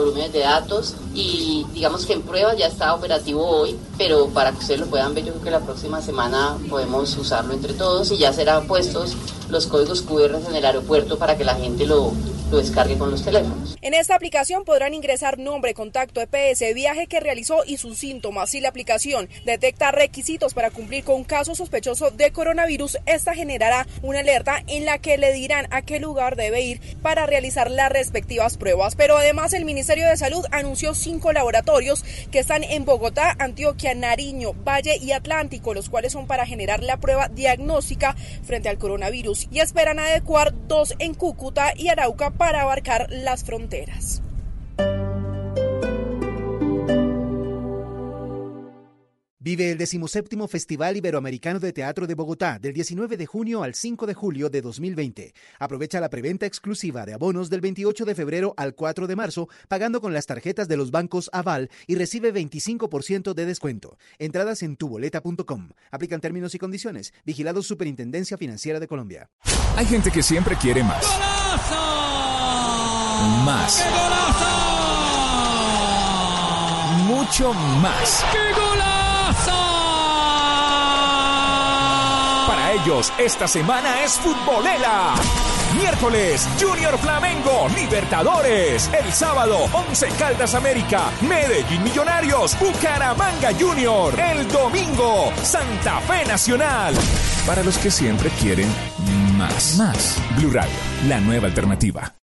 volúmenes de datos y digamos que en prueba ya está operativo hoy, pero para que ustedes lo puedan ver yo creo que la próxima semana podemos usarlo entre todos y ya serán puestos los códigos QR en el aeropuerto para que la gente lo, lo descargue con los teléfonos. En esta aplicación podrán ingresar nombre, contacto, EPS, viaje que realizó y sus síntomas. Si la aplicación detecta requisitos para cumplir con caso sospechoso de coronavirus, esta generará una alerta en la que le dirán a qué lugar debe ir para realizar las respectivas pruebas. Pero además el Ministerio de Salud anunció cinco laboratorios que están en Bogotá, Antioquia, Nariño, Valle y Atlántico, los cuales son para generar la prueba diagnóstica frente al coronavirus y esperan adecuar dos en Cúcuta y Arauca para abarcar las fronteras. Vive el 17 Festival Iberoamericano de Teatro de Bogotá del 19 de junio al 5 de julio de 2020. Aprovecha la preventa exclusiva de abonos del 28 de febrero al 4 de marzo pagando con las tarjetas de los bancos Aval y recibe 25% de descuento. Entradas en tuboleta.com. Aplican términos y condiciones. Vigilado Superintendencia Financiera de Colombia. Hay gente que siempre quiere más. Más. Mucho más. Para ellos, esta semana es futbolera. Miércoles, Junior Flamengo, Libertadores. El sábado, Once Caldas América, Medellín Millonarios, Bucaramanga Junior. El domingo, Santa Fe Nacional. Para los que siempre quieren más. Más. Blue Radio, la nueva alternativa.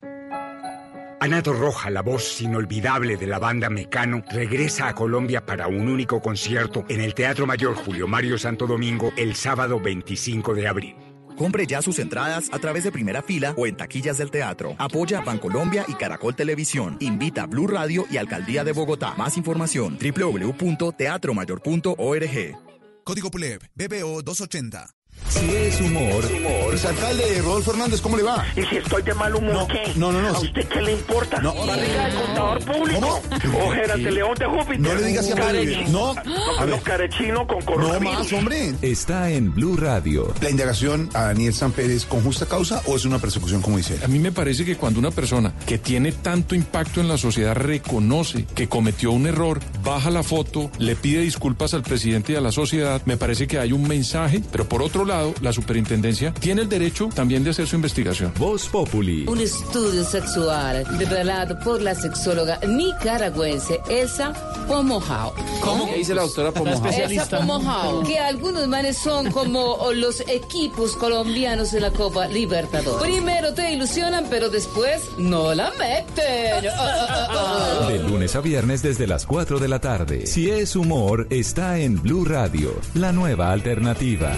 Anato Roja, la voz inolvidable de la banda Mecano, regresa a Colombia para un único concierto en el Teatro Mayor Julio Mario Santo Domingo el sábado 25 de abril. Compre ya sus entradas a través de primera fila o en taquillas del teatro. Apoya Bancolombia y Caracol Televisión. Invita a Blue Radio y Alcaldía de Bogotá. Más información www.teatromayor.org. Código PULEB, BBO 280. Si es humor, humor. Alcalde Rodolfo Hernández, ¿cómo le va? ¿Y si estoy de mal humor No, qué? no, no, no. ¿A usted qué le importa? No. Barriga del contador público. Ojeras de león de Júpiter. No le digas. Carechino. No. No, A ver. no, carechino con No coronavirus. más, hombre. Está en Blue Radio. ¿La indagación a Daniel San Pérez con justa causa o es una persecución como dice él? A mí me parece que cuando una persona que tiene tanto impacto en la sociedad reconoce que cometió un error, baja la foto, le pide disculpas al presidente y a la sociedad, me parece que hay un mensaje, pero por otro lado, la superintendencia tiene el derecho también de hacer su investigación. Voz Populi. Un estudio sexual revelado por la sexóloga nicaragüense Elsa Pomojao. ¿Cómo? ¿Qué dice la doctora Elsa Pomojao. Que algunos manes son como los equipos colombianos en la Copa Libertadores. Primero te ilusionan, pero después no la meten. De lunes a viernes desde las 4 de la tarde. Si es humor, está en Blue Radio, la nueva alternativa.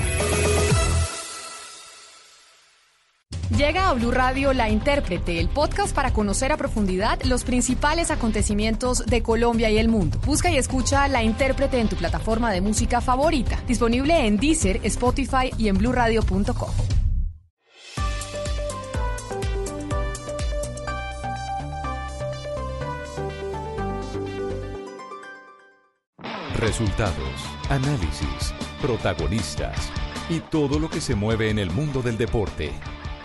Llega a Blue Radio La Intérprete, el podcast para conocer a profundidad los principales acontecimientos de Colombia y el mundo. Busca y escucha La Intérprete en tu plataforma de música favorita, disponible en Deezer, Spotify y en bluradio.com. Resultados, análisis, protagonistas y todo lo que se mueve en el mundo del deporte.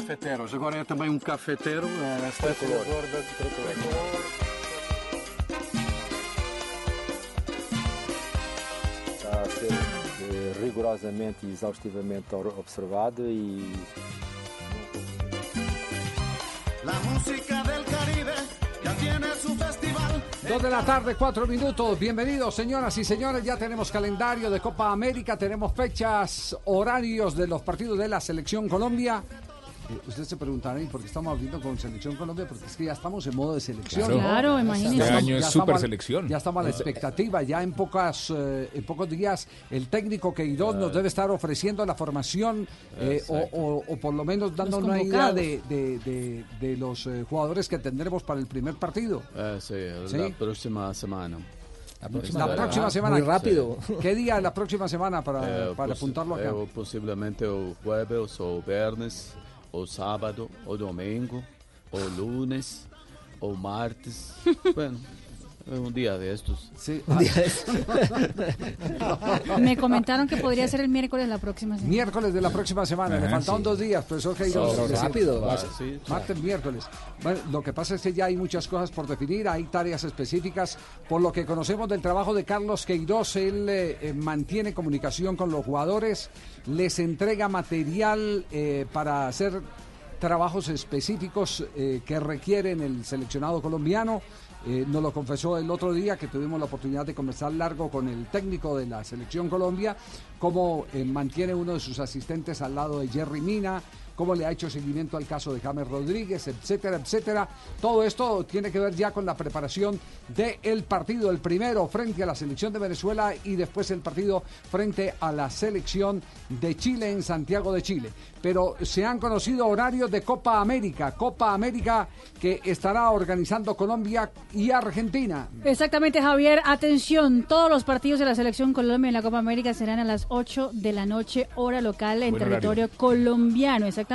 Cafeteiros. Agora é também um cafeteiro. tricolor. está a ser eh, rigorosamente e exaustivamente observado e La música del Caribe ya tiene su festival. Dos de la tarde, cuatro minutos. Bienvenidos, señoras y señores. Ya tenemos calendario de Copa América, tenemos fechas, horarios de los partidos de la Selección Colombia. Eh, ustedes se preguntarán, ¿y por qué estamos hablando con Selección Colombia? Porque es que ya estamos en modo de selección. Claro. Claro, estamos- Este año es super selección. Ya estamos a la Es- expectativa. Ya en, pocas, eh, en pocos días el técnico Queiroz nos debe estar ofreciendo la formación eh, o, o- o por lo menos dando Los una idea de, de- de- de los eh, jugadores que tendremos para el primer partido. Eh, sí, ¿Sí? la próxima semana. La próxima próxima, semana. semana. Sí. ¿Qué día es la próxima semana para, Eh, para pos- apuntarlo acá? eh, posiblemente o jueves o viernes o sábado o domingo o lunes o martes. bueno, eh, un día de estos. Sí, un día de Me comentaron que podría ser el miércoles la próxima semana. Miércoles de la próxima semana, le Ajá, faltaban sí. dos días, profesor Queiroz. Rápido, pues, va, sí, martes, miércoles. Bueno, lo que pasa es que ya hay muchas cosas por definir, hay tareas específicas. Por lo que conocemos del trabajo de Carlos Queiroz, él eh, eh, mantiene comunicación con los jugadores, les entrega material eh, para hacer trabajos específicos eh, que requieren el seleccionado colombiano. Eh, nos lo confesó el otro día que tuvimos la oportunidad de conversar largo con el técnico de la selección Colombia, cómo eh, mantiene uno de sus asistentes al lado de Jerry Mina, cómo le ha hecho seguimiento al caso de James Rodríguez, etcétera, etcétera. Todo esto tiene que ver ya con la preparación del partido, el primero frente a la selección de Venezuela y después el partido frente a la selección de Chile en Santiago de Chile. Pero se han conocido horarios de Copa América, Copa América que estará organizando Colombia y Argentina. Exactamente, Javier. Atención, todos los partidos de la selección Colombia en la Copa América serán a las 8 de la noche, hora local en Buen territorio colombiano. Exactamente.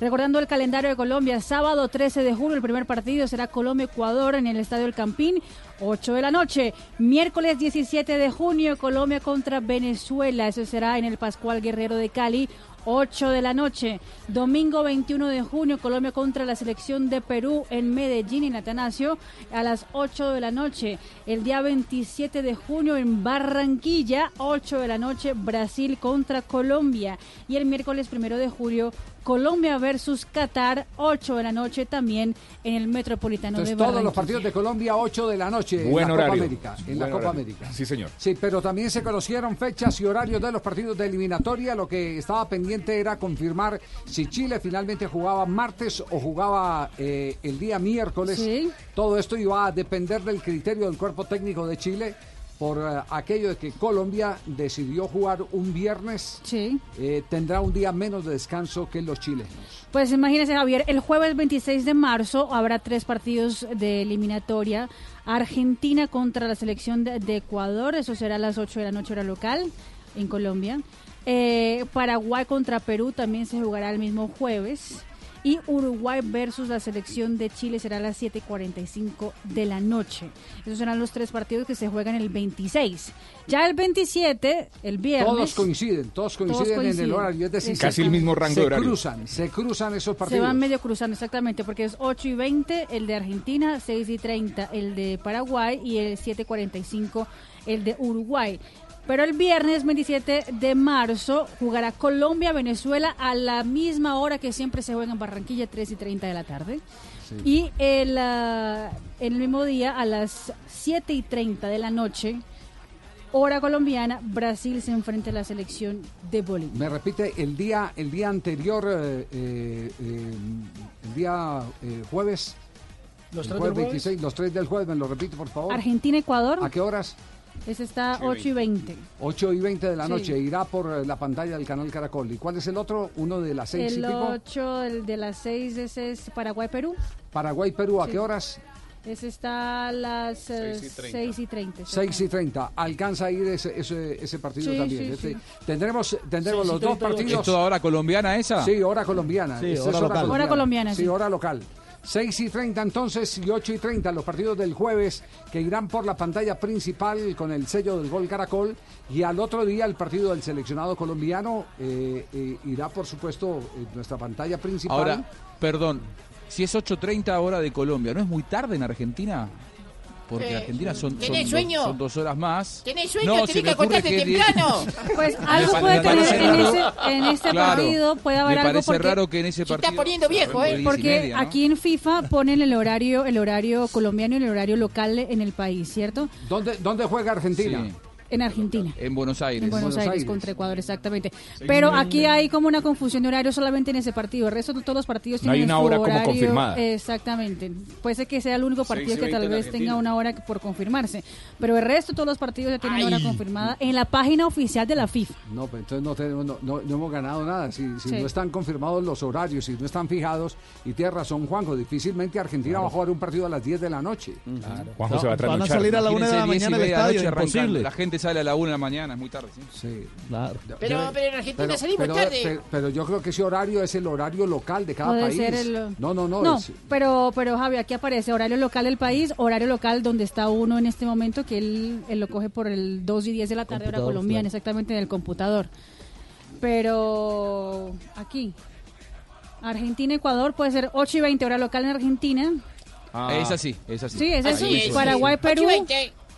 Recordando el calendario de Colombia, sábado 13 de julio, el primer partido será Colombia-Ecuador en el Estadio El Campín. 8 de la noche. Miércoles 17 de junio, Colombia contra Venezuela. Eso será en el Pascual Guerrero de Cali. 8 de la noche. Domingo 21 de junio, Colombia contra la selección de Perú en Medellín, en Atanasio, a las 8 de la noche. El día 27 de junio en Barranquilla, 8 de la noche, Brasil contra Colombia. Y el miércoles 1 de julio, Colombia versus Qatar, 8 de la noche también en el Metropolitano Entonces, de todos los partidos de Colombia, 8 de la noche Buen en la horario. Copa América. En la Copa horario. América. Sí, señor. Sí, pero también se conocieron fechas y horarios de los partidos de eliminatoria. Lo que estaba pendiente era confirmar si Chile finalmente jugaba martes o jugaba eh, el día miércoles. Todo esto iba a depender del criterio del cuerpo técnico de Chile por eh, aquello de que Colombia decidió jugar un viernes. Eh, tendrá un día menos de descanso que los chilenos. Pues imagínese, Javier, el jueves 26 de marzo habrá tres partidos de eliminatoria. Argentina contra la selección de, de Ecuador, eso será a las 8 de la noche hora local en Colombia. Eh, Paraguay contra Perú también se jugará el mismo jueves. Y Uruguay versus la selección de Chile será a las 7.45 de la noche. Esos serán los tres partidos que se juegan el 26. Ya el 27, el viernes. Todos coinciden, todos coinciden, en coinciden. el horario. Es decir, Casi el mismo rango se de horario. cruzan, se cruzan esos Se partidos. van medio cruzando, exactamente, porque es 8 y 20 el de Argentina, 6 y 30 el de Paraguay y el 7.45 el de Uruguay. Pero el viernes 27 de marzo jugará Colombia-Venezuela a la misma hora que siempre se juega en Barranquilla, 3 y 30 de la tarde. Sí. Y el, ah, el mismo día, a las 7 y 30 de la noche, hora colombiana, Brasil se enfrenta a la selección de Bolivia. Me repite, el día, el día anterior, eh, eh, eh, el día eh, jueves. ¿Los tres jueves del jueves? 26, los tres del jueves, me lo repite, por favor. Argentina-Ecuador. ¿A qué horas? Ese está 8 y 20. 8 y 20 de la Sí. noche. Irá por eh, la pantalla del canal Caracol. ¿Y cuál es el otro? Uno de las 6 y El pico. 8, el de las 6, ese es Paraguay-Perú. Paraguay-Perú, ¿a Sí. qué horas? Ese está a las eh, 6 y 30. 6 y 30. Alcanza a ir ese, ese, ese partido Sí, también. sí, Este- sí. Tendremos, tendremos 6 y los dos 30 de partidos. ¿Es toda hora colombiana esa? Sí, hora colombiana. Sí, Esta hora es local. Hora colombiana, Sí, sí. hora local. 6 y 30 entonces y 8 y 30 los partidos del jueves que irán por la pantalla principal con el sello del gol Caracol y al otro día el partido del seleccionado colombiano eh, eh, irá por supuesto en nuestra pantalla principal. Ahora, perdón, si es 8.30 hora de Colombia, ¿no es muy tarde en Argentina? Porque Eh, Argentina son, son, ¿tenés dos, sueño? son dos horas más. ¿Tenés sueño? No, Tenés se que acostarte que- temprano. Pues algo puede tener en, raro. ese, en este Claro. partido, puede haber Me algo parece porque, raro que en ese Se partido... está poniendo viejo, ¿eh? porque aquí en FIFA ponen el horario, el horario colombiano y el horario local en el país, ¿cierto? ¿Dónde, dónde juega Argentina? En Argentina. En Buenos Aires. En Buenos, Aires, contra Ecuador, exactamente. Pero aquí hay como una confusión de horario solamente en ese partido. El resto de todos los partidos No hay tienen una su hora como horario. confirmada. Exactamente. Puede ser que sea el único partido que tal vez tenga una hora por confirmarse. Pero el resto de todos los partidos ya tienen hora confirmada en la página oficial de la FIFA. No, pues entonces no, tenemos, no, no- no hemos ganado nada. Si, si Sí. no están confirmados los horarios, si no están fijados, y tiene razón Juanjo, difícilmente Argentina va a jugar un partido a las 10 de la noche. Juanjo se va a Van a salir a la una de la mañana 10 del estadio, imposible. La gente sale a la una de la mañana, es muy tarde. Sí. Claro. Pero, pero en Argentina Pero, salimos pero- tarde. pero- pero yo creo que ese horario es el horario local de cada Puede país. ser el- No, no, no. No, es- pero, pero Javi, aquí aparece horario local del país, horario local donde está uno en este momento, que él, él lo coge por el 2 y 10 de la tarde, hora colombiana, claro. exactamente en el computador. Pero aquí, Argentina, Ecuador, puede ser 8 y 20 hora local en Argentina. Es así, es así. Sí, es. Así es.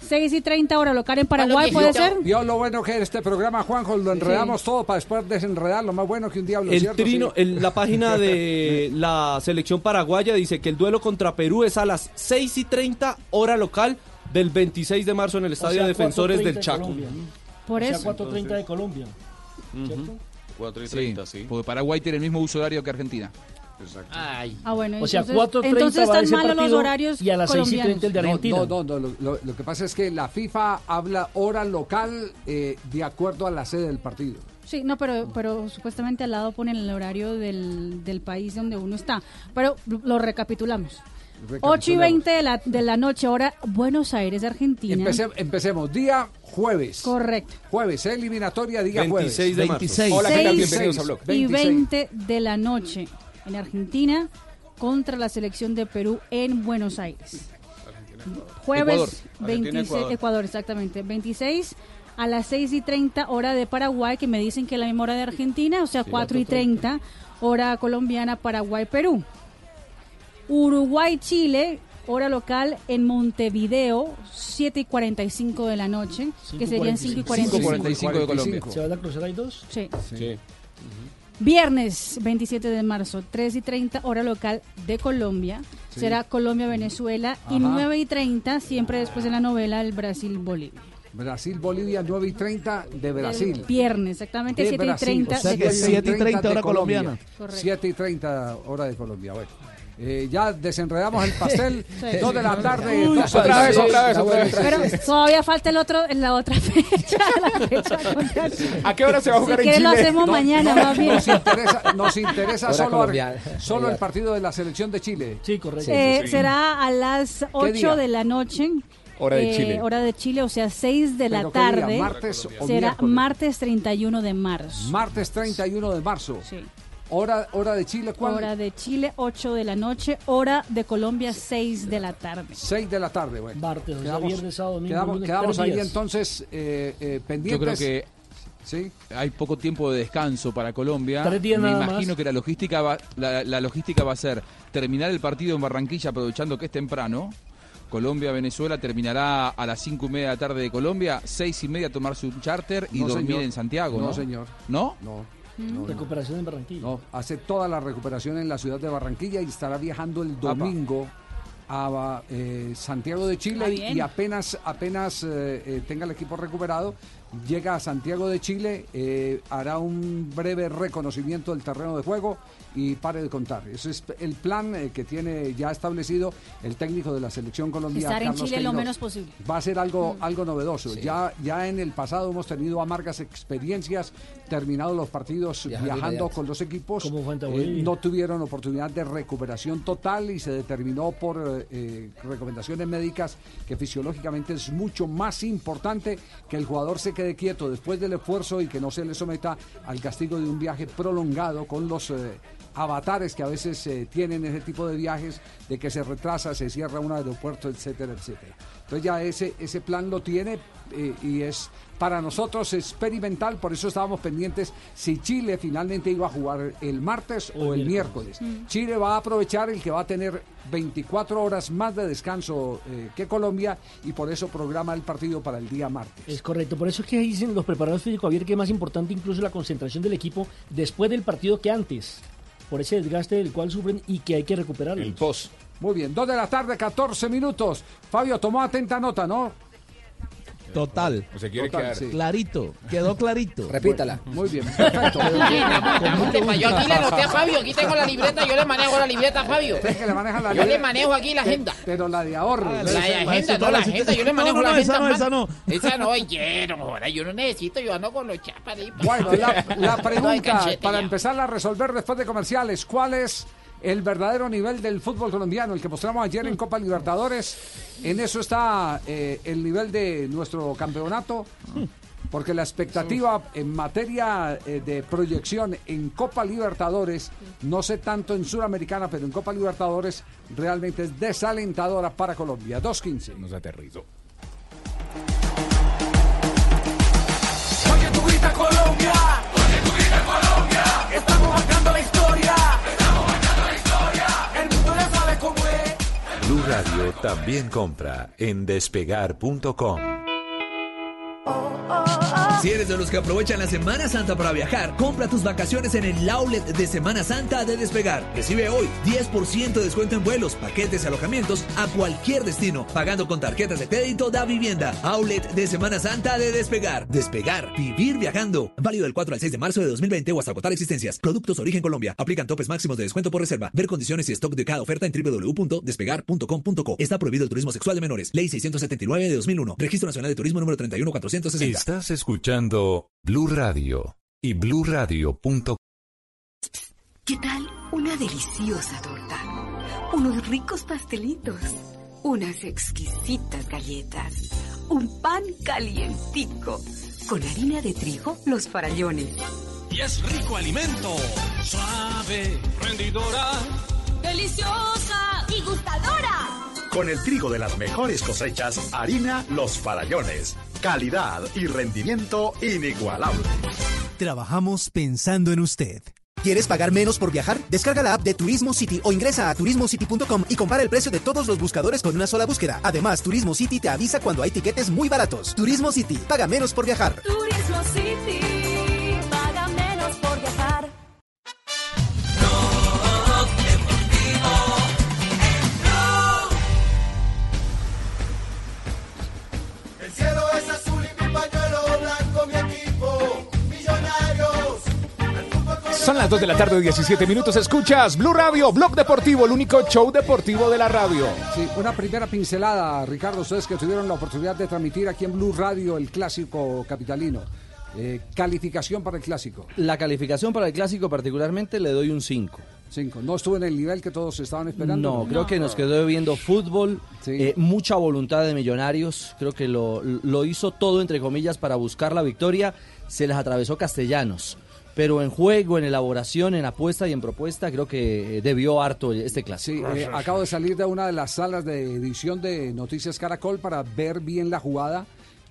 Paraguay, Perú. 6 y 30 hora local en Paraguay, puede ser. Vio lo bueno que es este programa, Juanjo, lo enredamos todo para después desenredar lo más bueno que un diablo. El ¿cierto? trino, Sí. el- la página de la selección paraguaya dice que el duelo contra Perú es a las 6 y 30 hora local del 26 de marzo en el Estadio sea, Defensores 4:30 del de Chaco. Colombia. Por o sea, eso. 4.30 de Colombia. ¿cierto? 4 y 30, sí. Porque Paraguay tiene el mismo uso horario que Argentina. Exacto. Ay. Ah, bueno, O sea, entonces, 4:30 entonces va están ese malos los horarios y a las 6 y 30 el de No, Argentina. No, no, no, Lo, lo- lo que pasa es que la FIFA habla hora local eh, de acuerdo a la sede del partido. Sí, no, pero, pero supuestamente al lado ponen el horario del, del país donde uno está. Pero lo recapitulamos. 8 y 20 de la, de la noche, hora Buenos Aires, Argentina. Empece- empecemos, día jueves. Correcto. Jueves, eliminatoria, día 26 jueves. de marzo. 26. Hola, ¿qué tal? 6 Bienvenidos a Blog. y 26. 20 de la noche en Argentina contra la selección de Perú en Buenos Aires. Jueves Ecuador. 26, Argentina, Ecuador. Ecuador. exactamente. 26 a las 6 y 30 hora de Paraguay, que me dicen que es la misma hora de Argentina, o sea, 4 y 30 hora colombiana, Paraguay, Perú. Uruguay, Chile, hora local en Montevideo, 7 y 45 de la noche, que serían 5 y 45. 5.45 de Colombia. ¿Se van a cruzar ahí dos? Sí. Sí. Viernes 27 de marzo, 3 y 30, hora local de Colombia. Sí. Será Colombia-Venezuela. Y Ajá. 9 y 30, siempre después de la novela, el Brasil-Bolivia. Brasil, Bolivia, 9 y 30 de Brasil. El viernes, exactamente, De 7 y Brasil, 30 o sea que Colombia. 7 y 30 de hora Colombia. colombiana. Correcto. 7 y 30 hora de Colombia. Bueno, eh, ya desenredamos el pastel. Sí. 2 de la tarde. Uy, dos otra vez, otra vez, otra vez. Pero todavía falta el otro, la otra fecha. La fecha contra- ¿A qué hora se va a jugar si en quieres lo Chile? hacemos No, mañana, no, más bien. Nos interesa, nos interesa solo, el partido de la selección de Chile. Sí, correcto. Eh, Será a las 8 día? de la noche. Hora de eh, Chile. Hora de Chile, o sea, 6 de la ¿Pero qué día? tarde. ¿Martes o Será miércoles? martes 31 de marzo. Martes 31 de marzo. Sí. Hora, hora de Chile, ¿cuál? Hora de Chile, 8 de la noche. Hora de Colombia, 6 de la tarde. 6 de la tarde, bueno. Martes, o sea, viernes, sábado, domingo, quedamos, lunes, quedamos ahí días. entonces eh, eh, pendientes. Yo creo que Sí. hay poco tiempo de descanso para Colombia. Tres días Me nada imagino más. que la logística va, la, la logística va a ser terminar el partido en Barranquilla aprovechando que es temprano. Colombia-Venezuela terminará a las cinco y media de la tarde de Colombia, seis y media tomarse un charter y No, dormir señor. en Santiago, ¿no? No, señor. ¿No? No. Mm. Recuperación en Barranquilla. No, hace toda la recuperación en la ciudad de Barranquilla y estará viajando el domingo a eh, Santiago de Chile y apenas apenas eh, eh, tenga el equipo recuperado llega a Santiago de Chile eh, hará un breve reconocimiento del terreno de juego y pare de contar. Ese es el plan eh, que tiene ya establecido el técnico de la selección colombiana Estar en Carlos Chile lo menos posible. va a ser algo Mm. algo novedoso. Ya ya en el pasado hemos tenido amargas experiencias terminados los partidos Viajando con los equipos. Eh, no tuvieron oportunidad de recuperación total y se determinó por eh, recomendaciones médicas que fisiológicamente es mucho más importante que el jugador se quede quieto después del esfuerzo y que no se le someta al castigo de un viaje prolongado con los eh, avatares que a veces eh, tienen ese tipo de viajes de que se retrasa, se cierra un aeropuerto, etcétera, etcétera. Entonces ya ese, ese plan lo tiene eh, y es para nosotros experimental, por eso estábamos pendientes si Chile finalmente iba a jugar el martes o el miércoles. Chile va a aprovechar el que va a tener 24 horas más de descanso eh, que Colombia y por eso programa el partido para el día martes. Es correcto, por eso es que dicen los preparadores físicos, Javier, que es más importante incluso la concentración del equipo después del partido que antes, por ese desgaste del cual sufren y que hay que recuperarlo. El post. Muy bien, 2 de la tarde, 14 minutos. Fabio, tomó atenta nota, ¿no? Total. ¿O se quiere Total, quedar? sí. Clarito, quedó clarito. Repítala. Muy bien, perfecto. Yo aquí le anoté a Fabio, aquí tengo la libreta, yo le manejo la libreta a Fabio. Usted que le maneja la Yo le manejo aquí la agenda. Pero la de ahorro. La de agenda, no la agenda, yo le manejo la agenda. esa no, esa no. Esa no, oye, no joda, yo no necesito, yo ando con los chapas ahí. Bueno, la, pregunta para ya. empezar a resolver después de comerciales, ¿cuál es el verdadero nivel del fútbol colombiano? El que mostramos ayer en Copa Libertadores, en eso está eh, el nivel de nuestro campeonato, porque la expectativa en materia eh, de proyección en Copa Libertadores, no sé tanto en Suramericana, pero en Copa Libertadores realmente es desalentadora para Colombia. 2.15. Nos aterrizó. Blue Radio también compra en despegar.com. Si eres de los que aprovechan la Semana Santa para viajar, compra tus vacaciones en el outlet de Semana Santa de Despegar. Recibe hoy 10% de descuento en vuelos, paquetes y alojamientos a cualquier destino, pagando con tarjetas de crédito da vivienda. Outlet de Semana Santa de Despegar. Despegar, vivir viajando. Válido del 4 al 6 de marzo de 2020 o hasta agotar existencias. Productos Origen Colombia. Aplican topes máximos de descuento por reserva. Ver condiciones y stock de cada oferta en www.despegar.com.co. Está prohibido el turismo sexual de menores. Ley 679 de 2001. Registro Nacional de Turismo número 31460. Estás escuchando Blue Radio y bluradio.com. ¿Qué tal una deliciosa torta? Unos ricos pastelitos, unas exquisitas galletas, un pan calientico, con harina de trigo, los farallones. Y es rico alimento. Suave, rendidora. ¡Deliciosa y gustadora! Con el trigo de las mejores cosechas, harina Los Farallones. Calidad y rendimiento inigualable. Trabajamos pensando en usted. ¿Quieres pagar menos por viajar? Descarga la app de Turismo City o ingresa a turismocity.com y compara el precio de todos los buscadores con una sola búsqueda. Además, Turismo City te avisa cuando hay tiquetes muy baratos. Turismo City, paga menos por viajar. Turismo City, Son las 2 de la tarde, 17 minutos. Escuchas Blue Radio, Blog Deportivo, el único show deportivo de la radio. Sí, una primera pincelada, Ricardo, ustedes que tuvieron la oportunidad de transmitir aquí en Blue Radio el clásico capitalino. Eh, calificación para el clásico. La calificación para el clásico particularmente le doy un 5. 5. No estuvo en el nivel que todos estaban esperando. No, creo que nos quedó viendo fútbol, eh, mucha voluntad de Millonarios, creo que lo, lo hizo todo entre comillas para buscar la victoria, se les atravesó Castellanos, pero en juego, en elaboración, en apuesta y en propuesta creo que eh, debió harto este clásico. Eh, acabo de salir de una de las salas de edición de Noticias Caracol para ver bien la jugada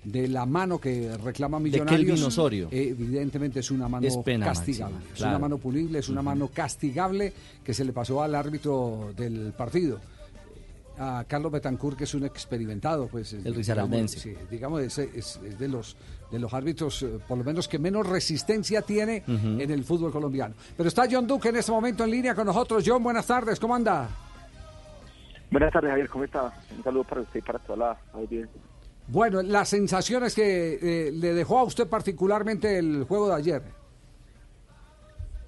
de la mano que reclama Millonarios. Kelvin Osorio. Eh, evidentemente es una mano Es pena castigable. máxima, Es una mano punible, es una mano castigable que se le pasó al árbitro del partido. A Carlos Betancourt, que es un experimentado, pues. es- El risaraldense. digamos, sí, digamos, es, es- es de los de los árbitros, eh, por lo menos que menos resistencia tiene en el fútbol colombiano. Pero está John Duque en este momento en línea con nosotros. John, buenas tardes, ¿cómo anda? Buenas tardes, Javier, ¿cómo está? Un saludo para usted y para toda la audiencia. Bueno, las sensaciones que eh, le dejó a usted particularmente el juego de ayer.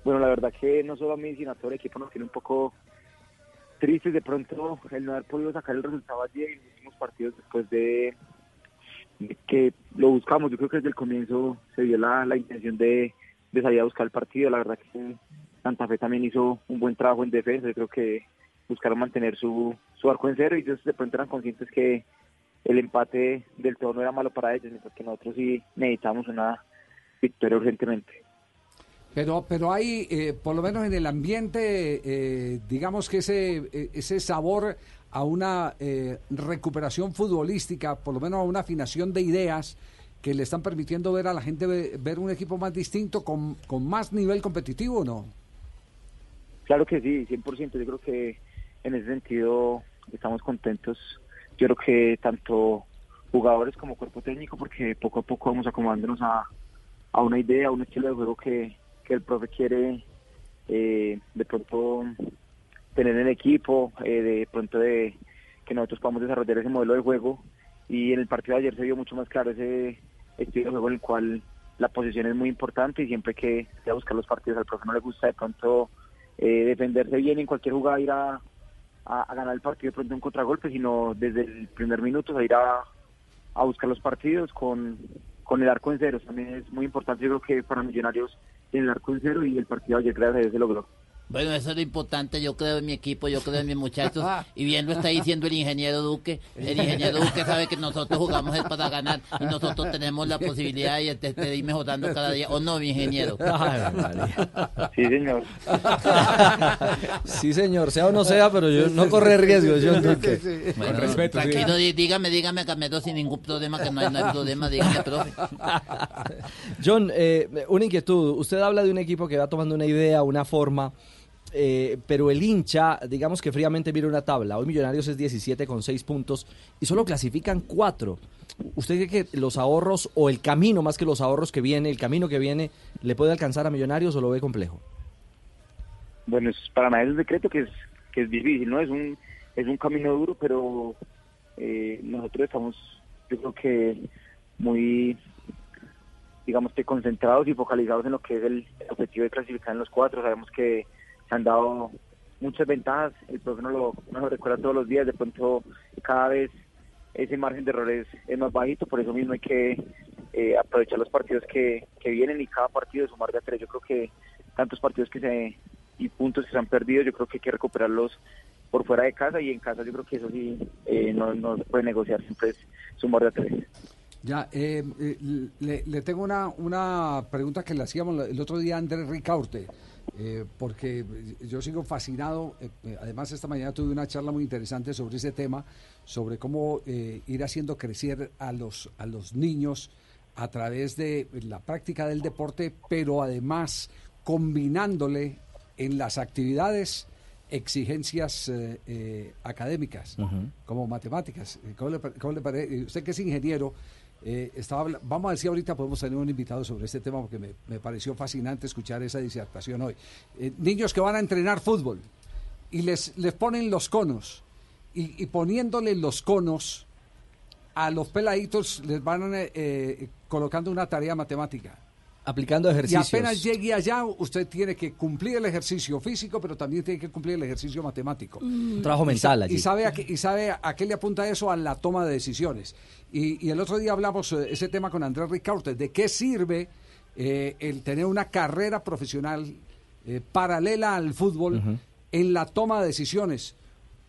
Bueno, la verdad que no solo a mí, sino a todo el equipo nos tiene un poco tristes de pronto el no haber podido sacar el resultado ayer en los últimos partidos después de, de que lo buscamos. Yo creo que desde el comienzo se vio la, la intención de, de salir a buscar el partido. La verdad que Santa Fe también hizo un buen trabajo en defensa. Yo creo que buscaron mantener su, su arco en cero y ellos de pronto eran conscientes que el empate del todo no era malo para ellos, mientras que nosotros sí necesitamos una victoria urgentemente. Pero, pero hay, eh, por lo menos en el ambiente, eh, digamos que ese, eh, ese sabor a una eh, recuperación futbolística, por lo menos a una afinación de ideas que le están permitiendo ver a la gente ve- ver un equipo más distinto, con, con más nivel competitivo, ¿o ¿no? Claro que sí, 100%. Yo creo que en ese sentido estamos contentos. Yo creo que tanto jugadores como cuerpo técnico, porque poco a poco vamos acomodándonos a, a una idea, a un estilo de juego que, que el profe quiere eh, de pronto tener en el equipo, eh, de pronto de que nosotros podamos desarrollar ese modelo de juego y en el partido de ayer se vio mucho más claro ese estilo de juego en el cual la posición es muy importante y siempre que se va a buscar los partidos al profe no le gusta de pronto eh, defenderse bien en cualquier jugada ir a, a- ganar el partido de pronto un contragolpe, sino desde el primer minuto ir a, a buscar los partidos con, con el arco en cero. También es muy importante, yo creo que para Millonarios tiene el arco en cero y el partido ayer gracias a Dios se logró. Bueno, eso es lo importante. Yo creo en mi equipo, yo creo en mis muchachos. Y bien lo está diciendo el ingeniero Duque. El ingeniero Duque sabe que nosotros jugamos es para ganar y nosotros tenemos la posibilidad de, de, de ir mejorando cada día. ¿O no, mi ingeniero? Sí, señor. Sí, señor, sea o no sea, pero yo no corre riesgos, John Duque. Bueno, tranquilo, dí- dígame, dígame, Camilo, sin ningún problema, que no hay, no hay problema, dígame, profe. John, eh, una inquietud. Usted habla de un equipo que va tomando una idea, una forma, eh, pero el hincha, digamos que fríamente mira una tabla. Hoy Millonarios es 17 con 6 puntos y solo clasifican 4. ¿Usted cree que los ahorros o el camino, más que los ahorros que viene, el camino que viene, le puede alcanzar a Millonarios o lo ve complejo? Bueno, es, para nadie es un decreto que es, que es difícil, ¿no? Es un, es un camino duro, pero eh, nosotros estamos, yo creo que muy, digamos que concentrados y focalizados en lo que es el objetivo de clasificar en los cuatro. Sabemos que se han dado muchas ventajas, el profe nos lo, nos lo recuerda todos los días, de pronto cada vez ese margen de errores es más bajito, por eso mismo hay que eh, aprovechar los partidos que, que vienen y cada partido sumar de a tres. Yo creo que tantos partidos que se y puntos que se han perdido, yo creo que hay que recuperarlos por fuera de casa y en casa yo creo que eso sí eh, no, no se puede negociar, siempre es sumar de a tres. Ya, eh, eh, le, le tengo una, una pregunta que le hacíamos el otro día a Andrés Ricaurte, eh, porque yo sigo fascinado. eh, además, esta mañana tuve una charla muy interesante sobre ese tema, sobre cómo eh, ir haciendo crecer a los, a los niños a través de la práctica del deporte, pero además combinándole en las actividades exigencias eh, eh, académicas como matemáticas. ¿Cómo le, cómo le parece? Usted que es ingeniero, eh, estaba vamos a ver si ahorita podemos tener un invitado sobre este tema porque me, me pareció fascinante escuchar esa disertación hoy. Eh, niños que van a entrenar fútbol y les, les ponen los conos y, y poniéndole los conos a los peladitos les van eh, colocando una tarea matemática. Aplicando ejercicios. Y apenas llegue allá, usted tiene que cumplir el ejercicio físico, pero también tiene que cumplir el ejercicio matemático. Un trabajo mental allí. Y sabe, a qué, y sabe a qué le apunta eso a la toma de decisiones. Y, y el otro día hablamos eh, ese tema con Andrés Ricaurte, de qué sirve eh, el tener una carrera profesional eh, paralela al fútbol en la toma de decisiones.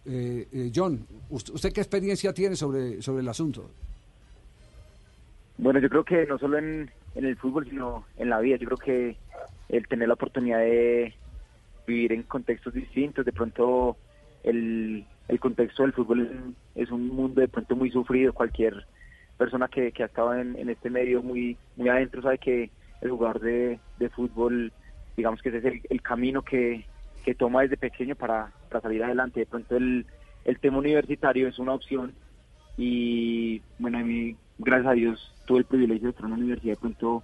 Eh, eh, John, ¿usted, usted qué experiencia tiene sobre, sobre el asunto? Bueno, yo creo que no solo en, en el fútbol, sino en la vida. Yo creo que el tener la oportunidad de vivir en contextos distintos, de pronto el, el contexto del fútbol es, un mundo de pronto muy sufrido. Cualquier persona que, que ha estado en, este medio muy, muy adentro sabe que el jugador de, de fútbol, digamos que ese es el, el camino que, que toma desde pequeño para, para salir adelante. De pronto el, el tema universitario es una opción y bueno, a mí, gracias a Dios, tuve el privilegio de estar en una universidad de pronto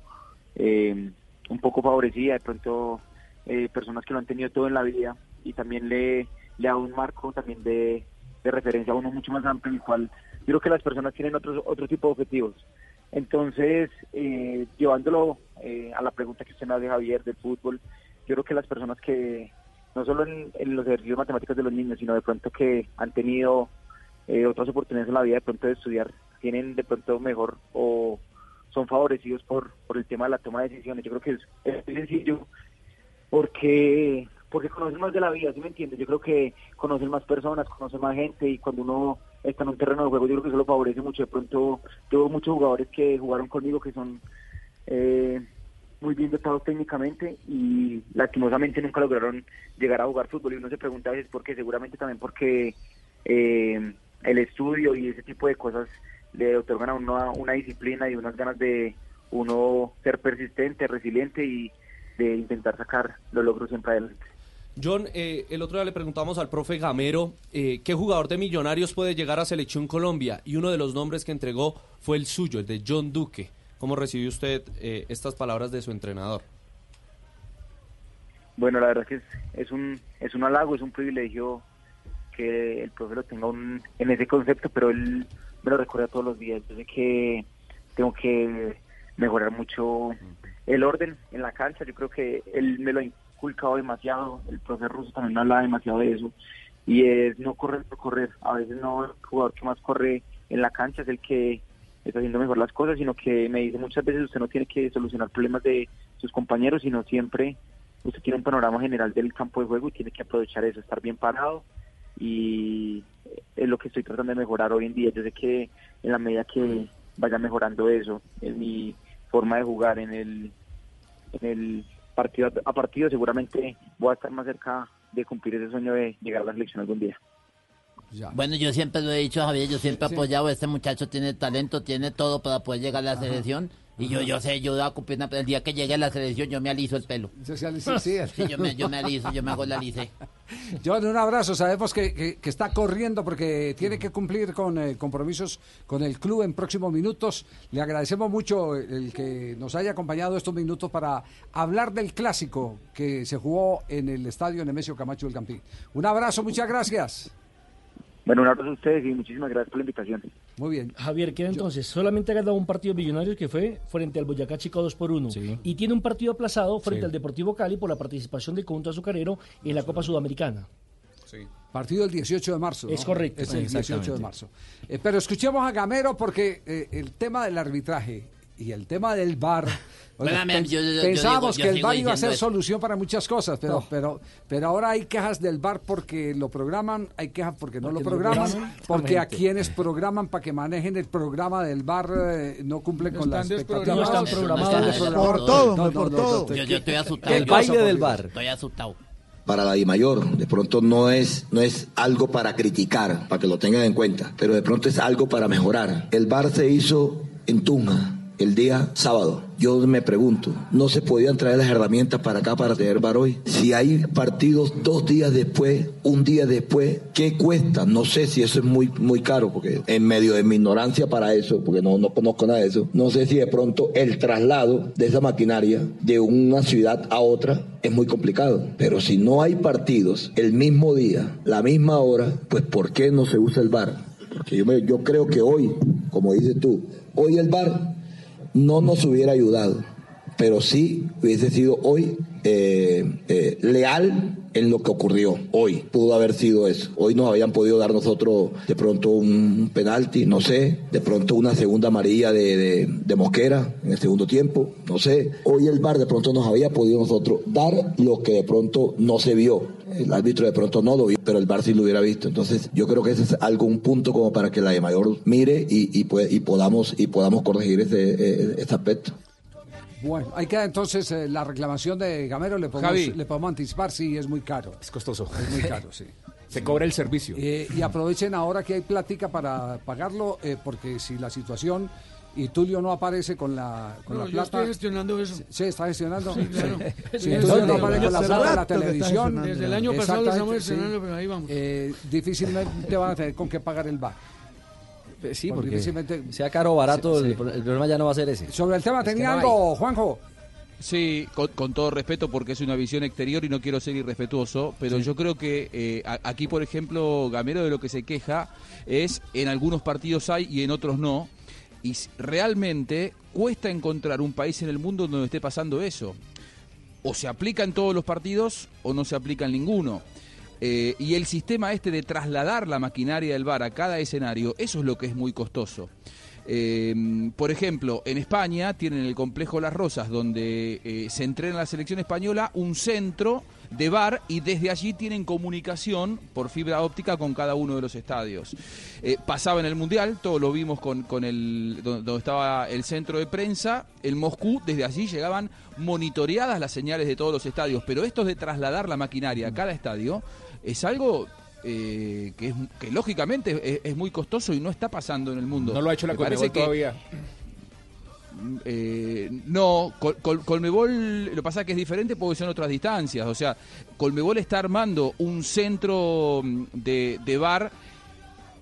eh, un poco favorecida, de pronto eh, personas que lo han tenido todo en la vida y también le, le da un marco también de, de referencia a uno mucho más amplio en el cual yo creo que las personas tienen otros otro tipo de objetivos. Entonces, eh, llevándolo eh, a la pregunta que usted me hace, Javier, del fútbol, yo creo que las personas que, no solo en, en los ejercicios matemáticos de los niños, sino de pronto que han tenido eh, otras oportunidades en la vida de pronto de estudiar, tienen de pronto mejor o son favorecidos por, por el tema de la toma de decisiones. Yo creo que es, es sencillo porque porque conocen más de la vida, ¿sí me entiendes? Yo creo que conocen más personas, conocen más gente y cuando uno está en un terreno de juego yo creo que eso lo favorece mucho. De pronto tuve muchos jugadores que jugaron conmigo que son eh, muy bien dotados técnicamente y lastimosamente nunca lograron llegar a jugar fútbol y uno se pregunta a veces por qué, seguramente también porque eh, el estudio y ese tipo de cosas le otorgan a uno una disciplina y unas ganas de uno ser persistente, resiliente y de intentar sacar los logros siempre adelante. John, eh, el otro día le preguntamos al profe Gamero eh, qué jugador de Millonarios puede llegar a Selección Colombia y uno de los nombres que entregó fue el suyo, el de John Duque. ¿Cómo recibió usted eh, estas palabras de su entrenador? Bueno, la verdad que es, es un es un halago, es un privilegio que el profe lo tenga un- en ese concepto, pero él me lo recuerda todos los días. Yo sé que tengo que mejorar mucho el orden en la cancha. Yo creo que él me lo ha inculcado demasiado. El profe ruso también me habla demasiado de eso. Y es no correr por correr. A veces no el jugador que más corre en la cancha es el que está haciendo mejor las cosas, sino que me dice muchas veces usted no tiene que solucionar problemas de sus compañeros, sino siempre usted tiene un panorama general del campo de juego y tiene que aprovechar eso, estar bien parado y es lo que estoy tratando de mejorar hoy en día. Yo sé que en la medida que vaya mejorando eso, en mi forma de jugar, en el, en el partido a partido, seguramente voy a estar más cerca de cumplir ese sueño de llegar a la selección algún día. Bueno, yo siempre lo he dicho, Javier, yo siempre he apoyado, este muchacho tiene talento, tiene todo para poder llegar a la selección. Y yo, yo sé, yo voy a cumplir una- el día que llegue a la selección yo me aliso el pelo. Sí, sí, sí, sí. yo, me, yo me aliso, yo me hago la lice. John, un abrazo. Sabemos que, que- que está corriendo porque tiene que cumplir con eh, compromisos con el club en próximos minutos. Le agradecemos mucho el que nos haya acompañado estos minutos para hablar del clásico que se jugó en el estadio Nemesio Camacho del Campín. Un abrazo, muchas gracias. Bueno, un abrazo a ustedes y muchísimas gracias por la invitación. Muy bien. Javier, queda entonces, solamente ha ganado un partido millonario que fue frente al Boyacá Chico 2 por 1 y tiene un partido aplazado frente Sí. al Deportivo Cali por la participación del conjunto azucarero en la Copa Sudamericana. Partido el 18 de marzo. ¿no? Es correcto. Es el 18 de marzo. Eh, pero escuchemos a Gamero porque eh, el tema del arbitraje y el tema del. Bueno, yo- yo pensábamos digo- que el VAR iba a ser solución para muchas cosas, pero, No. pero, pero ahora hay quejas del VAR porque lo programan, hay quejas porque no Porque lo programan, programan. porque a quienes programan para que manejen el programa del VAR eh, no cumplen con las expectativas. No están programados. Por todo, No, no, por no, todo. no, Yo, yo estoy asustado. ¿Qué yo- cosa, por Dios? Estoy asustado. para la DIMAYOR. De pronto no es, no es algo para criticar, para que lo tengan en cuenta, pero de pronto es algo para mejorar. El bar se hizo en Tunja el día sábado. Yo me pregunto, ¿no se podían traer las herramientas para acá para tener bar hoy? Si hay partidos dos días después, un día después, ¿qué cuesta? No sé si eso es muy, muy caro, porque en medio de mi ignorancia para eso, porque no, no conozco nada de eso, no sé si de pronto el traslado de esa maquinaria de una ciudad a otra es muy complicado. Pero si no hay partidos el mismo día, la misma hora, pues ¿por qué no se usa el bar? Porque yo, me- yo creo que hoy, como dices tú, hoy el bar no nos hubiera ayudado, pero sí hubiese sido hoy eh, eh, leal en lo que ocurrió hoy. Pudo haber sido eso. Hoy nos habían podido dar nosotros de pronto un penalti, no sé, de pronto una segunda amarilla de, de- Mosquera en el segundo tiempo, no sé. Hoy el VAR de pronto nos había podido nosotros dar lo que de pronto no se vio. El árbitro de pronto no lo vio, pero el VAR sí lo hubiera visto. Entonces, yo creo que ese es algo, un punto como para que la de mayor mire y, y, y podamos, y podamos corregir ese, eh, ese aspecto. Bueno, ahí queda entonces eh, la reclamación de Gamero. Le podemos, Javi. le podemos anticipar, sí, es muy caro. Es costoso. Es muy caro, sí. Se cobra el servicio. Eh, y aprovechen ahora que hay plática para pagarlo, eh, porque si la situación y Tulio no aparece con la, con No, la yo plata. estoy gestionando eso. Sí, está gestionando. Sí, claro. Si Sí, Tulio no aparece con la plata de la que televisión. gestionando. Desde el año pasado lo estamos exactamente, sí. gestionando, pero ahí vamos. Eh, difícilmente van a tener con qué pagar el bar. Sí, Porque porque difícilmente- sea caro o barato, Sí, el, sí. pro- el problema ya no va a ser ese. Sobre el tema, Es ¿tenía no algo, Juanjo? Sí, con, con todo respeto porque es una visión exterior y no quiero ser irrespetuoso, pero yo creo que eh, a- aquí, por ejemplo, Gamero de lo que se queja es en algunos partidos hay y en otros no, y realmente cuesta encontrar un país en el mundo donde esté pasando eso. O se aplica en todos los partidos o no se aplica en ninguno. Eh, y el sistema este de trasladar la maquinaria del bar a cada escenario, eso es lo que es muy costoso. Eh, por ejemplo, en España tienen el complejo Las Rosas, donde eh, se entrena la selección española, un centro de bar y desde allí tienen comunicación por fibra óptica con cada uno de los estadios. Pasaba en el Mundial, todo lo vimos con, con el donde, estaba el centro de prensa, el Moscú, desde allí llegaban monitoreadas las señales de todos los estadios, pero esto de trasladar la maquinaria a cada estadio es algo eh, que, es, que lógicamente es, es muy costoso y no está pasando en el mundo. No lo ha hecho la Conmebol todavía. eh, no, Col- Col- Colmebol lo que pasa es que es diferente porque son otras distancias. O sea, Colmebol está armando un centro mm, de, de bar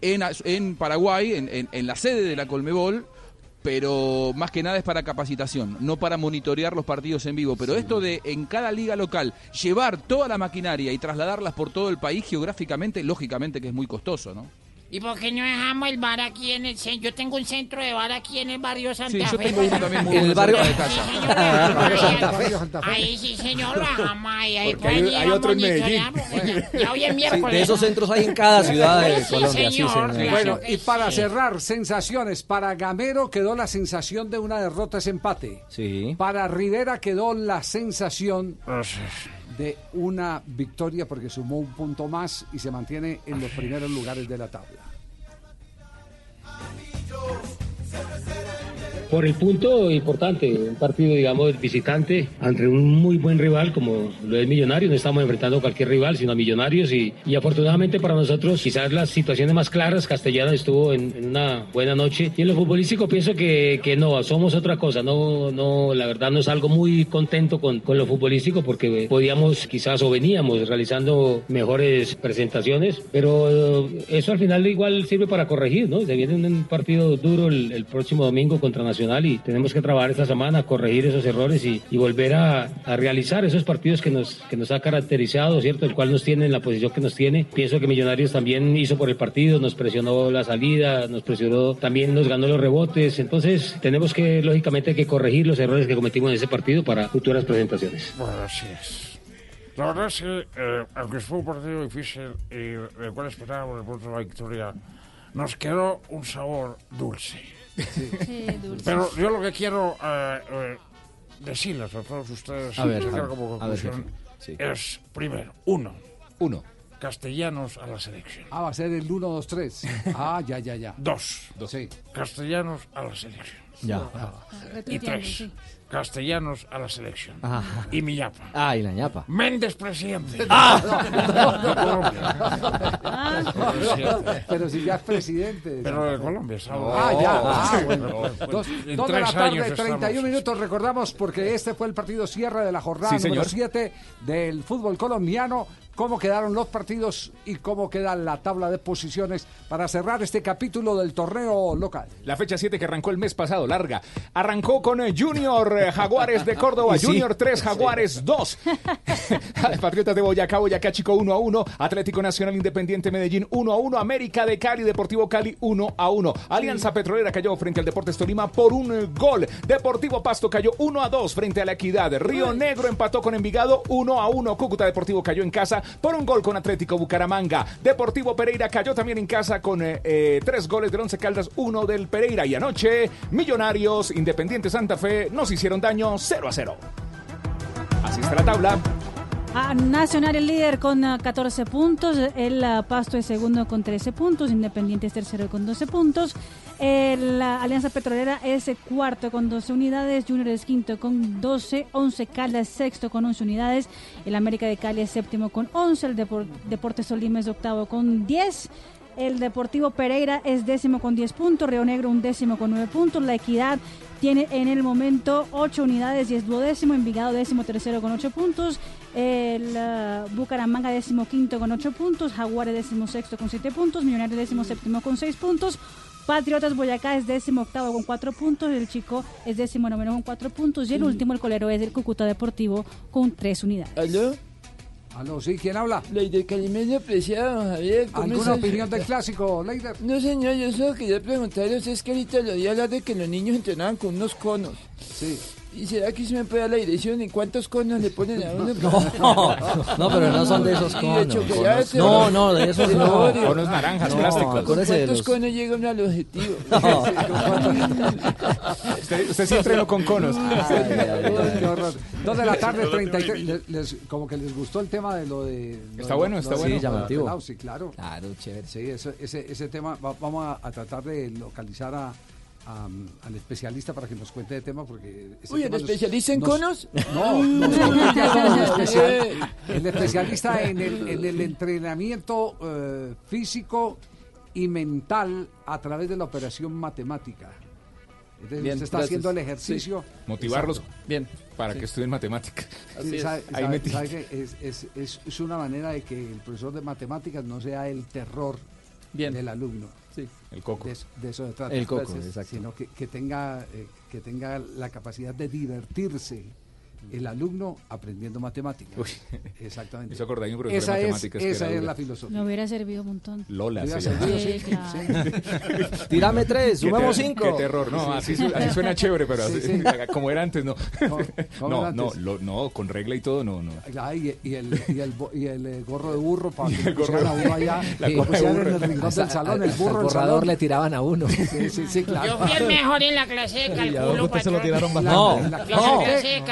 en, en Paraguay, en, en- en la sede de la Colmebol, pero más que nada es para capacitación, no para monitorear los partidos en vivo. Pero esto de en cada liga local llevar toda la maquinaria y trasladarlas por todo el país geográficamente, lógicamente que es muy costoso, ¿no? ¿Y por qué no dejamos el bar aquí en el centro? Yo tengo un centro de bar aquí en el barrio Santa Sí, yo Fe. tengo uno también muy En el barrio- de Sí, casa. Barrio Santa Fe. Ahí sí, señor, lo dejamos ahí. ahí Porque hay- hay a otro en Medellín. porque ya- Ya hoy es Sí, miércoles. de esos ¿no? centros hay en cada ciudad de Sí, Colombia, sí, señor, Bueno, y para sí. cerrar, sensaciones. Para Gamero quedó la sensación de una derrota ese empate. Sí. Para Rivera quedó la sensación de una victoria porque sumó un punto más y se mantiene en los primeros lugares de la tabla. Por el punto importante, un partido, digamos, visitante ante un muy buen rival como lo es Millonarios. No estamos enfrentando a cualquier rival, sino a Millonarios. Y, y afortunadamente para nosotros, quizás las situaciones más claras, Castellano estuvo en, en una buena noche. Y en lo futbolístico pienso que, que no, somos otra cosa. No, no, la verdad no salgo muy contento con, con lo futbolístico porque podíamos quizás o veníamos realizando mejores presentaciones. Pero eso al final igual sirve para corregir, ¿no? Se viene un partido duro el, el próximo domingo contra Nacional y tenemos que trabajar esta semana, corregir esos errores y, y volver a, a realizar esos partidos que nos, que nos ha caracterizado, ¿cierto? El cual nos tiene en la posición que nos tiene. Pienso que Millonarios también hizo por el partido, nos presionó la salida, nos presionó, también nos ganó los rebotes. Entonces tenemos que, lógicamente, que corregir los errores que cometimos en ese partido para futuras presentaciones. Bueno, así es. La verdad es que, eh, aunque fue un partido difícil y del cual esperábamos el punto de la victoria, nos quedó un sabor dulce. Pero yo lo que quiero eh, eh, decirles a todos ustedes, A ver, sacar a ver, como a ver, conclusión, jefe. Sí. es, primero, uno, Uno. castellanos a la selección. Ah, va a ser el 1, 2, 3. Ah, ya, ya, ya. Dos, Sí. castellanos a la selección. Ya. Y Retuiteando, tres, sí. Castellanos a la selección. Ajá. Y mi ñapa. Ah, y la ñapa. Méndez presidente. Pero si ya es presidente. Pero de Colombia, ¿sabes? Ah, ya. Ah, Pues, bueno. Dos, en dos de la tres tarde, años 31 estamos. minutos. Recordamos porque este fue el partido cierre de la jornada Sí, número señor. 7 del fútbol colombiano. Cómo quedaron los partidos y cómo queda la tabla de posiciones para cerrar este capítulo del torneo local. La fecha 7 que arrancó el mes pasado, larga. Arrancó con eh, Junior eh, Jaguares de Córdoba, sí. Junior 3, Jaguares 2. Patriotas de Boyacá, Boyacá Chico 1 a 1. Atlético Nacional Independiente Medellín 1 a 1. América de Cali, Deportivo Cali 1 a 1. Alianza Petrolera cayó frente al Deportes Tolima por un eh, gol. Deportivo Pasto cayó 1 a 2 frente a la Equidad. Río Negro empató con Envigado 1 a 1. Cúcuta Deportivo cayó en casa por un gol con Atlético Bucaramanga. Deportivo Pereira cayó también en casa con eh, eh, tres goles del Once Caldas, uno del Pereira. Y anoche, Millonarios, Independiente Santa Fe nos hicieron daño 0 a 0. Así está la tabla. Ah, Nacional es líder con ah, 14 puntos, el ah, Pasto es segundo con 13 puntos, Independiente es tercero con 12 puntos, el, la Alianza Petrolera es cuarto con 12 unidades, Junior es quinto con 12, 11 Caldas sexto con 11 unidades, el América de Cali es séptimo con 11, el Depor- Deportes Tolima es octavo con 10, el Deportivo Pereira es décimo con 10 puntos, Río Negro un décimo con 9 puntos, La Equidad tiene en el momento 8 unidades y es duodécimo, Envigado décimo tercero con 8 puntos, el ah, Bucaramanga décimo quinto con 8 puntos, Jaguares décimo sexto con 7 puntos, Millonarios décimo séptimo con 6 puntos, Patriotas Boyacá es décimo octavo con 4 puntos, el Chico es décimo noveno con 4 puntos y el último, el colero, es el Cúcuta Deportivo con 3 unidades. ¿Aló? Aló, sí, ¿quién habla? Leider Calimeño, apreciado, Javier. ¿cómo ¿Alguna opinión del clásico, Leider? No, señor, yo solo quería preguntarles, es que ahorita lo di hablar de que los niños entrenaban con unos conos. Sí. ¿Y será que se me puede dar la dirección? ¿Y cuántos conos le ponen a uno? No, no, pero no son de esos conos. chocolate, No, no, de esos de no. Conos naranjas, No, plásticos. ¿Con Acuérdese de cuántos los- conos llega uno al objetivo? Usted, usted sí entrenó con conos. Dos de la tarde, 33. Les, les- como que les gustó el tema de lo de. lo Está de- bueno, lo está de- bueno. de llamativo. Sí, claro. Claro, chévere. Sí, eso- ese, ese tema va- vamos a, a tratar de localizar a, a- al especialista para que nos cuente de tema porque Uy, ¿el tema nos- especialista en nos- conos? No, nos ya con el, especial- Eh. el especialista en el, en el entrenamiento eh, físico y mental a través de la operación matemática. Entonces, Bien, usted está gracias. haciendo el ejercicio. Motivarlos Exacto. bien para Sí. que estudien matemáticas. Sí, que es, es- es- es una manera de que el profesor de matemáticas no sea el terror del alumno. El coco. De, eso- de eso se trata. El coco, Entonces, exacto. Sino que, que tenga, eh, que tenga la capacidad de divertirse el alumno aprendiendo matemáticas. Exactamente. hizo acordar de un profesor esa de es, matemáticas que esa era es dura. la filosofía. Me hubiera servido un montón. Lola se llama. Sí, sí, claro. sí. Tírame tres, ter- cinco. Qué terror, no, Sí, así, así suena chévere, pero Sí, así- sí. como era antes, no. ¿Cómo No, era no, antes? lo- no, con regla y todo, no, no. Ah, y, y el, y, el, bo- y el, eh, gorro de burro para que el gorro- a uno allá, la gorra de pusieran en burro. el rincón del salón, al- el burro del borrador le tiraban a uno. Sí, sí, sí, claro. Yo fui el mejor en la clase de cálculo, se lo tiraron La- No, no. clase de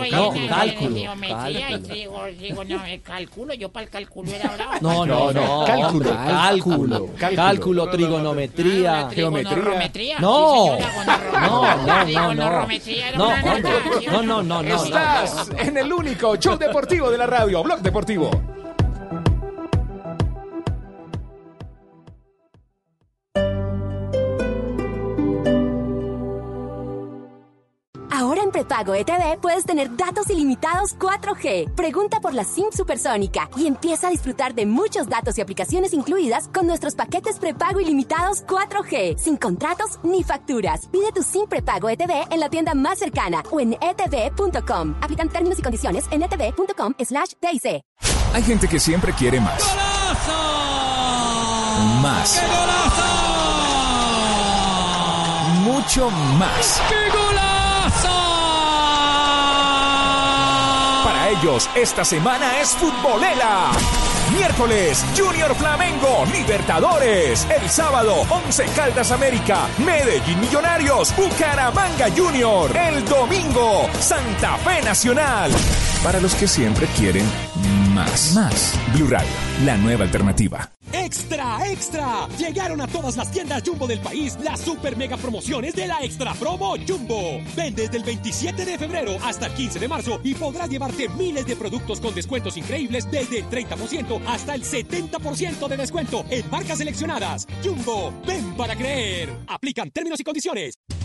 cálculo cálculo, en geometría y cálculo. digo, digo, no, el cálculo, yo para el cálculo era bravo. No, no, no. Cálculo, Cálculo. cálculo. Cálculo, trigonometría. Trigonometría. No. No, no, no, no. Trigonometría era No, una hombre. nota, ¿sí o No, no, no, no. Estás en el único show deportivo de la radio, Blog Deportivo. Prepago ETV puedes tener datos ilimitados 4G. Pregunta por la SIM supersónica y empieza a disfrutar de muchos datos y aplicaciones incluidas con nuestros paquetes prepago ilimitados 4G, sin contratos ni facturas. Pide tu SIM prepago ETV en la tienda más cercana o en etv.com. Aplican términos y condiciones en etv.com slash TIC. Hay gente que siempre quiere más. Más. Mucho más. Ellos, esta semana es futbolera. Miércoles, Junior Flamengo, Libertadores. El sábado, 11 Caldas América, Medellín Millonarios, Bucaramanga Junior. El domingo, Santa Fe Nacional. Para los que siempre quieren más. Más. Blue Radio, la nueva alternativa. ¡Extra, extra! Llegaron a todas las tiendas Jumbo del país las super mega promociones de la Extra Promo Jumbo. Ven desde el 27 de febrero hasta el 15 de marzo y podrás llevarte miles de productos con descuentos increíbles desde el 30% hasta el 70% de descuento en marcas seleccionadas. Jumbo, ven para creer. Aplican términos y condiciones.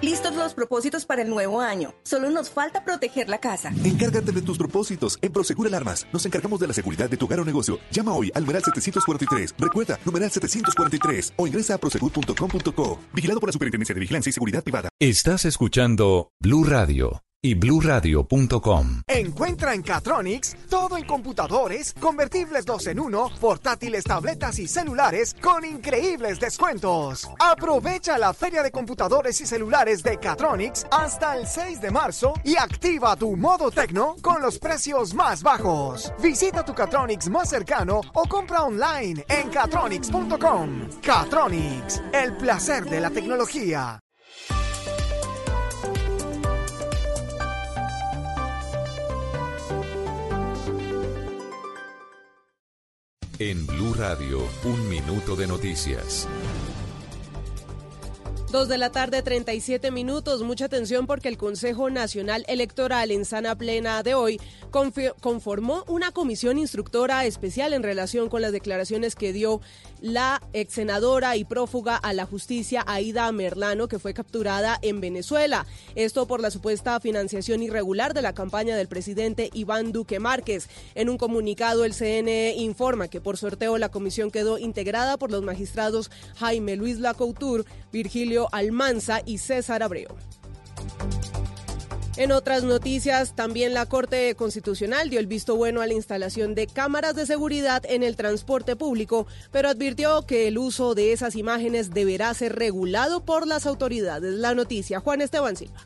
Listos los propósitos para el nuevo año. Solo nos falta proteger la casa. Encárgate de tus propósitos. En Prosegur Alarmas nos encargamos de la seguridad de tu hogar o negocio. Llama hoy al numeral 743. Recuerda, numeral 743 o ingresa a prosegur.com.co. Vigilado por la Superintendencia de Vigilancia y Seguridad Privada. Estás escuchando Blue Radio y bluradio.com. Encuentra en Catronics todo en computadores, convertibles 2 en 1, portátiles, tabletas y celulares con increíbles descuentos. Aprovecha la feria de computadores y celulares de Catronics hasta el 6 de marzo y activa tu modo tecno con los precios más bajos. Visita tu Catronics más cercano o compra online en catronics.com. Catronics, el placer de la tecnología. En Blue Radio, un minuto de noticias. Dos de la tarde, 37 minutos. Mucha atención porque el Consejo Nacional Electoral en sana plena de hoy conformó una comisión instructora especial en relación con las declaraciones que dio la ex senadora y prófuga a la justicia Aida Merlano, que fue capturada en Venezuela. Esto por la supuesta financiación irregular de la campaña del presidente Iván Duque Márquez. En un comunicado, el CNE informa que por sorteo la comisión quedó integrada por los magistrados Jaime Luis Lacoutur, Virgilio Almanza y César Abreu. En otras noticias, también la Corte Constitucional dio el visto bueno a la instalación de cámaras de seguridad en el transporte público, pero advirtió que el uso de esas imágenes deberá ser regulado por las autoridades. La noticia, Juan Esteban Silva.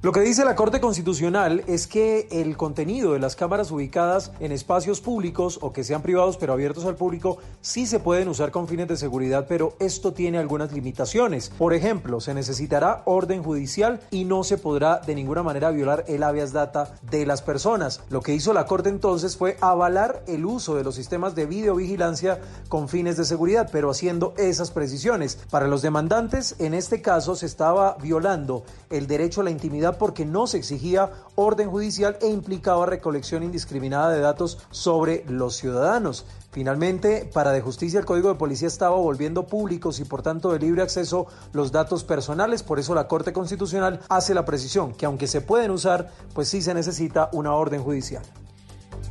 Lo que dice la Corte Constitucional es que el contenido de las cámaras ubicadas en espacios públicos o que sean privados pero abiertos al público sí se pueden usar con fines de seguridad, pero esto tiene algunas limitaciones. Por ejemplo, se necesitará orden judicial y no se podrá de ninguna manera violar el habeas data de las personas. Lo que hizo la Corte entonces fue avalar el uso de los sistemas de videovigilancia con fines de seguridad, pero haciendo esas precisiones. Para los demandantes, en este caso se estaba violando el derecho a la intimidad porque no se exigía orden judicial e implicaba recolección indiscriminada de datos sobre los ciudadanos. Finalmente, para de justicia el Código de Policía estaba volviendo públicos y por tanto de libre acceso los datos personales, por eso la Corte Constitucional hace la precisión que aunque se pueden usar, pues sí se necesita una orden judicial.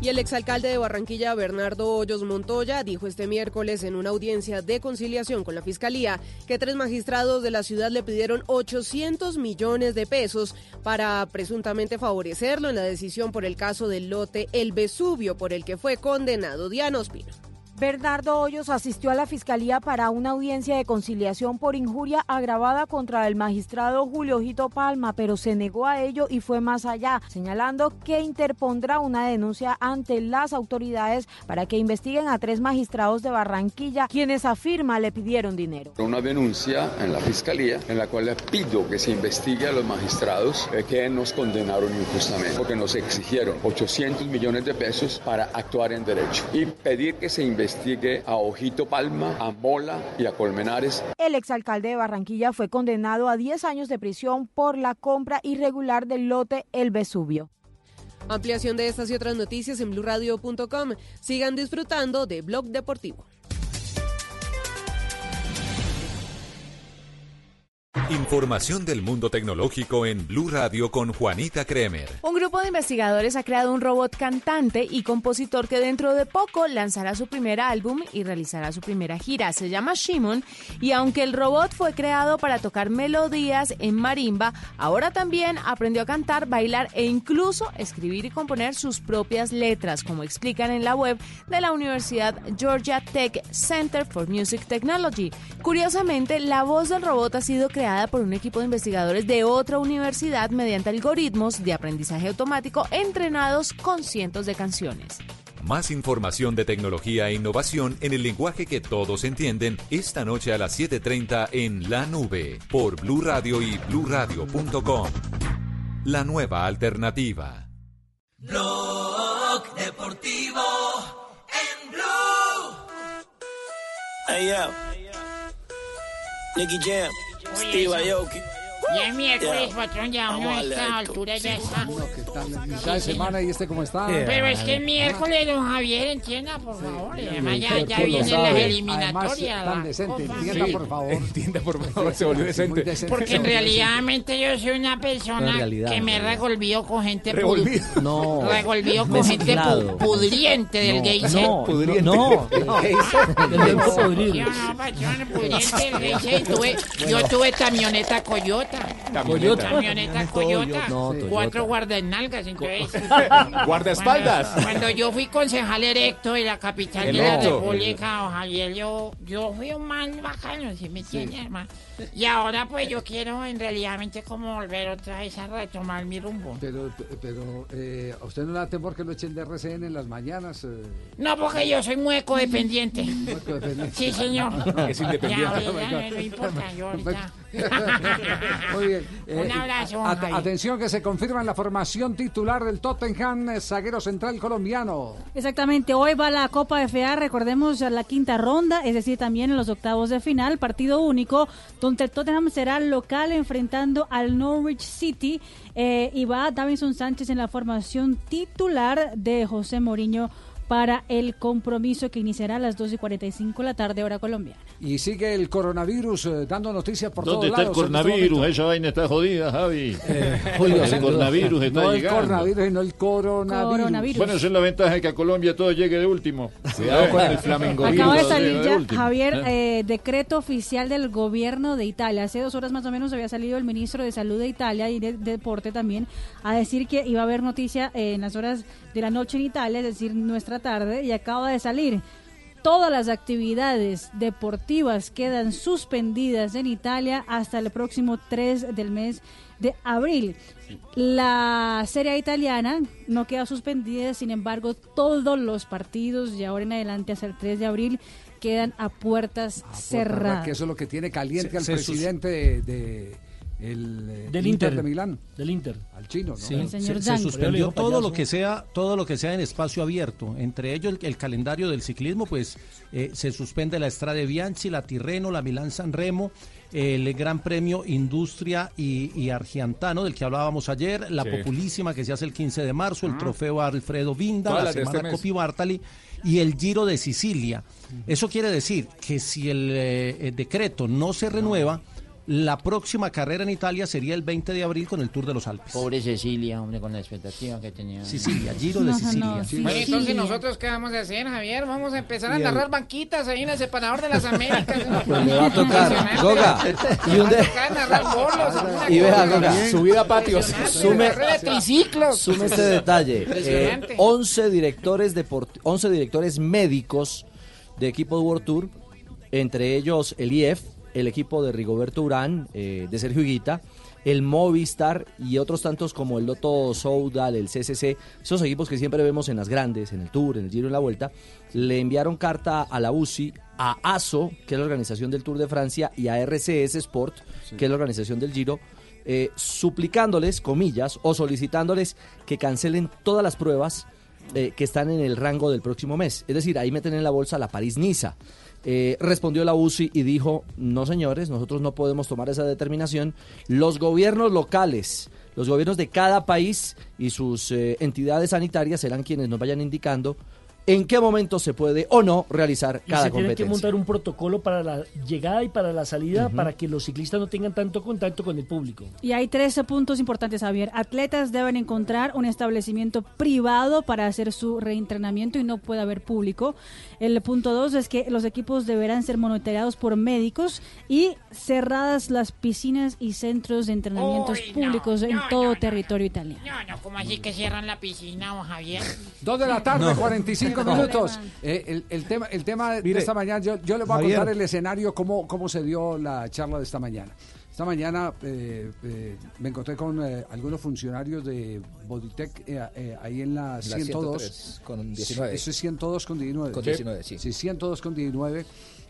Y el exalcalde de Barranquilla, Bernardo Hoyos Montoya, dijo este miércoles en una audiencia de conciliación con la Fiscalía que tres magistrados de la ciudad le pidieron 800 millones de pesos para presuntamente favorecerlo en la decisión por el caso del lote El Vesubio, por el que fue condenado Diana Ospino. Bernardo Hoyos asistió a la Fiscalía para una audiencia de conciliación por injuria agravada contra el magistrado Julio Jito Palma, pero se negó a ello y fue más allá, señalando que interpondrá una denuncia ante las autoridades para que investiguen a tres magistrados de Barranquilla, quienes afirma le pidieron dinero. Una denuncia en la Fiscalía en la cual le pido que se investigue a los magistrados eh, que nos condenaron injustamente, porque nos exigieron 800 millones de pesos para actuar en derecho y pedir que se investigue investigue a Ojito Palma, a Mola y a Colmenares. El exalcalde de Barranquilla fue condenado a 10 años de prisión por la compra irregular del lote El Vesubio. Ampliación de estas y otras noticias en blurradio.com. Sigan disfrutando de Blog Deportivo. Información del mundo tecnológico en Blue Radio con Juanita Kremer. Un grupo de investigadores ha creado un robot cantante y compositor que dentro de poco lanzará su primer álbum y realizará su primera gira. Se llama Shimon y aunque el robot fue creado para tocar melodías en marimba, ahora también aprendió a cantar, bailar e incluso escribir y componer sus propias letras, como explican en la web de la Universidad Georgia Tech Center for Music Technology. Curiosamente, la voz del robot ha sido creada por un equipo de investigadores de otra universidad mediante algoritmos de aprendizaje automático entrenados con cientos de canciones. Más información de tecnología e innovación en el lenguaje que todos entienden esta noche a las 7:30 en La Nube por Blue Radio y bluradio.com. La nueva alternativa. Blog Deportivo en Blue. Hey, yo. Nicky Jam. Steve oh, Aoki. Ya es miércoles, patrón, ya Vamos uno a esta altura ya está. Mitad de semana y este cómo está. Pero es que es miércoles, don Javier, entienda, por favor. además ya, vienen las Además, eliminatorias. tan decente, entienda, por favor. Entienda, por favor, se volvió decente. Porque en realidadmente yo soy una persona realidad, que me realidad. revolvió con gente Revolvido. pu- No. revolvido con gente pudriente del No, gay no. Pudriente. no, no. Patrón, pudriente del gay Yo tuve camioneta Coyota. Camioneta. Camioneta Coyota. No, Toyota. Cuatro guardanalgas, entonces. Guardaespaldas. Cuando, cuando yo fui concejal erecto de la capital de la. República, don Javier, yo, yo fui un man bacano, ¿sí me entiende, hermano? Y ahora, pues, yo quiero, en realidad, como volver otra vez a retomar mi rumbo. Pero, pero eh, ¿a usted no le da temor que lo echen de RCN en las mañanas? eh? No, porque yo soy muy ecodependiente. ecodependiente. Sí, señor. Es independiente. Ya, ya, no importa, yo ahorita. Muy bien. Eh, Un abrazo, at- Javi. atención que se confirma en la formación titular del Tottenham, eh, zaguero central colombiano. Exactamente, hoy va la Copa FA, recordemos la quinta ronda, es decir, también en los octavos de final, partido único, donde Tottenham será local enfrentando al Norwich City eh, y va Davinson Sánchez en la formación titular de José Mourinho para el compromiso que iniciará a las 2 y 45 de la tarde, hora colombiana. Y sigue el coronavirus eh, dando noticias por ¿Dónde todos está el lados en este coronavirus? Esa vaina está jodida, Javi. Julio, el coronavirus está no llegando. el coronavirus, sino el coronavirus. Coronavirus. Bueno, esa es la ventaja de que a Colombia todo llegue de último. Cuidado con el Flamengo. Acaba de salir de ya. Javier, ¿Eh? eh, decreto oficial del gobierno de Italia. Hace dos horas más o menos había salido el ministro de Salud de Italia y de, de Deporte también a decir que iba a haber noticia eh, en las horas de la noche en Italia, es decir, nuestra tarde, y acaba de salir. Todas las actividades deportivas quedan suspendidas en Italia hasta el próximo 3 del mes de abril. La Serie italiana no queda suspendida, sin embargo, todos los partidos de ahora en adelante hasta el 3 de abril quedan a puertas Puerta, cerradas. Que eso es lo que tiene caliente Se- al se presidente de, de- el eh, Del Inter. de Milán. Del Inter. Al chino, ¿no? Sí, se, se suspendió todo lo que sea todo lo que sea en espacio abierto entre ellos el, el calendario del ciclismo pues eh, se suspende la Estrada Bianchi la Tirreno la Milán San Remo el Gran Premio Industria y, y Argiantano del que hablábamos ayer la Sí. populísima que se hace el 15 de marzo el trofeo Alfredo Vinda la de este semana mes. Coppi Bartali y el Giro de Sicilia eso quiere decir que si el eh, eh, decreto no se renueva la próxima carrera en Italia sería el 20 de abril con el Tour de los Alpes. Pobre Cecilia, hombre, con la expectativa que tenía. Sicilia, Giro de Sicilia. no, Sí. Bueno, Entonces, ¿nosotros qué vamos a hacer, Javier? Vamos a empezar a Bien. narrar banquitas ahí en el separador de las Américas. Pues le va a tocar, Goga. Y un de- Y vea. Goga. Subida a patios. Sume, Carrera de triciclos. sume este detalle. Eh, Impresionante. 11 directores deport- 11 directores médicos de equipo de World Tour, entre ellos el IEF, el equipo de Rigoberto Urán, eh, de Sergio Higuita, el Movistar y otros tantos como el Loto Soudal, el CCC, esos equipos que siempre vemos en las grandes, en el Tour, en el Giro, en la Vuelta, le enviaron carta a la UCI, a ASO, que es la organización del Tour de Francia, y a RCS Sport, que es la organización del Giro, eh, suplicándoles, comillas, o solicitándoles que cancelen todas las pruebas eh, que están en el rango del próximo mes. Es decir, ahí meten en la bolsa la París-Niza. Eh, respondió la UCI y dijo, no señores, nosotros no podemos tomar esa determinación. Los gobiernos locales, los gobiernos de cada país y sus eh, entidades sanitarias serán quienes nos vayan indicando en qué momento se puede o no realizar Y cada se tiene que competencia. montar un protocolo para la llegada y para la salida para que los ciclistas no tengan tanto contacto con el público. Y hay 13 puntos importantes, Javier. Atletas deben encontrar un establecimiento privado para hacer su reentrenamiento y no puede haber público. El punto 2 es que los equipos deberán ser monitoreados por médicos y cerradas las piscinas y centros de entrenamientos Uy, no, públicos en no, todo territorio italiano. No, no, ¿cómo así que cierran la piscina, Javier? Dos de la tarde, No. 45 No. minutos. Eh, el, el tema, el tema de Mire, esta mañana, yo, yo le voy a Javier. contar el escenario, cómo, cómo se dio la charla de esta mañana. Esta mañana eh, eh, me encontré con eh, algunos funcionarios de Bodytech eh, eh, ahí en la, La 102. 103 con 19. Eso es 102 con 19. Con 19, sí. Sí, 102 con 19.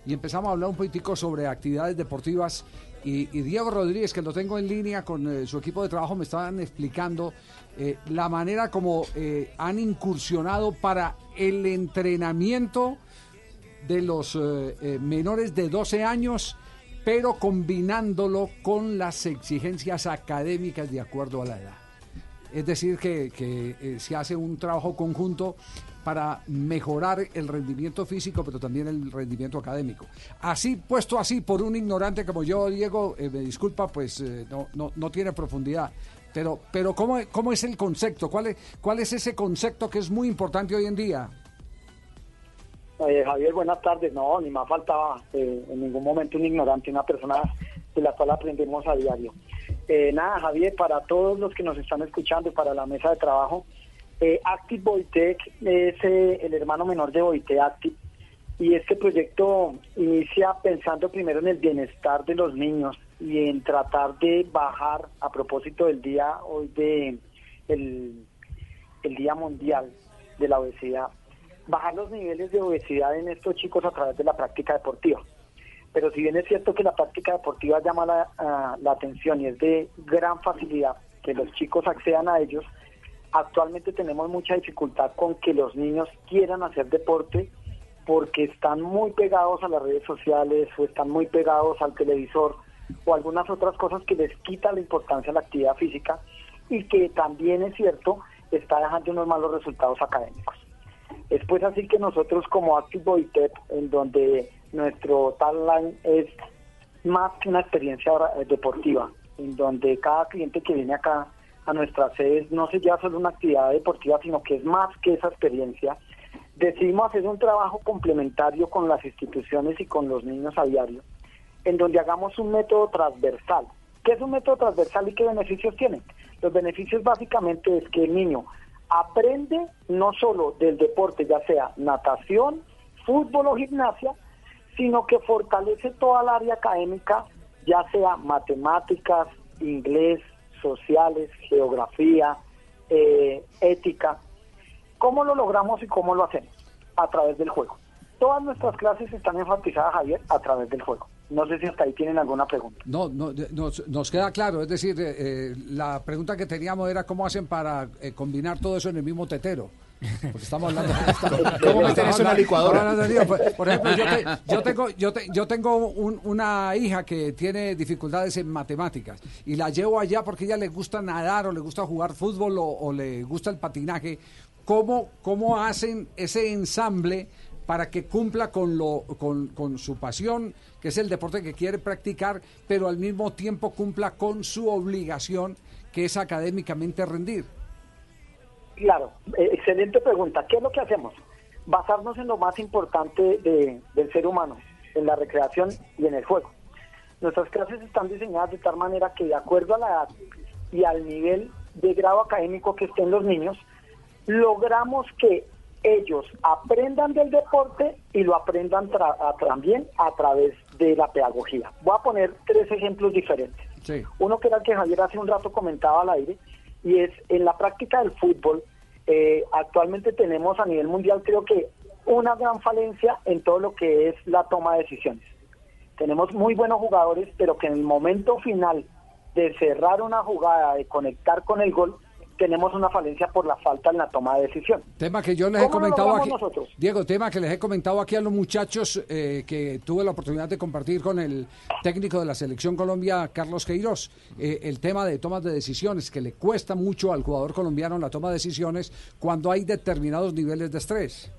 Y empezamos a hablar un poquitico sobre actividades deportivas. Y, y Diego Rodríguez, que lo tengo en línea con eh, su equipo de trabajo, me estaban explicando eh, la manera como eh, han incursionado para el entrenamiento de los eh, eh, menores de 12 años, pero combinándolo con las exigencias académicas de acuerdo a la edad. Es decir, que, eh, se hace un trabajo conjunto para mejorar el rendimiento físico, pero también el rendimiento académico. Así, puesto así por un ignorante como yo, Diego, me disculpa, pues no, no, no tiene profundidad. Pero, pero ¿cómo, ¿cómo es el concepto? ¿Cuál es, ¿Cuál es ese concepto que es muy importante hoy en día? Eh, Javier, buenas tardes. No, ni más faltaba eh, en ningún momento un ignorante, una persona de la cual aprendemos a diario. Eh, nada, Javier, para todos los que nos están escuchando, para la mesa de trabajo, eh, Active Boitec es eh, el hermano menor de Boite Active y este proyecto inicia pensando primero en el bienestar de los niños y en tratar de bajar, a propósito del día hoy de el, el Día Mundial de la Obesidad, bajar los niveles de obesidad en estos chicos a través de la práctica deportiva. Pero si bien es cierto que la práctica deportiva llama la, la atención y es de gran facilidad que los chicos accedan a ellos, actualmente tenemos mucha dificultad con que los niños quieran hacer deporte porque están muy pegados a las redes sociales o están muy pegados al televisor o algunas otras cosas que les quita la importancia a la actividad física y que también es cierto está dejando unos malos resultados académicos. Es pues así que nosotros como Active Bodytech, en donde nuestro tagline es más que una experiencia eh, deportiva, en donde cada cliente que viene acá a nuestras sedes no se lleva solo una actividad deportiva, sino que es más que esa experiencia, decidimos hacer un trabajo complementario con las instituciones y con los niños a diario, en donde hagamos un método transversal. ¿Qué es un método transversal y qué beneficios tiene? Los beneficios básicamente es que el niño aprende no solo del deporte, ya sea natación, fútbol o gimnasia, sino que fortalece toda el área académica, ya sea matemáticas, inglés, sociales, geografía, eh, ética. ¿Cómo lo logramos y cómo lo hacemos? A través del juego. Todas nuestras clases están enfatizadas, Javier, a través del juego. No sé si hasta ahí tienen alguna pregunta. No, no, de- nos, nos queda claro. Es decir, eh, eh, la pregunta que teníamos era cómo hacen para eh, combinar todo eso en el mismo tetero. Porque estamos hablando. ¿Cómo meten eso en la licuadora? estamos lío. Por, por ejemplo, yo, te- yo tengo, yo, te- yo tengo un- una hija que tiene dificultades en matemáticas y la llevo allá porque a ella le gusta nadar o le gusta jugar fútbol o, o le gusta el patinaje. ¿Cómo, cómo hacen ese ensamble para que cumpla con, lo, con, con su pasión, que es el deporte que quiere practicar, pero al mismo tiempo cumpla con su obligación, que es académicamente rendir? Claro, eh, excelente pregunta. ¿Qué es lo que hacemos? Basarnos en lo más importante de- del ser humano, en la recreación y en el juego. Nuestras clases están diseñadas de tal manera que de acuerdo a la edad y al nivel de grado académico que estén los niños, logramos que ellos aprendan del deporte y lo aprendan tra- a- también a través de la pedagogía. Voy a poner tres ejemplos diferentes. Sí. Uno que era el que Javier hace un rato comentaba al aire, y es en la práctica del fútbol, eh, actualmente tenemos a nivel mundial creo que una gran falencia en todo lo que es la toma de decisiones. Tenemos muy buenos jugadores, pero que en el momento final de cerrar una jugada, de conectar con el gol, tenemos una falencia por la falta en la toma de decisión. Tema que yo les he ¿Cómo lo comentado aquí. nosotros? Diego, tema que les he comentado aquí a los muchachos eh, que tuve la oportunidad de compartir con el técnico de la selección Colombia, Carlos Queiroz. Eh, el tema de tomas de decisiones, que le cuesta mucho al jugador colombiano la toma de decisiones cuando hay determinados niveles de estrés.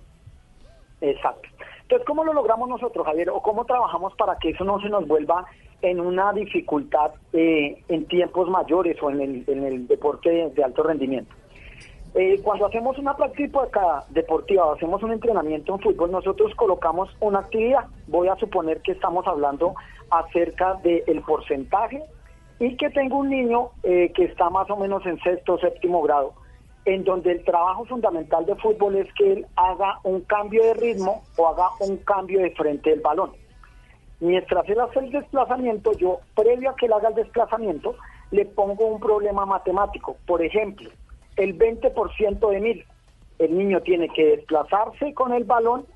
Exacto. Entonces, ¿cómo lo logramos nosotros, Javier? ¿O cómo trabajamos para que eso no se nos vuelva en una dificultad eh, en tiempos mayores o en el, en el deporte de, de alto rendimiento? Eh, cuando hacemos una práctica deportiva o hacemos un entrenamiento en fútbol, nosotros colocamos una actividad. Voy a suponer que estamos hablando acerca del porcentaje y que tengo un niño eh, que está más o menos en sexto séptimo grado, en donde el trabajo fundamental de fútbol es que él haga un cambio de ritmo o haga un cambio de frente del balón. Mientras él hace el desplazamiento, yo, previo a que él haga el desplazamiento, le pongo un problema matemático. Por ejemplo, el 20% de mil. El niño tiene que desplazarse con el balón,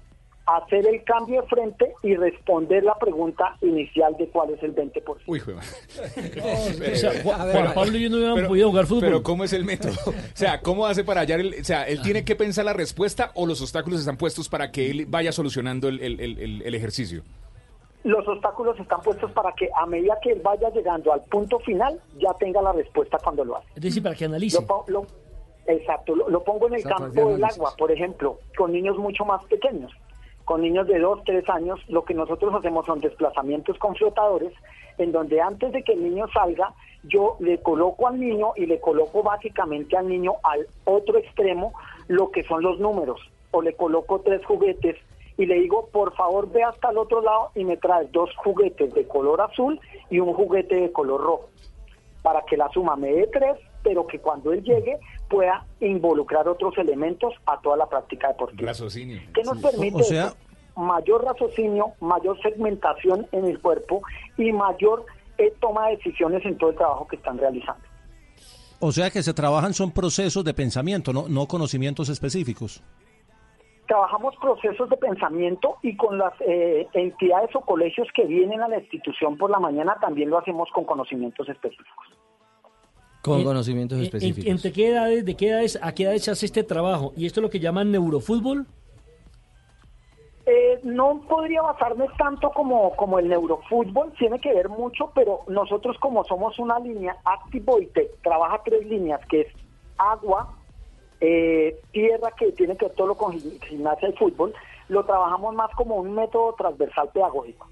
hacer el cambio de frente y responder la pregunta inicial de cuál es el 20%. Uy, juega. o sea, Juan- Juan Pablo y yo no hubiéramos podido jugar fútbol. Pero ¿cómo es el método? O sea, ¿cómo hace para hallar el... O sea, ¿él tiene que pensar la respuesta o los obstáculos están puestos para que él vaya solucionando el, el- el- el- el ejercicio? Los obstáculos están puestos para que a medida que él vaya llegando al punto final, ya tenga la respuesta cuando lo hace. Es decir, para que analice. Lo lo- exacto, lo, lo pongo en el Exacto, campo de del agua, por ejemplo, con niños mucho más pequeños. Con niños de 2, 3 años, lo que nosotros hacemos son desplazamientos con flotadores, en donde antes de que el niño salga, yo le coloco al niño y le coloco básicamente al niño al otro extremo lo que son los números, o le coloco tres juguetes y le digo, por favor, ve hasta el otro lado y me traes dos juguetes de color azul y un juguete de color rojo para que la suma me dé tres, pero que cuando él llegue pueda involucrar otros elementos a toda la práctica deportiva. Raciocinio. ¿Qué nos permite O sea- eso? mayor raciocinio, mayor segmentación en el cuerpo y mayor eh, toma de decisiones en todo el trabajo que están realizando. O sea que se trabajan son procesos de pensamiento, no, no conocimientos específicos. Trabajamos procesos de pensamiento y con las eh, entidades o colegios que vienen a la institución por la mañana también lo hacemos con conocimientos específicos. Con En- conocimientos en- específicos. ¿Entre qué edades, de qué edades, a qué edades se hace este trabajo? ¿Y esto es lo que llaman neurofútbol? Eh, no podría basarme tanto como, como el neurofútbol, tiene que ver mucho, pero nosotros como somos una línea, Active Boytech trabaja tres líneas, que es agua, eh, tierra, que tiene que ver todo lo con gim- gimnasia y fútbol, lo trabajamos más como un método transversal pedagógico.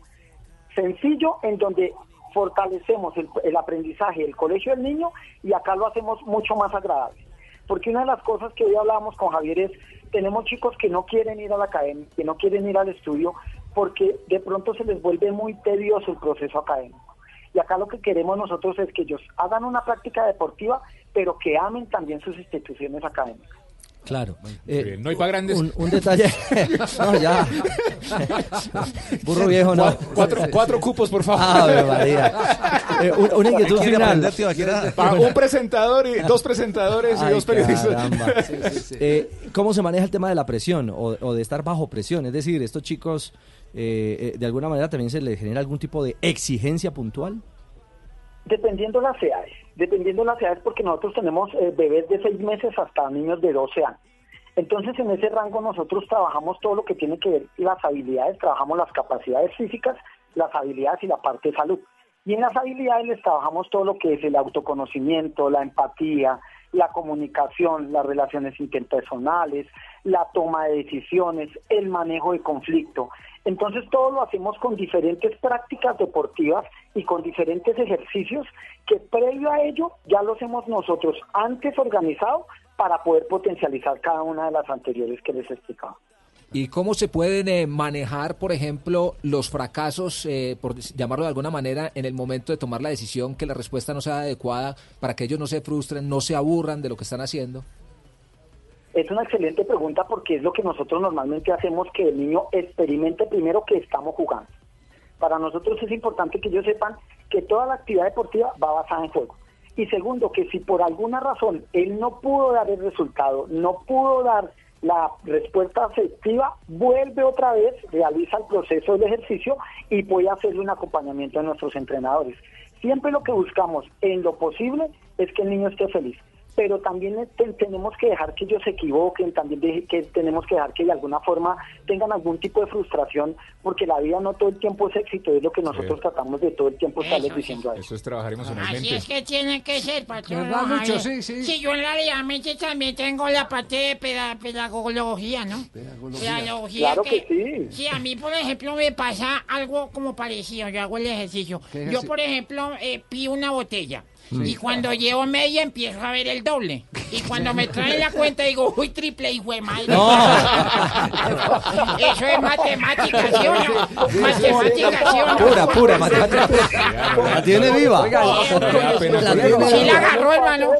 Sencillo, en donde fortalecemos el, el aprendizaje del colegio del niño y acá lo hacemos mucho más agradable. Porque una de las cosas que hoy hablábamos con Javier es, tenemos chicos que no quieren ir a la academia, que no quieren ir al estudio, porque de pronto se les vuelve muy tedioso el proceso académico. Y acá lo que queremos nosotros es que ellos hagan una práctica deportiva, pero que amen también sus instituciones académicas. Claro. Eh. No hay pa' grandes. Un, un detalle. no, ya. Burro viejo, no. Cuatro, cuatro- cupos, por favor. Ave María. Eh, un- una inquietud ¿Quiere final. Pa- un presentador y dos presentadores y dos periodistas. caramba. Eh, ¿Cómo se maneja el tema de la presión o, o de estar bajo presión? Es decir, estos chicos eh, de alguna manera también se le genera algún tipo de exigencia puntual? Dependiendo las edades, dependiendo las edades porque nosotros tenemos eh, bebés de seis meses hasta niños de 12 años. Entonces en ese rango nosotros trabajamos todo lo que tiene que ver las habilidades, trabajamos las capacidades físicas, las habilidades y la parte de salud. Y en las habilidades les trabajamos todo lo que es el autoconocimiento, la empatía, la comunicación, las relaciones interpersonales, la toma de decisiones, el manejo de conflicto. Entonces todo lo hacemos con diferentes prácticas deportivas y con diferentes ejercicios que previo a ello ya los hemos nosotros antes organizado para poder potencializar cada una de las anteriores que les explicaba. ¿Y cómo se pueden eh, manejar, por ejemplo, los fracasos, eh, por llamarlo de alguna manera, en el momento de tomar la decisión, que la respuesta no sea adecuada, para que ellos no se frustren, no se aburran de lo que están haciendo? Es una excelente pregunta porque es lo que nosotros normalmente hacemos, que el niño experimente primero que estamos jugando. Para nosotros es importante que ellos sepan que toda la actividad deportiva va basada en juego. Y segundo, que si por alguna razón él no pudo dar el resultado, no pudo dar la respuesta afectiva, vuelve otra vez, realiza el proceso del ejercicio y puede hacerle un acompañamiento a nuestros entrenadores. Siempre lo que buscamos en lo posible es que el niño esté feliz pero también te- tenemos que dejar que ellos se equivoquen, también de- que tenemos que dejar que de alguna forma tengan algún tipo de frustración, porque la vida no todo el tiempo es éxito, es lo que nosotros tratamos de todo el tiempo estarles diciendo a ellos. Eso es trabajar Así emocionalmente. es que tiene que ser, patrón. Sí, sí. Sí, yo en realidad también tengo la parte de peda- pedagogía, ¿no? Pedagogía. Claro que sí. Sí, a mí, por ejemplo, me pasa algo como parecido. Yo hago el ejercicio. ¿Qué Yo, por ejemplo, eh, pido una botella. Sí. Y cuando llevo media empiezo a ver el doble. Y cuando me traen la cuenta digo, uy, triple hijo de madre. Eso es matemática, ¿sí o no? Matemática, ¿sí o no? Pura, pura, matemática. La tiene viva. Oiga, Sí la agarró, hermano.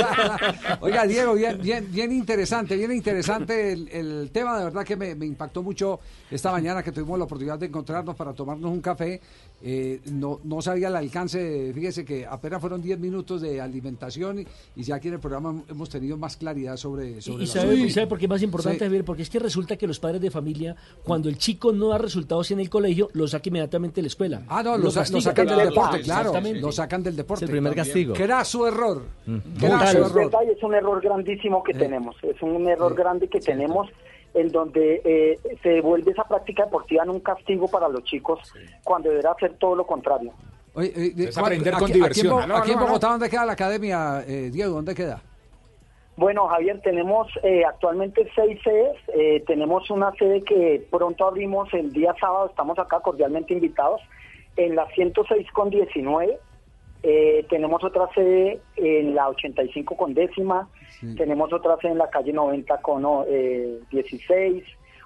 Oiga, Diego, bien, bien, bien interesante, bien interesante el, el tema. De verdad que me, me impactó mucho esta mañana que tuvimos la oportunidad de encontrarnos para tomarnos un café. Eh, no, no sabía el alcance, fíjese que apenas fueron 10 minutos de alimentación y, y ya aquí en el programa hemos tenido más claridad sobre, sobre Y sabe, y sabe por qué es más importante, Sí. Porque es que resulta que los padres de familia, cuando el chico no da resultados en el colegio, lo saca inmediatamente de la escuela. Ah, no, lo, sa- lo castiga. sacan del deporte, claro. Lo sacan del deporte. Es el primer castigo. Que era su error. Que Claro, era su es verdad un error grandísimo que tenemos. Es un error grande que tenemos en donde eh, se vuelve esa práctica deportiva en un castigo para los chicos cuando debería ser todo lo contrario. Oye, eh, Es ¿cuál- aprender aquí- con aquí en diversión. Aquí en. Bogotá, ¿dónde queda la academia, eh, Diego? ¿Dónde queda? Bueno, Javier, tenemos eh, actualmente seis sedes. Eh, tenemos una sede que pronto abrimos el día sábado. Estamos acá cordialmente invitados en la 106 con 19. Eh, tenemos otra sede en la 85 con décima. Tenemos otra sede en la calle 90 con oh, eh, 16.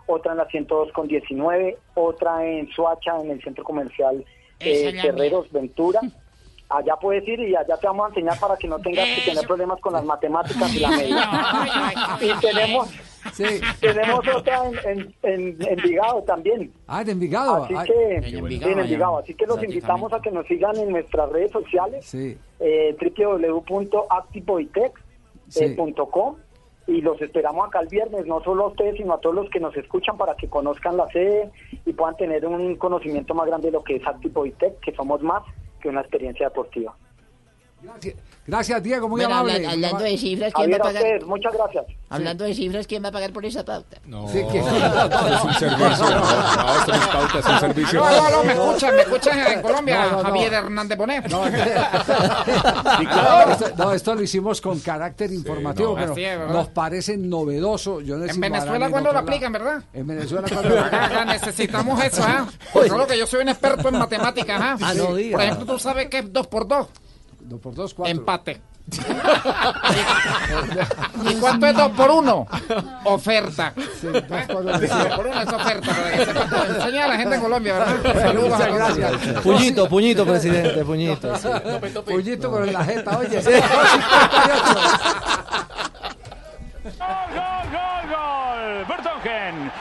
Otra en la 102 con 19. Otra en Suacha, en el centro comercial eh, Terreros Ventura. Allá puedes ir y allá te vamos a enseñar para que no tengas que tener problemas con las matemáticas y la medida. y tenemos, tenemos otra en, en, en Envigado también. Ah, de Envigado. Así Ay, que, en en Envigado. Así que los invitamos a que nos sigan en nuestras redes sociales, Sí. eh, www.activoitech.com y los esperamos acá el viernes, no solo a ustedes, sino a todos los que nos escuchan para que conozcan la sede y puedan tener un conocimiento más grande de lo que es Activoitech, que somos más que una experiencia deportiva. Gracias, Diego, muy Bueno, amable. habla- hablando de cifras, ¿quién va Javier, a a pagar? ustedes, muchas gracias. Hablando de cifras, ¿quién va a pagar por esa pauta? No, Sí, que- es un servicio. No, esto no es pauta, es un servicio. Aló, aló, aló, me escuchan, me escuchan en Colombia, No, no, no. Javier Hernández Bonet. No, esto, no, esto lo hicimos con carácter informativo, no, pero nos parece novedoso. Yo no sé En Venezuela, en ¿cuándo lo aplican, verdad? En Venezuela, ¿cuándo lo acá necesitamos eso, ¿ah? Solo que yo soy un experto en matemáticas, ¿ah? Ah, no. Por ejemplo, ¿tú sabes qué es 2 por 2? Dos por dos, cuatro. Empate. ¿Y cuánto es 2 por 1? Oferta. Sí, dos por uno. 2 por 1 es oferta. para que sepa. Enseña a la gente en Colombia, ¿verdad? Saludos a gracias. Puñito, puñito, presidente, puñito. sí. Puñito con la jeta, oye. Sí. Gol, gol, gol. Bertongen.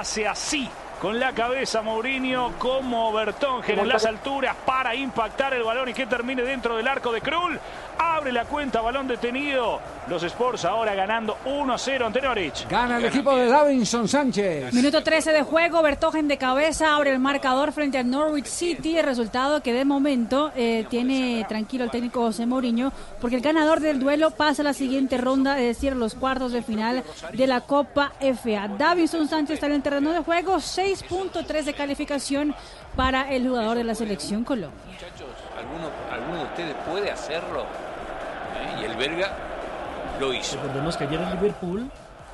Hace así con la cabeza Mourinho como Bertongen en las alturas para impactar el balón y que termine dentro del arco de Krul. Abre la cuenta, balón detenido. Los Sports ahora ganando 1-0 ante Norwich. Gana el equipo de Davinson Sánchez. Minuto 13 de juego, Bertogen de cabeza abre el marcador frente al Norwich City. El resultado que de momento eh, tiene tranquilo el técnico José Mourinho, porque el ganador del duelo pasa a la siguiente ronda, es decir, los cuartos de final de la Copa FA. Davinson Sánchez está en el terreno de juego, 6.3 de calificación para el jugador de la selección Colombia. Muchachos, ¿alguno, alguno de ustedes puede hacerlo? ¿Eh? Y el belga lo hizo. Recordemos que ayer el Liverpool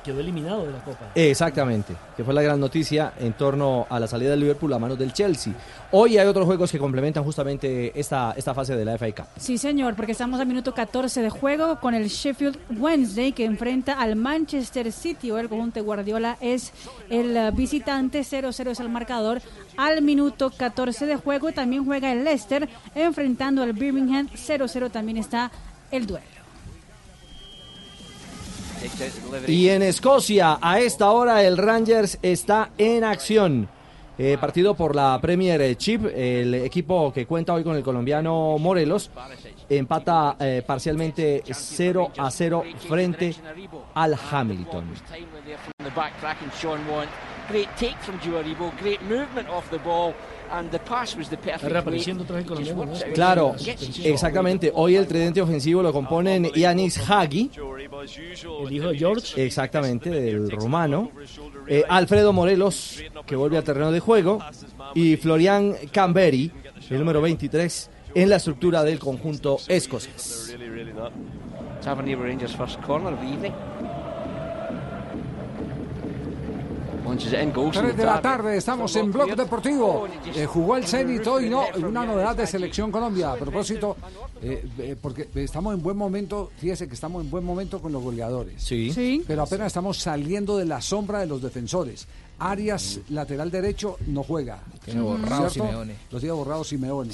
quedó eliminado de la Copa. Exactamente, que fue la gran noticia en torno a la salida del Liverpool a manos del Chelsea. Hoy hay otros juegos que complementan justamente esta, esta fase de la FA Cup. Sí, señor, porque estamos a minuto 14 de juego con el Sheffield Wednesday que enfrenta al Manchester City. O el conjunto de Guardiola es el eh, visitante, 0-0 es el marcador al minuto 14 de juego. También juega el Leicester enfrentando al Birmingham, 0-0 también está el duelo. Y en Escocia, a esta hora, el Rangers está en acción. Eh, partido por la Premier Chip, el equipo que cuenta hoy con el colombiano Morelos, empata eh, parcialmente 0 a 0 frente al Hamilton. Claro, exactamente. Hoy el tridente ofensivo lo componen Yanis Hagi, El hijo de George. exactamente, del rumano, eh, Alfredo Morelos, que vuelve al terreno de juego, y Florian Camberi, el número 23, en la estructura del conjunto escocés. 3 the de la tarde, estamos en Blog Deportivo. Eh, jugó el Zenit hoy, no, una novedad de Selección Colombia. A propósito, eh, eh, porque estamos en buen momento, fíjese que estamos en buen momento con los goleadores. Sí. Sí. Pero apenas estamos saliendo de la sombra de los defensores. Arias, lateral derecho, no juega. Tiene borrado ¿Cierto? Simeone. Lo tiene borrado Simeone.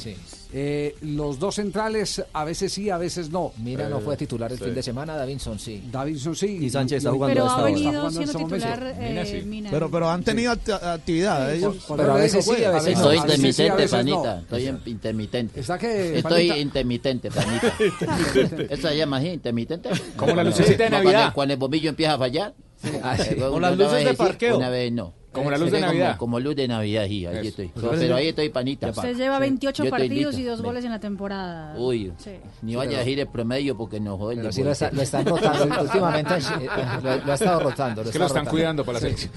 Eh, los dos centrales, a veces sí, a veces no. Mira, no Eh, fue titular el fin de semana, Davinson sí. Davinson sí. Y Sánchez está jugando Pero ha hora. venido siendo este titular eh, sí. Mina. Pero, pero han tenido acti- actividad ellos. por- Pero a veces sí, a veces no. Estoy intermitente, no. panita. Estoy en- intermitente. ¿Está qué, Estoy panita? intermitente, panita. Eso se llama así, intermitente. Como la lucecita de Navidad. Cuando el bombillo empieza a fallar. Ah, sí. Eh, Con las luces de sí, parqueo. Una vez no. Como la luz de Navidad. Como, como luz de Navidad, sí, ahí Eso. estoy. No, pero ahí estoy panita. Usted lleva 28 Yo estoy partidos y dos goles en la temporada. Uy, Sí. ni vaya a decir el promedio porque no jode el Pero sí lo, está- lo están rotando. Últimamente eh, lo, lo ha estado rotando. Es que lo están cuidando para la selección.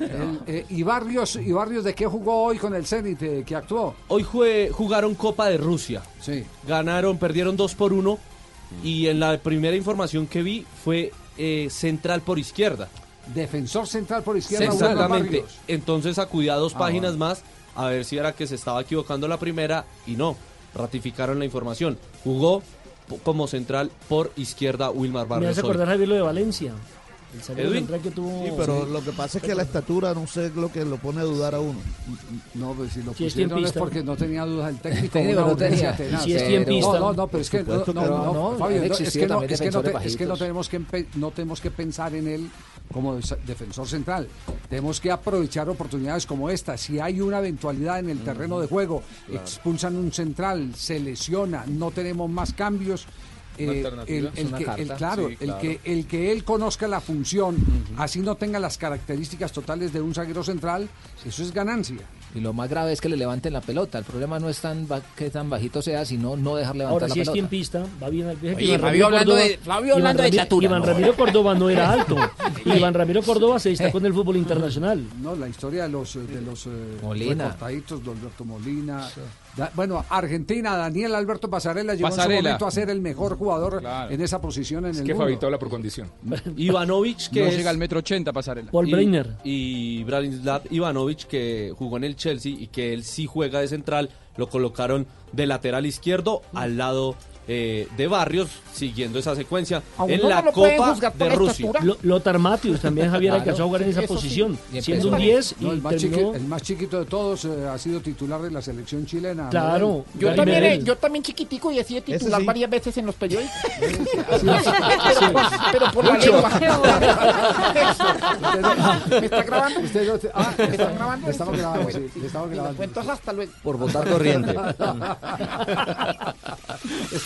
El, eh, y Barrios, y Barrios de qué jugó hoy con el Zenit eh, que actuó. Hoy jue- jugaron Copa de Rusia. Sí. Ganaron, perdieron 2 por 1. Y en la primera información que vi fue eh, central por izquierda. Defensor central por izquierda. Exactamente. Entonces acudí a dos Ah, páginas bueno. más a ver si era que se estaba equivocando la primera y no. Ratificaron la información. Jugó como central por izquierda Wilmar Me Barrios. hace hoy. acordar Javier lo de Valencia. El zaguero Edwin. central que tuvo. Sí, pero lo que pasa es que la estatura no sé lo que lo pone a dudar a uno. No, pues si lo Si es pusieron es tiempista. porque no tenía dudas el técnico. técnico una no tenía. tenaz. Si es Pero- tiempista. No, no, no, pero es que no, Supuesto no, que no, no. Fabio, es que no, es que no, defensores te- es que no bajitos. tenemos que no tenemos que pensar en él como defensor central. Tenemos que aprovechar oportunidades como esta. Si hay una eventualidad en el terreno de juego, expulsan un central, se lesiona, no tenemos más cambios. Una eh, alternativa. el, Es el una que, el- claro, Sí, el que el que él conozca la función, así no tenga las características totales de un zaguero central, eso es ganancia. Y lo más grave es que le levanten la pelota. El problema no es tan ba- que tan bajito sea, sino no dejar levantar Ahora la si es pelota. tiempista, va bien al Oye, Iván Fabio Ramiro hablando Córdoba- de- Fabio Iván hablando de Ramiro- estatura, Iván ¿no? Ramiro Córdoba no era alto. Iván Ramiro Córdoba se destacó en el fútbol internacional. No, la historia de los, eh, de los eh, Molina. recortaditos, de Alberto Molina. Da- bueno, Argentina, Daniel Alberto Pasarela llegó en su Pasarela. momento a ser el mejor jugador Claro. en esa posición en Es el que mundo. Habla por condición. Ivanovic, que No es- llega al metro ochenta pasarela. Paul y, Breiner. y Branislav Ivanovic, que jugó en el Chelsea y que él sí juega de central, lo colocaron de lateral izquierdo al lado eh, de Barrios, siguiendo esa secuencia, en la no lo Copa de Rusia. Lo- Lothar Matthäus también Javier Claro, alcanzó a jugar en esa sí. posición, Y siendo un empezó. 10 y No, el, más terminó... chiqui- el más chiquito de todos eh, ha sido titular de la selección chilena. Claro, Yo Gary también, eh, yo también chiquitico y he sido titular sí. varias veces en los periódicos. sí. pero, pero por la lengua. ¿Me está grabando? Usted no te- ah, ¿Me está grabando? estamos grabando, sí, estamos grabando. Entonces hasta luego. Por votar corriente.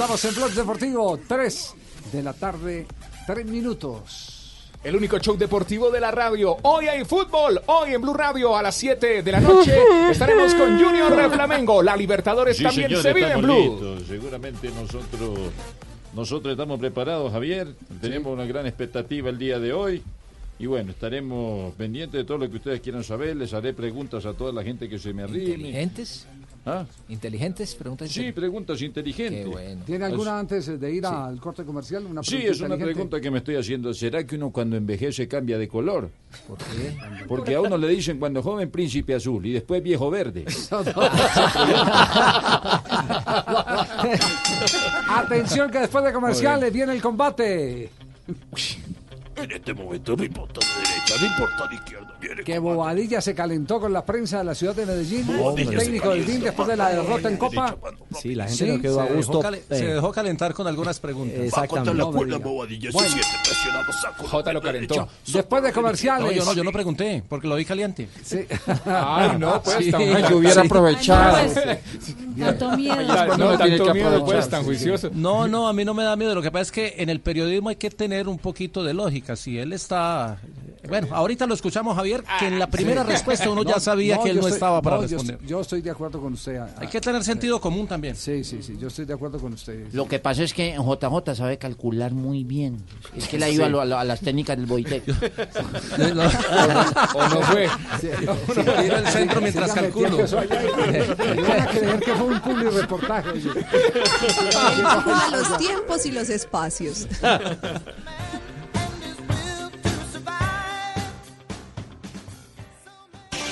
Estamos en Blog Deportivo, 3 de la tarde, 3 minutos. El único show deportivo de la radio. Hoy hay fútbol. Hoy en Blue Radio a las 7 de la noche estaremos con Junior de Flamengo. La Libertadores Sí, también señor, se vive en Blue. listos. Seguramente nosotros, nosotros estamos preparados, Javier. Tenemos una gran expectativa el día de hoy. Y bueno, estaremos pendientes de todo lo que ustedes quieran saber. Les haré preguntas a toda la gente que se me arrime. ¿Inteligentes? ¿Ah? ¿Inteligentes? Preguntas Sí, preguntas inteligentes. Qué bueno. ¿Tiene alguna Es- antes de ir al corte comercial? Una Sí, es una pregunta que me estoy haciendo. ¿Será que uno cuando envejece cambia de color? ¿Por qué? Porque a uno le dicen cuando joven príncipe azul y después viejo verde. Atención que después de comerciales viene el combate. En este momento no importa de derecha, no importa de izquierda. Que Bobadilla se calentó con la prensa de la ciudad de Medellín. Bobadilla el técnico del. DIN después de la derrota en Copa. Sí, la gente no se dejó calen- Se dejó calentar con algunas preguntas. Exactamente. No. Bueno, J lo calentó. después de comerciales. No, yo no, yo no pregunté, porque lo vi caliente. Sí. Ay, no, pues, Sí. tan- Yo hubiera aprovechado. Ay, no, pues, tanto miedo. No, tiene tanto que miedo, pues, aprovechar, tan sí, juicioso. No, no, a mí no me da miedo. Lo que pasa es que en el periodismo hay que tener un poquito de lógica. Si él está. Bueno, ahorita lo escuchamos, Javier, que en la primera Sí. respuesta uno No, ya sabía que él yo no estoy- estaba para no, yo responder. estoy- Yo estoy de acuerdo con usted. Hay que tener sentido común también. Sí, sí, sí, yo estoy de acuerdo con usted. Lo que pasa es que JJ sabe calcular muy bien. Es que le ha ido Sí. a, lo- a las técnicas del Boitec. O no fue. Tiro el centro mientras calculo. van a creer que fue un public reportaje. Él calcula los tiempos y los espacios.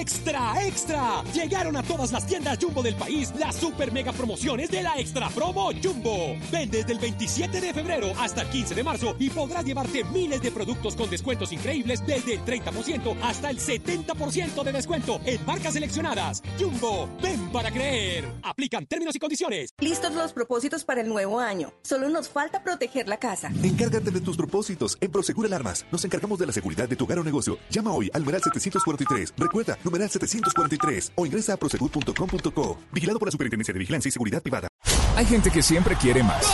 ¡Extra, extra! Llegaron a todas las tiendas Jumbo del país las super mega promociones de la Extra Promo Jumbo. Ven desde el 27 de febrero hasta el 15 de marzo y podrás llevarte miles de productos con descuentos increíbles desde el 30% hasta el 70% de descuento en marcas seleccionadas. Jumbo, ven para creer. Aplican términos y condiciones. Listos los propósitos para el nuevo año. Solo nos falta proteger la casa. Encárgate de tus propósitos. En Prosegur Alarmas nos encargamos de la seguridad de tu hogar o negocio. Llama hoy al numeral 743. Recuerda, numeral 743 o ingresa a prosegur.com.co. Vigilado por la Superintendencia de Vigilancia y Seguridad Privada. Hay gente que siempre quiere más.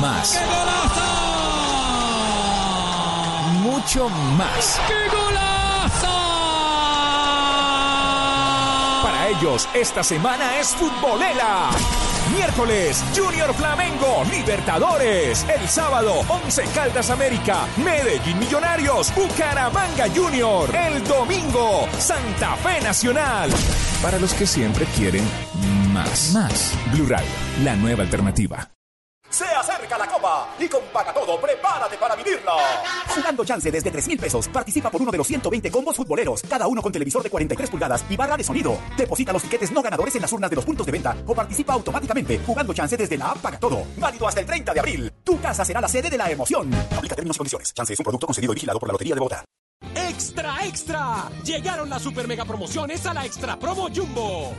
Más. Mucho más. Para ellos, esta semana es futbolera. Miércoles, Junior Flamengo, Libertadores. El sábado, 11 Caldas América, Medellín Millonarios, Bucaramanga Junior. El domingo, Santa Fe Nacional. Para los que siempre quieren más. Más. Blue Radio, la nueva alternativa. Se acerca la copa y con Paga Todo prepárate para vivirla. Jugando chance desde 3 mil pesos, participa por uno de los 120 combos futboleros, cada uno con televisor de 43 pulgadas y barra de sonido. Deposita los tiquetes no ganadores en las urnas de los puntos de venta o participa automáticamente jugando chance desde la app Paga Todo. Válido hasta el 30 de abril. Tu casa será la sede de la emoción. Aplica términos y condiciones. Chance es un producto concedido y vigilado por la Lotería de Bogotá. ¡Extra, extra! Llegaron las super mega promociones a la Extra Promo Jumbo.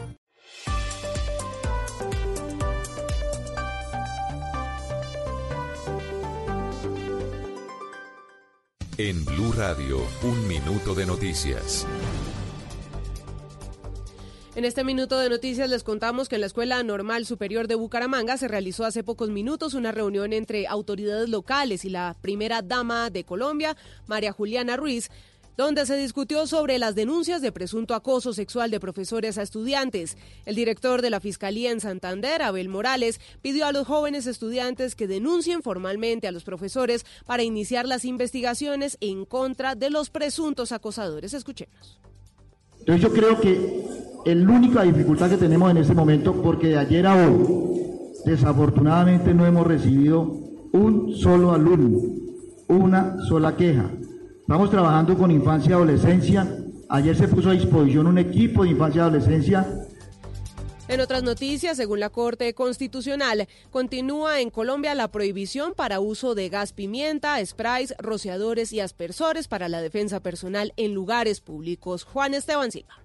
En Blue Radio, un minuto de noticias. En este minuto de noticias les contamos que en la Escuela Normal Superior de Bucaramanga se realizó hace pocos minutos una reunión entre autoridades locales y la primera dama de Colombia, María Juliana Ruiz, donde se discutió sobre las denuncias de presunto acoso sexual de profesores a estudiantes. El director de la Fiscalía en Santander, Abel Morales, pidió a los jóvenes estudiantes que denuncien formalmente a los profesores para iniciar las investigaciones en contra de los presuntos acosadores. Escuchemos. Entonces yo creo que la única dificultad que tenemos en este momento, porque de ayer a hoy, desafortunadamente no hemos recibido un solo alumno, una sola queja. Estamos trabajando con infancia y adolescencia. Ayer se puso a disposición un equipo de infancia y adolescencia en otras noticias, según la Corte Constitucional, continúa en Colombia la prohibición para uso de gas pimienta, sprays, rociadores y aspersores para la defensa personal en lugares públicos. Juan Esteban Silva.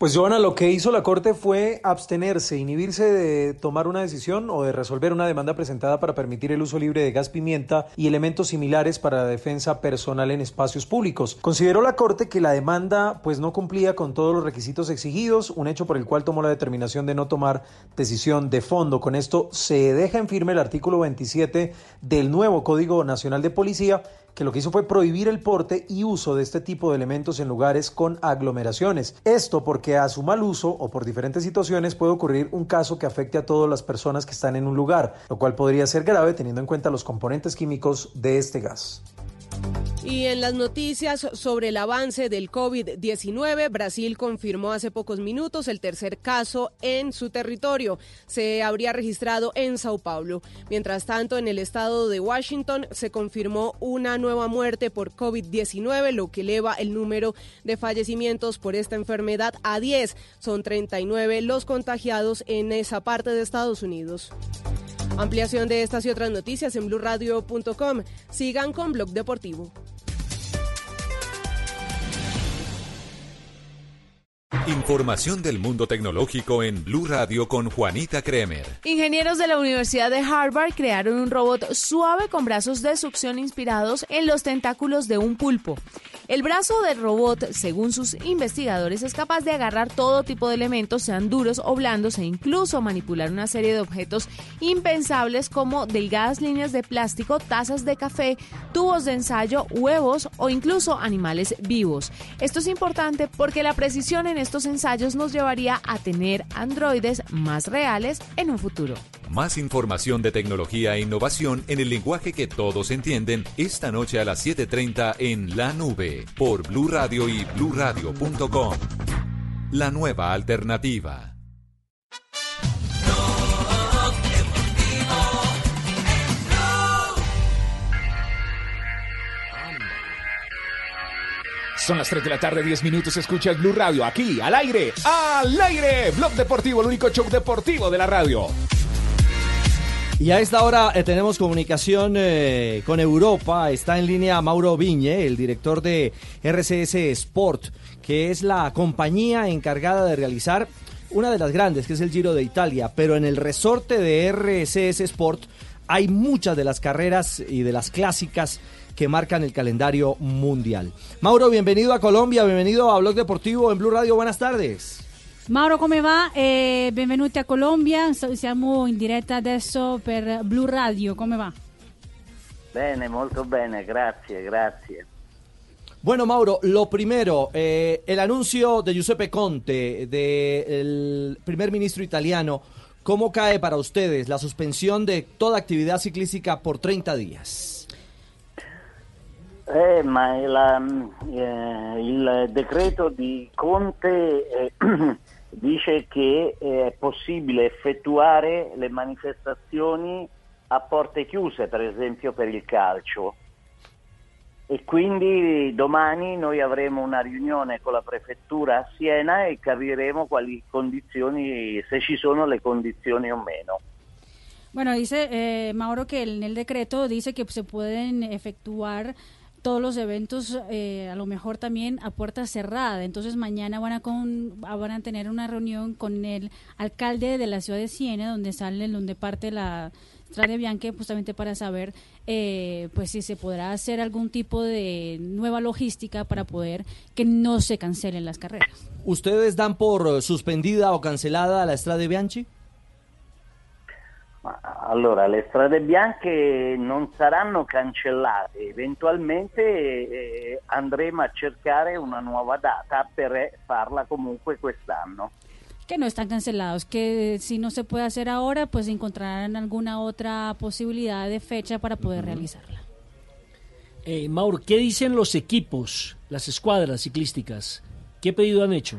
Pues Joana, lo que hizo la Corte fue abstenerse, inhibirse de tomar una decisión o de resolver una demanda presentada para permitir el uso libre de gas pimienta y elementos similares para la defensa personal en espacios públicos. Consideró la Corte que la demanda pues no cumplía con todos los requisitos exigidos, un hecho por el cual tomó la determinación de no tomar decisión de fondo. Con esto se deja en firme el artículo 27 del nuevo Código Nacional de Policía que lo que hizo fue prohibir el porte y uso de este tipo de elementos en lugares con aglomeraciones. Esto porque a su mal uso o por diferentes situaciones puede ocurrir un caso que afecte a todas las personas que están en un lugar, lo cual podría ser grave teniendo en cuenta los componentes químicos de este gas. Y en las noticias sobre el avance del COVID-19, Brasil confirmó hace pocos minutos el tercer caso en su territorio. Se habría registrado en Sao Paulo. Mientras tanto, en el estado de Washington se confirmó una nueva muerte por COVID-19, lo que eleva el número de fallecimientos por esta enfermedad a 10. Son 39 los contagiados en esa parte de Estados Unidos. Ampliación de estas y otras noticias en blurradio.com. Sigan con Blog Deportivo. Información del mundo tecnológico en Blue Radio con Juanita Kremer. Ingenieros de la Universidad de Harvard crearon un robot suave con brazos de succión inspirados en los tentáculos de un pulpo. El brazo del robot, según sus investigadores, es capaz de agarrar todo tipo de elementos, sean duros o blandos, e incluso manipular una serie de objetos impensables como delgadas líneas de plástico, tazas de café, tubos de ensayo, huevos o incluso animales vivos. Esto es importante porque la precisión en estos ensayos nos llevaría a tener androides más reales en un futuro. Más información de tecnología e innovación en el lenguaje que todos entienden esta noche a las 7:30 en La Nube por Blue Radio y bluradio.com. La nueva alternativa. Son las 3 de la tarde, 10 minutos. Escuchas Blue Radio aquí, al aire, al aire. Blog Deportivo, el único show deportivo de la radio. Y a esta hora eh, tenemos comunicación eh, con Europa. Está en línea Mauro Viñe, el director de RCS Sport, que es la compañía encargada de realizar una de las grandes, que es el Giro de Italia. Pero en el resorte de RCS Sport hay muchas de las carreras y de las clásicas que marcan el calendario mundial. Mauro, bienvenido a Colombia, bienvenido a Blog Deportivo en Blue Radio, buenas tardes. Mauro, come va? Eh, benvenuti a Colombia, siamo in diretta adesso per Blue Radio, come va? Bene, molto bene, grazie, grazie. Bueno, Mauro, lo primero, eh, el anuncio de Giuseppe Conte, del primer ministro italiano, ¿cómo cae para ustedes la suspensión de toda actividad ciclística por 30 días? Eh, ma la, eh, il decreto di Conte eh, dice che è possibile effettuare le manifestazioni a porte chiuse, per esempio per il calcio. E quindi domani noi avremo una riunione con la prefettura a Siena e capiremo quali condizioni, se ci sono le condizioni o meno. Bueno, dice eh, Mauro que en el decreto dice que se pueden efectuar todos los eventos eh, a lo mejor también a puerta cerrada. Entonces mañana van a, con, van a tener una reunión con el alcalde de la ciudad de Siena, donde sale, donde parte la Strade Bianche, justamente para saber eh, pues si se podrá hacer algún tipo de nueva logística para poder que no se cancelen las carreras. ¿Ustedes dan por suspendida o cancelada la Strade Bianchi? Ma, allora, le strade bianche non saranno cancellate, eventualmente eh, andremo a cercare una nuova data per farla comunque quest'anno. Que no están cancelados, que si no se puede hacer ahora, pues encontrarán alguna otra posibilidad de fecha para poder realizarla. Eh, Mauro, ¿qué dicen los equipos, las escuadras ciclísticas? ¿Qué pedido han hecho?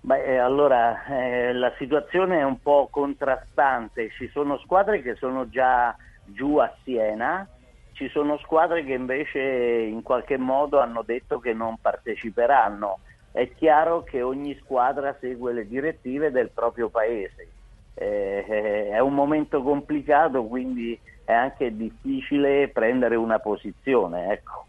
Beh, eh, allora eh, la situazione è un po' contrastante, ci sono squadre che sono già giù a Siena, ci sono squadre che invece in qualche modo hanno detto che non parteciperanno. È chiaro che ogni squadra segue le direttive del proprio paese. Eh, eh, è un momento complicato, quindi è anche difficile prendere una posizione. Ecco.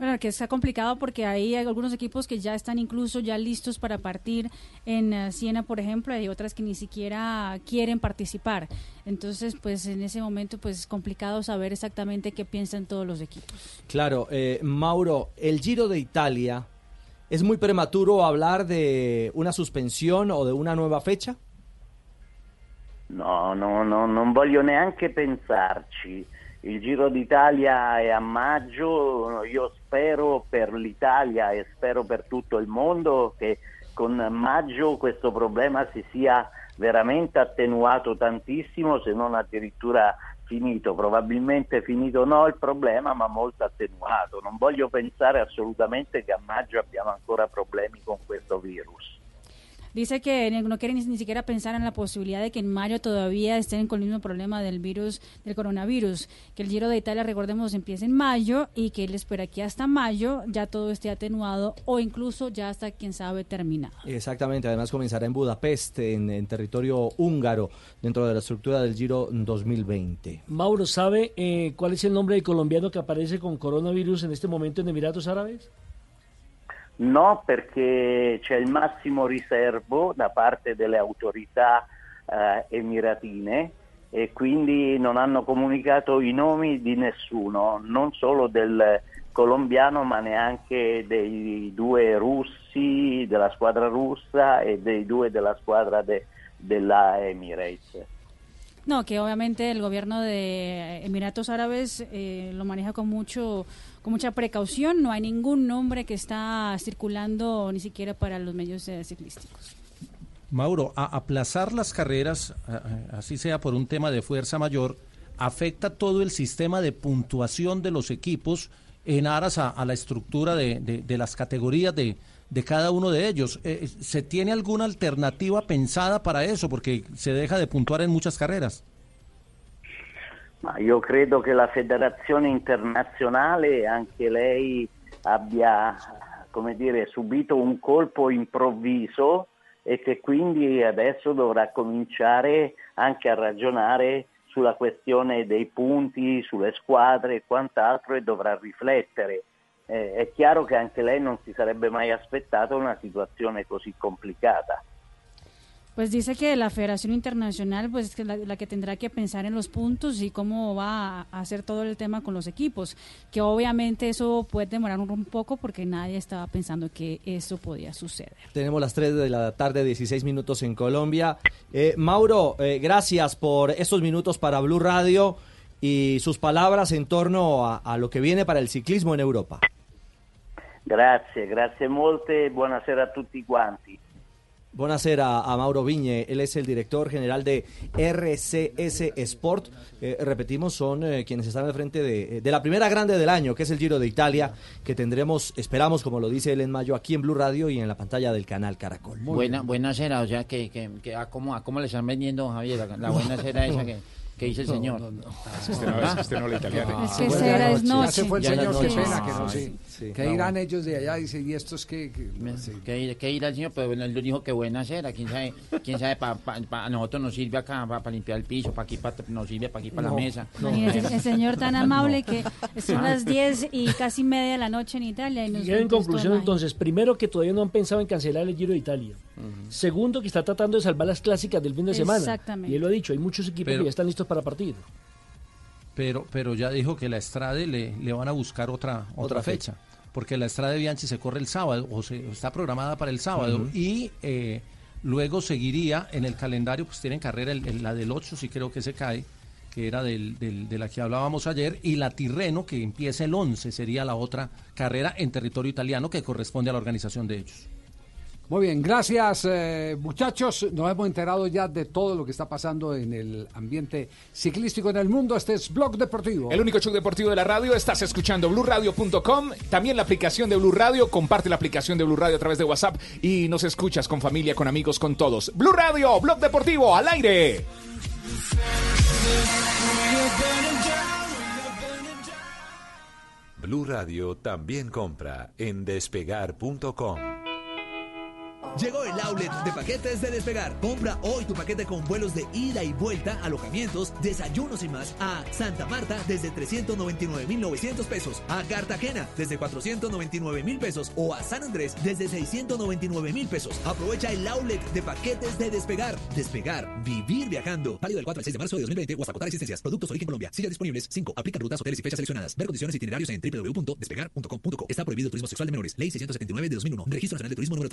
Bueno, que está complicado porque hay algunos equipos que ya están incluso ya listos para partir en eh, Siena, por ejemplo, hay otras que ni siquiera quieren participar. Entonces, pues en ese momento, pues es complicado saber exactamente qué piensan todos los equipos. Claro, eh, Mauro, el Giro de Italia, ¿es muy prematuro hablar de una suspensión o de una nueva fecha? No, no, no, non voglio neanche pensarci. Il Giro d'Italia è a maggio, io spero per l'Italia e spero per tutto il mondo che con maggio questo problema si sia veramente attenuato tantissimo, se non addirittura finito. Probabilmente finito no il problema, ma molto attenuato. Non voglio pensare assolutamente che a maggio abbiamo ancora problemi con questo virus. Dice que no quiere ni, ni, siquiera pensar en la posibilidad de que en mayo todavía estén con el mismo problema del virus, del coronavirus. Que el Giro de Italia, recordemos, empieza en mayo y que él espera que hasta mayo ya todo esté atenuado o incluso ya hasta, quién sabe, terminado. Exactamente, además comenzará en Budapest, en, en territorio húngaro, dentro de la estructura del Giro 2020. Mauro, ¿sabe eh, cuál es el nombre del colombiano que aparece con coronavirus en este momento en Emiratos Árabes? No, perché c'è il massimo riservo da parte delle autorità eh, emiratine e quindi non hanno comunicato i nomi di nessuno, non solo del colombiano ma neanche dei due russi della squadra russa e dei due della squadra de, della Emirates. No, que obviamente el gobierno de Emiratos Árabes eh, lo maneja con mucho con mucha precaución. No hay ningún nombre que está circulando ni siquiera para los medios eh, ciclísticos. Mauro, a aplazar las carreras, así sea por un tema de fuerza mayor, afecta todo el sistema de puntuación de los equipos en aras a, la estructura de, de las categorías de, de cada uno de ellos. Eh, ¿Se tiene alguna alternativa pensada para eso? Porque se deja de puntuar en muchas carreras. Ma io credo che la federazione internazionale, anche lei, abbia come dire, subito un colpo improvviso e che quindi adesso dovrà cominciare anche a ragionare sulla questione dei punti, sulle squadre e quant'altro e dovrà riflettere. Eh, è chiaro che anche lei non si sarebbe mai aspettato una situazione così complicata. Pues dice que la Federación Internacional pues es la, la, que tendrá que pensar en los puntos y cómo va a hacer todo el tema con los equipos, que obviamente eso puede demorar un, un poco porque nadie estaba pensando que eso podía suceder. Tenemos las 3 de la tarde, 16 minutos en Colombia. Eh, Mauro, eh, gracias por estos minutos para Blue Radio y sus palabras en torno a, a lo que viene para el ciclismo en Europa. Grazie, grazie molte, buonasera a tutti quanti. Buonasera a Mauro Viñe, él es el director general de RCS Sport. Eh, repetimos, son eh, quienes están al frente de, de, la primera grande del año, que es el Giro de Italia, que tendremos, esperamos, como lo dice él en mayo, aquí en Blue Radio y en la pantalla del canal Caracol. Muy buena, buena cera, o sea, que, que, que a, cómo, a cómo le están vendiendo, Javier, la, la buena cera esa que... ¿Qué dice el no, señor? No, no, es que este no, es, este no le italiano. Es que será es noche. Fue el señor, noche. qué pena que no Ah, sí. sí. ¿Qué No, dirán bueno. ellos de allá? Dice, ¿y estos qué? qué? ¿Qué, ir- qué irá el señor? Pero bueno, él dijo que buena cera. ¿Quién sabe? ¿Quién sabe? Para pa, pa- a nosotros nos sirve acá para limpiar el piso, para aquí pa, nos sirve para aquí para No, la mesa. El señor tan amable que son las 10 y casi media de la noche en Italia. Y nos Y en conclusión, entonces, primero que todavía no han pensado en cancelar el Giro de Italia. Segundo, que está tratando de salvar las clásicas del fin de semana. Exactamente. Y él lo ha dicho, hay muchos equipos Pero- que ya están listos para partir. Pero, pero ya dijo que la Estrade le, le van a buscar otra, otra, Otra fecha. Porque la Estrade Bianchi se corre el sábado, o se, está programada para el sábado. Y eh, Luego seguiría en el calendario, pues tienen carrera el- la del 8, sí creo que se cae, que era del, del- de la que hablábamos ayer, y la Tirreno, que empieza el 11, sería la otra carrera en territorio italiano que corresponde a la organización de ellos. Muy bien, gracias eh, muchachos. Nos hemos enterado ya de todo lo que está pasando en el ambiente ciclístico en el mundo. Este es Blog Deportivo. El único show deportivo de la radio, estás escuchando BlueRadio.com, también la aplicación de Blue Radio, comparte la aplicación de Blue Radio a través de WhatsApp y nos escuchas con familia, con amigos, con todos. Blue Radio, Blog Deportivo, al aire. Blue Radio también compra en despegar.com. Llegó el outlet de paquetes de Despegar. Compra hoy tu paquete con vuelos de ida y vuelta, alojamientos, desayunos y más a Santa Marta desde 399,900 pesos, a Cartagena desde 499,000 pesos o a San Andrés desde 699,000 pesos. Aprovecha el outlet de paquetes de Despegar. Despegar, vivir viajando. Válido del 4 al 6 de marzo de 2020 o hasta agotar existencias. Productos Origen Colombia. Sillas disponibles. 5. Aplican rutas, hoteles y fechas seleccionadas. Ver condiciones y itinerarios en www.despegar.com.co. Está prohibido el turismo sexual de menores. Ley 679 de 2001. Registro Nacional de Turismo número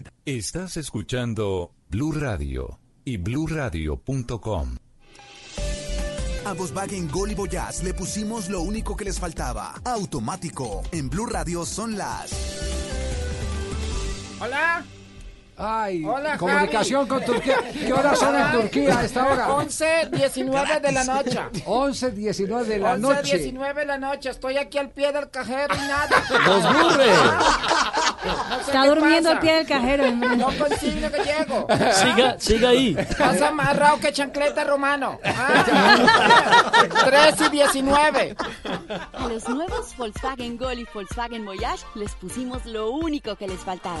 31460. Estás escuchando Blue Radio y bluradio.com. A Volkswagen Gol y Voyage le pusimos lo único que les faltaba. Automático. En Blue Radio son las. Hola. Ay, Hola, comunicación Javi. con Turquía. ¿Qué horas son en Turquía a esta hora? 11, 19 de la noche. 11, 19 de la 11, noche. 19 de la noche. Estoy aquí al pie del cajero y nada. ¡Los burre! No sé Está durmiendo pasa. al pie del cajero. No consigo que llego. Siga, siga ahí. Más amarrado que chancleta romano. Ah. 3 y 19. A los nuevos Volkswagen Gol y Volkswagen Voyage les pusimos lo único que les faltaba.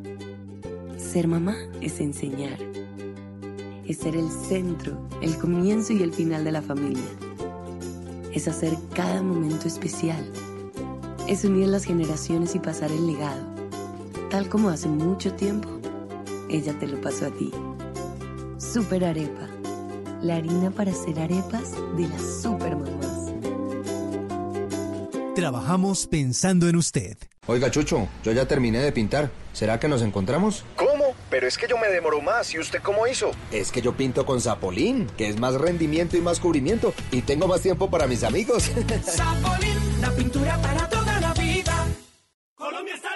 Ser mamá es enseñar. Es ser el centro, el comienzo y el final de la familia. Es hacer cada momento especial. Es unir las generaciones y pasar el legado. Tal como hace mucho tiempo, ella te lo pasó a ti. Super Arepa. La harina para hacer arepas de las super mamás. Trabajamos pensando en usted. Oiga, Chucho, yo ya terminé de pintar. ¿Será que nos encontramos? ¿Cómo? Pero es que yo me demoro más. ¿Y usted cómo hizo? Es que yo pinto con Zapolín, que es más rendimiento y más cubrimiento. Y tengo más tiempo para mis amigos. Zapolín, la pintura para toda la vida. Colombia está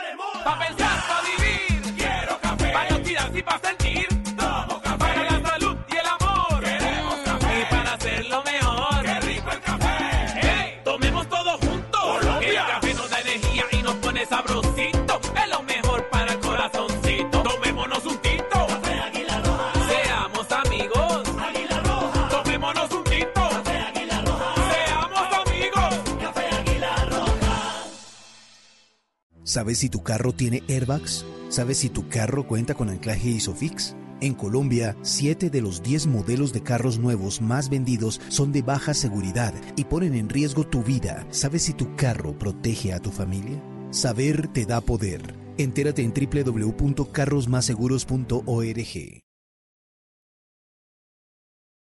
¿Sabes si tu carro tiene airbags? ¿Sabes si tu carro cuenta con anclaje ISOFIX? En Colombia, 7 de los 10 modelos de carros nuevos más vendidos son de baja seguridad y ponen en riesgo tu vida. ¿Sabes si tu carro protege a tu familia? Saber te da poder. Entérate en www.carrosmaseguros.org.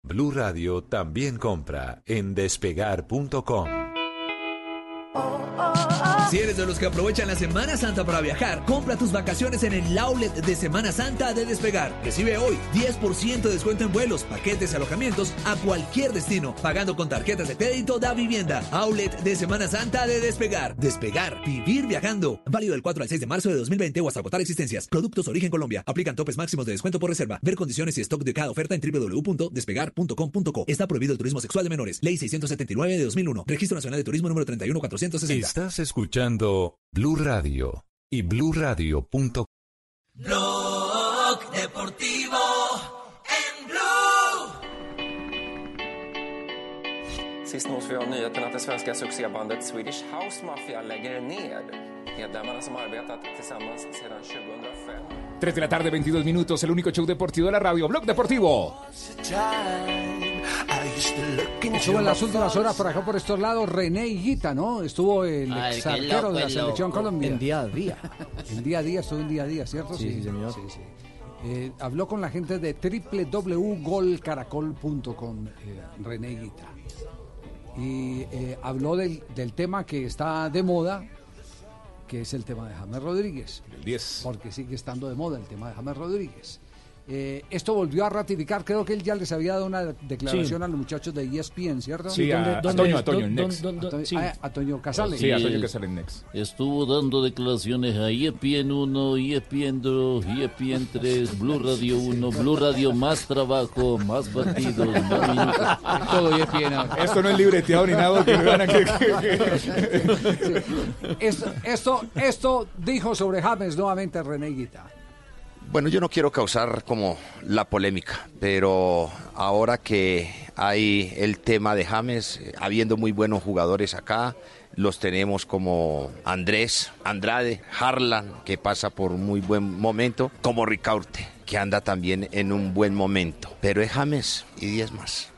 Blue Radio también compra en despegar.com. Si eres de los que aprovechan la Semana Santa para viajar, compra tus vacaciones en el outlet de Semana Santa de Despegar. Recibe hoy 10% de descuento en vuelos, paquetes y alojamientos a cualquier destino, pagando con tarjetas de crédito da vivienda. Outlet de Semana Santa de Despegar. Despegar, vivir viajando. Válido del 4 al 6 de marzo de 2020 o hasta agotar existencias. Productos Origen Colombia. Aplican topes máximos de descuento por reserva. Ver condiciones y stock de cada oferta en www.despegar.com.co. Está prohibido el turismo sexual de menores. Ley 679 de 2001. Registro Nacional de Turismo número 31460. Estás escuchando Blue Radio y bluradio.com. Blog Deportivo en Blue. Sist nås vi av nyheten att det svenska succébandet Swedish House Mafia lägger ner. Medlemmarna som arbetat tillsammans sedan 2005 3 de la tarde, 22 minutos, el único show deportivo de la radio, Blog Deportivo. Estuvo en las últimas horas por acá por estos lados René Higuita, ¿no? Estuvo el Ay, ex arquero de la el selección loco. colombiana. En día a día. En día a día, estuvo en día a día, ¿cierto? Sí, sí, señor. sí, sí. Eh, habló con la gente de www.golcaracol.com, eh, René Higuita. Y eh, habló del, del tema que está de moda, que es el tema de James Rodríguez. El 10. Porque sigue estando de moda el tema de James Rodríguez. Eh, esto volvió a ratificar, creo que él ya les había dado una declaración Sí. a los muchachos de ESPN, ¿cierto? Sí, a- Toño, a Toño, Next. Ah, a Toño Casales. Sí, a Toño Casales Next. Estuvo dando declaraciones a ESPN 1, ESPN 2, ESPN 3, Blue Radio 1, Blue Radio más trabajo, más partidos, más minutos. Todo ESPN. Esto no es libreteado ni nada que me van a que- que- Esto, esto, esto dijo sobre James nuevamente René Higuita. Bueno, yo no quiero causar como la polémica, pero ahora que hay el tema de James, eh, habiendo muy buenos jugadores acá, los tenemos como Andrés, Andrade, Harlan, que pasa por muy buen momento, como Ricaurte, que anda también en un buen momento. Pero es James y 10 más.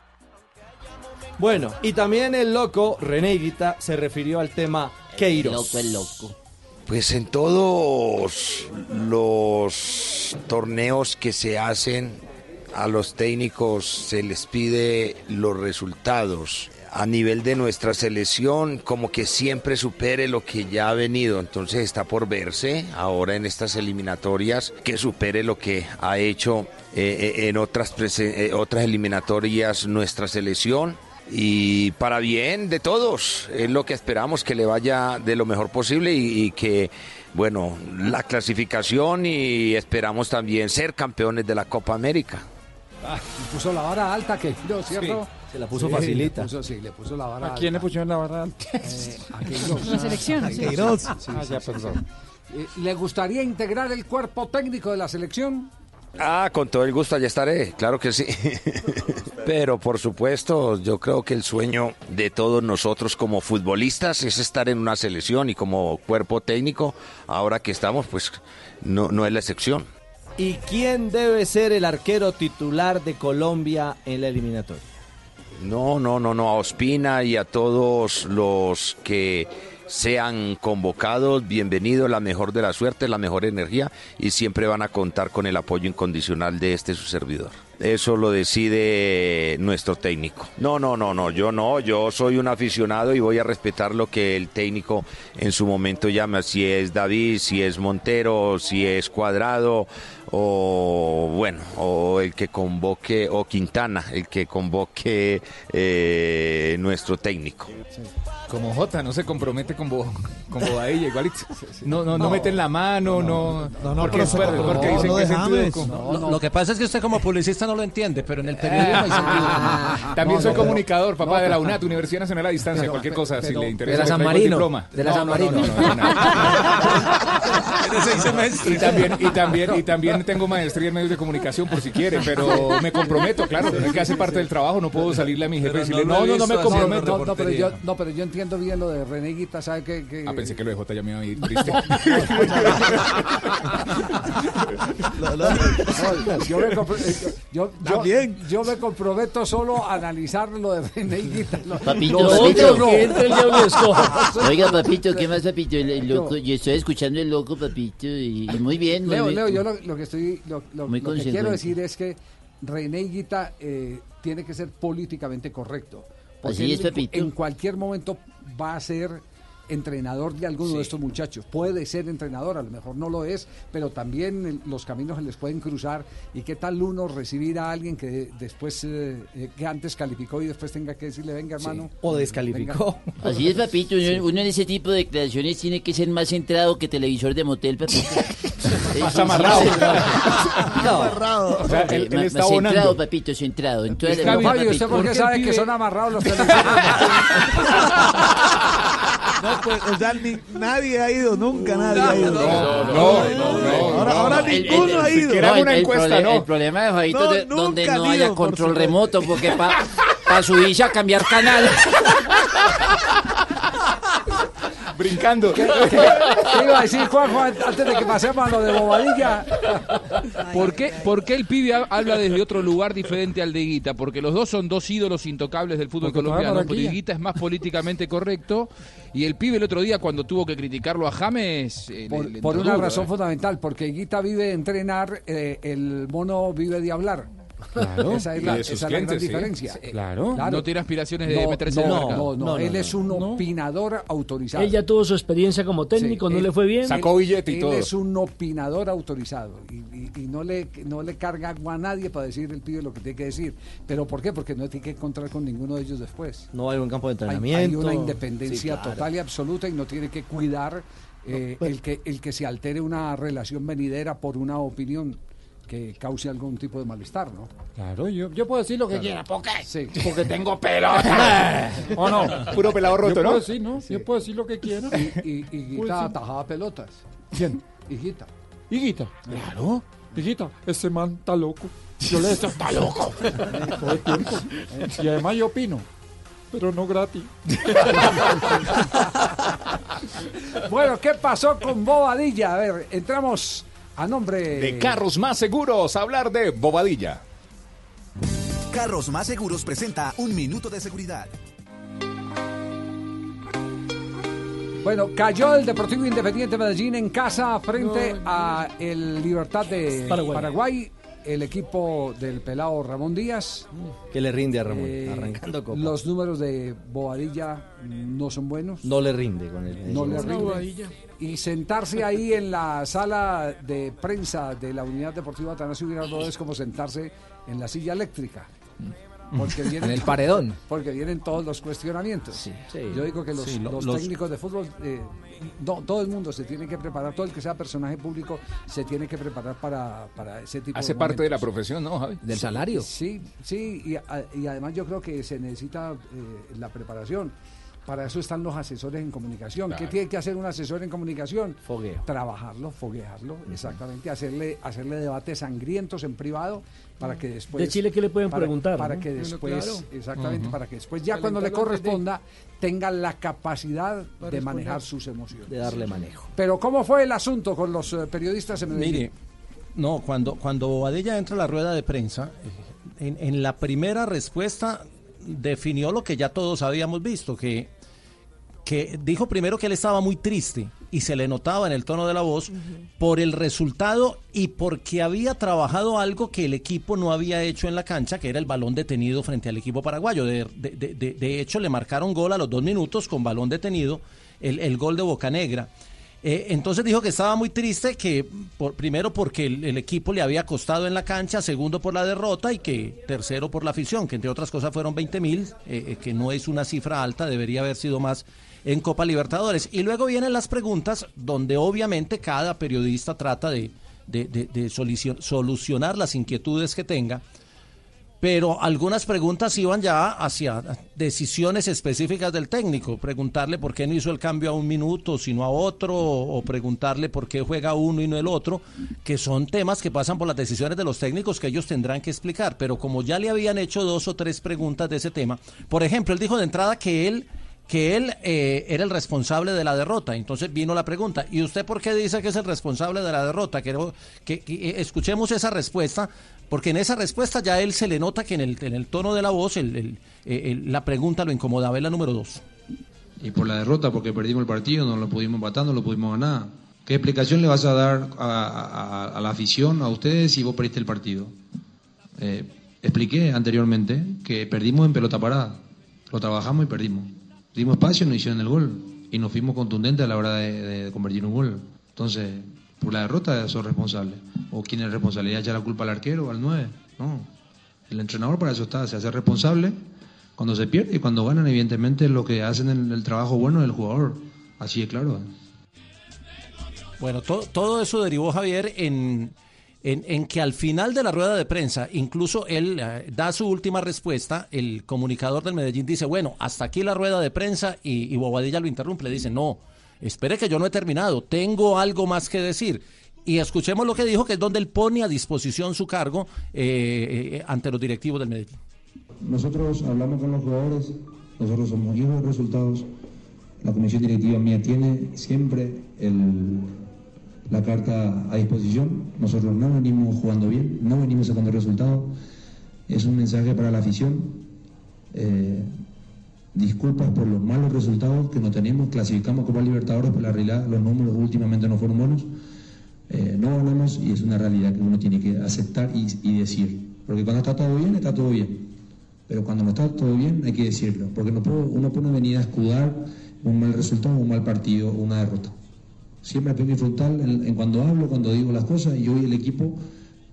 Bueno, y también el loco René Higuita se refirió al tema Queiroz. Loco, el loco. Pues en todos los torneos que se hacen, a los técnicos se les pide los resultados. A nivel de nuestra selección, como que siempre supere lo que ya ha venido. Entonces está por verse ahora en estas eliminatorias que supere lo que ha hecho eh, eh, en otras, eh, otras eliminatorias nuestra selección y para bien de todos. Es lo que esperamos, que le vaya de lo mejor posible y, y que, bueno, la clasificación y esperamos también ser campeones de la Copa América. Ah, le puso la vara alta que no, ¿cierto? se la puso Sí, facilita. le puso- sí, le puso la vara ¿A quién le alta. pusieron la vara alta? Eh, a Queiroz. La selección. A sí. Queiroz. Sí, Ah, sí, ya, sí, perdón. sí. Eh, ¿Le gustaría integrar el cuerpo técnico de la selección? Ah, con todo el gusto, allá estaré, claro que sí. Pero por supuesto, yo creo que el sueño de todos nosotros como futbolistas es estar en una selección y como cuerpo técnico, ahora que estamos, pues no, no es la excepción. ¿Y quién debe ser el arquero titular de Colombia en la eliminatoria? No, no, no, no, a Ospina y a todos los que sean convocados, bienvenidos, la mejor de la suerte, la mejor energía y siempre van a contar con el apoyo incondicional de este su servidor. Eso lo decide nuestro técnico. No, no, no, no, yo no, yo soy un aficionado y voy a respetar lo que el técnico en su momento llama, si es David, si es Montero, si es Cuadrado o bueno, o el que convoque, o Quintana, el que convoque eh, nuestro técnico. Como Jota, no se compromete con, Bo, con Bobadilla, igualito. No, no, no, meten la mano, no. No, no, porque, no, no. No, no. Lo que pasa es que usted como publicista no lo entiende, pero en el periodismo hay sentido. También No, soy no, comunicador, papá no, de la UNAT, Universidad Nacional a Distancia, pero- cualquier cosa, si pero- le interesa. de la San Marino, diploma. de la No, San no, no, Marino. no, no, no. Tiene seis semestres. Y también, y también, y también tengo maestría en medios de comunicación por si quiere, pero me comprometo, claro, es que hace parte del trabajo, no puedo salirle a mi jefe y decirle, no, no, no me comprometo. No, no, pero yo, no, pero yo entiendo bien lo de René Higuita, ¿sabe qué? qué- Ah, pensé que lo de Jota ya me iba a ir triste. No, yo, me compro- eh, yo- yo- yo me comprometo solo a analizar lo de René Higuita. Lo, Papito, lo papito. otro no. Que entre el diablo escoja. Oiga, papito, ¿qué más, papito? El, el loco, yo estoy escuchando el loco, papito, y, y muy bien. muy Leo, bien. Leo, yo lo, lo que estoy, lo, lo- lo que quiero decir es que René Higuita eh, tiene que ser políticamente correcto. Porque Así es, él Pepito. en cualquier momento va a ser entrenador de alguno de estos muchachos. Puede ser entrenador, a lo mejor no lo es, pero también los caminos se les pueden cruzar. ¿Y qué tal uno recibir a alguien que después, eh, eh, que antes calificó y después tenga que decirle, venga hermano? O descalificó. venga"? Así es, papito. Uno, uno en ese tipo de declaraciones tiene que ser más centrado que televisor de motel, papito. Más amarrado. No. O sea, él- él más- está más abonando. centrado, papito, centrado. En toda la Pero, vida, Fabio, ¿usted por qué sabe que son amarrados los televisores? No, pues, o sea, ni- nadie ha ido, nunca nadie ha ido. No, no, no. Ahora, ninguno ha ido. el- una encuesta, no. El problema es de- donde no haya control remoto, porque para subirse a cambiar canal. Brincando. ¿Qué, qué- qué iba a decir Juanjo antes de que pasemos a lo de Bobadilla? ¿Por qué, por qué el pibe ha- habla desde otro lugar diferente al de Higuita? Porque los dos son dos ídolos intocables del fútbol Porque colombiano. Pero. Higuita es más políticamente correcto. Y el pibe el otro día, cuando tuvo que criticarlo a James. eh, Por, le por entró una duro, razón eh. fundamental, porque Guita vive de entrenar, eh, el mono vive de hablar. Claro. Esa es Y la, esa gran sí. diferencia. Sí. Claro. No tiene aspiraciones de No, meterse no, en el no, mercado. no, No, no, él no, es no. un opinador autorizado. Él ya tuvo su experiencia como técnico, Sí, no él- le fue bien. él es un opinador autorizado y, y- y no le no le carga agua a nadie para decir el pibe lo que tiene que decir. ¿Pero por qué? Porque no tiene que encontrar con ninguno de ellos después. No hay un campo de Hay, hay entrenamiento. una independencia Sí, claro. total y absoluta y no tiene que cuidar eh, el, que, el que se altere una relación venidera por una opinión que cause algún tipo de malestar, ¿no? Claro, yo, yo puedo decir lo que Claro. quiera. ¿Por qué? Sí. Porque tengo pelota. ¿O no? Puro pelado roto, yo ¿no? Puedo decir, ¿no? Yo puedo decir lo que quiera. Y, y, y atajaba pelotas. ¿Quién? Higuita. Higuita. Claro. Higuita, ese man está loco. Yo le decía, está loco. Todo el tiempo. Y además yo opino. Pero no gratis. Bueno, ¿qué pasó con Bobadilla? A ver, entramos a nombre De carros más seguros, hablar de bobadilla. Carros Más Seguros presenta un minuto de seguridad. Bueno, cayó el Deportivo Independiente Medellín en casa frente a el Libertad de Paraguay. Paraguay. El equipo del pelado Ramón Díaz. Que le rinde a Ramón, Eh, arrancando copa. Los números de Bobadilla no son buenos. No le rinde con el No le rinde. Y sentarse ahí en la sala de prensa de la Unidad Deportiva Atanasio Girardot es como sentarse en la silla eléctrica. Porque vienen, En el paredón. Porque vienen todos los cuestionamientos. Yo digo que los, Sí, lo- los los- técnicos de fútbol, eh, no, todo el mundo se tiene que preparar, todo el que sea personaje público se tiene que preparar para, para ese tipo Hace de parte de la profesión, ¿no, Javi? Sí, Sí, sí, y, a- y además yo creo que se necesita eh, la preparación. Para eso están los asesores en comunicación. ¿Qué tiene que hacer un asesor en comunicación? Fogueo. Trabajarlo, foguearlo, exactamente. Hacerle, hacerle debates sangrientos en privado para que después... De Chile, ¿qué le pueden para- preguntar, Para no? que Bueno, después, claro. exactamente, Ujú. para que después ya cuando le de- corresponda tenga la capacidad de responder. manejar sus emociones. De darle manejo. Pero ¿cómo fue el asunto con los eh, periodistas en Medellín? Mire, no, cuando, cuando Bobadilla entra a la rueda de prensa, eh, en, en la primera respuesta definió lo que ya todos habíamos visto, que, que dijo primero que él estaba muy triste y se le notaba en el tono de la voz por el resultado y porque había trabajado algo que el equipo no había hecho en la cancha, que era el balón detenido frente al equipo paraguayo. De, de- de- de- de hecho, le marcaron gol a los dos minutos con balón detenido, el, el gol de Bocanegra. Eh, entonces dijo que estaba muy triste, que por, primero porque el, el equipo le había costado en la cancha, segundo por la derrota y que tercero por la afición, que entre otras cosas fueron 20 mil, que no es una cifra alta, debería haber sido más en Copa Libertadores. Y luego vienen las preguntas donde obviamente cada periodista trata de, de- de- solucionar las inquietudes que tenga. Pero algunas preguntas iban ya hacia decisiones específicas del técnico. Preguntarle por qué no hizo el cambio a un minuto, sino a otro, o preguntarle por qué juega uno y no el otro, que son temas que pasan por las decisiones de los técnicos que ellos tendrán que explicar. Pero como ya le habían hecho dos o tres preguntas de ese tema, por ejemplo, él dijo de entrada que él que él eh, era el responsable de la derrota. Entonces vino la pregunta, ¿y usted por qué dice que es el responsable de la derrota? Que, eh, escuchemos esa respuesta, porque en esa respuesta ya él se le nota que en el, tono de la voz el- el- eh, el- la pregunta lo incomodaba. Es la número dos. Y por la derrota, porque perdimos el partido, no lo pudimos empatar, no lo pudimos ganar. ¿Qué explicación le vas a dar a, a- a la afición, a ustedes, si vos perdiste el partido? Eh, expliqué anteriormente que perdimos en pelota parada. Lo trabajamos y perdimos. Dimos espacio nos hicieron el gol. Y nos fuimos contundentes a la hora de, de convertir un gol. Entonces, por la derrota sos responsable. ¿O quién es responsable? ¿Echar la culpa al arquero o al 9? No. El entrenador para eso está, se hace responsable cuando se pierde y cuando ganan, evidentemente, lo que hacen el, el trabajo bueno del jugador. Así de claro. Bueno, to- todo eso derivó Javier en, en, que al final de la rueda de prensa, incluso él eh, da su última respuesta, el comunicador del Medellín dice, bueno, hasta aquí la rueda de prensa y, y Bobadilla lo interrumpe, le dice, no, espere que yo no he terminado, tengo algo más que decir. Y escuchemos lo que dijo, que es donde él pone a disposición su cargo eh, eh, ante los directivos del Medellín. Nosotros hablamos con los jugadores, nosotros somos hijos de resultados. la comisión directiva mía tiene siempre el- la carta a disposición. Nosotros no venimos jugando bien, no venimos sacando resultados. Es un mensaje para la afición. Eh, disculpas por los malos resultados que no tenemos. Clasificamos Copa Libertadores, pero la realidad los números últimamente no fueron buenos. Eh, no ganamos y es una realidad que uno tiene que aceptar y, decir. Porque cuando está todo bien, está todo bien. Pero cuando no está todo bien, hay que decirlo. Porque no puedo, uno puede venir a escudar un mal resultado, un mal partido, una derrota. Siempre tengo que disfrutar en, en cuando hablo, cuando digo las cosas. Y hoy el equipo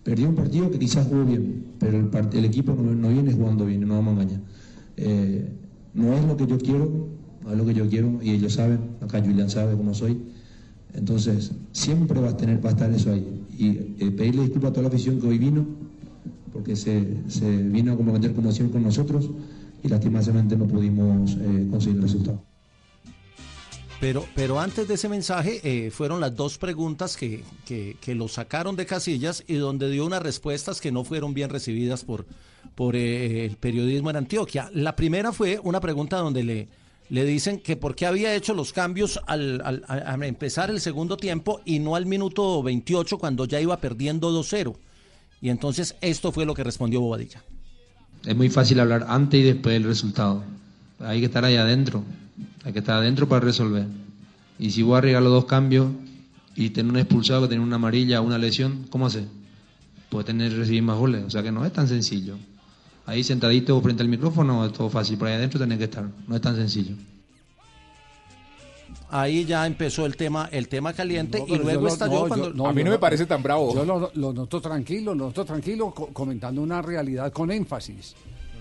perdió un partido que quizás jugó bien, pero el, el equipo no, viene jugando bien, no vamos a engañar. Eh, no es lo que yo quiero, no es lo que yo quiero, y ellos saben, acá Julián sabe cómo soy. Entonces, siempre va a, tener, va a estar eso ahí. Y eh, pedirle disculpas a toda la afición que hoy vino, porque se, se vino a comprometer con nosotros, y lastimosamente no pudimos eh, conseguir el resultado. Pero, pero antes de ese mensaje eh, fueron las dos preguntas que, que, lo sacaron de casillas y donde dio unas respuestas que no fueron bien recibidas por, por eh, el periodismo en Antioquia. La primera fue una pregunta donde le, le dicen que por qué había hecho los cambios al, al- a- a empezar el segundo tiempo y no al minuto 28 cuando ya iba perdiendo 2-0. Y entonces esto fue lo que respondió Bobadilla. Es muy fácil hablar antes y después del resultado. Hay que estar ahí adentro. Hay que estar adentro para resolver. Y si vos arriesgas los dos cambios y tener un expulsado, tener una amarilla, una lesión, ¿cómo haces? Puede tener recibir más goles. O sea que no es tan sencillo. Ahí sentadito frente al micrófono es todo fácil. Por ahí adentro tenés que estar. No es tan sencillo. Ahí ya empezó el tema, el tema caliente No, y pero luego estalló no, cuando... yo- yo lo, lo noto tranquilo, lo noto tranquilo, co- comentando una realidad con énfasis.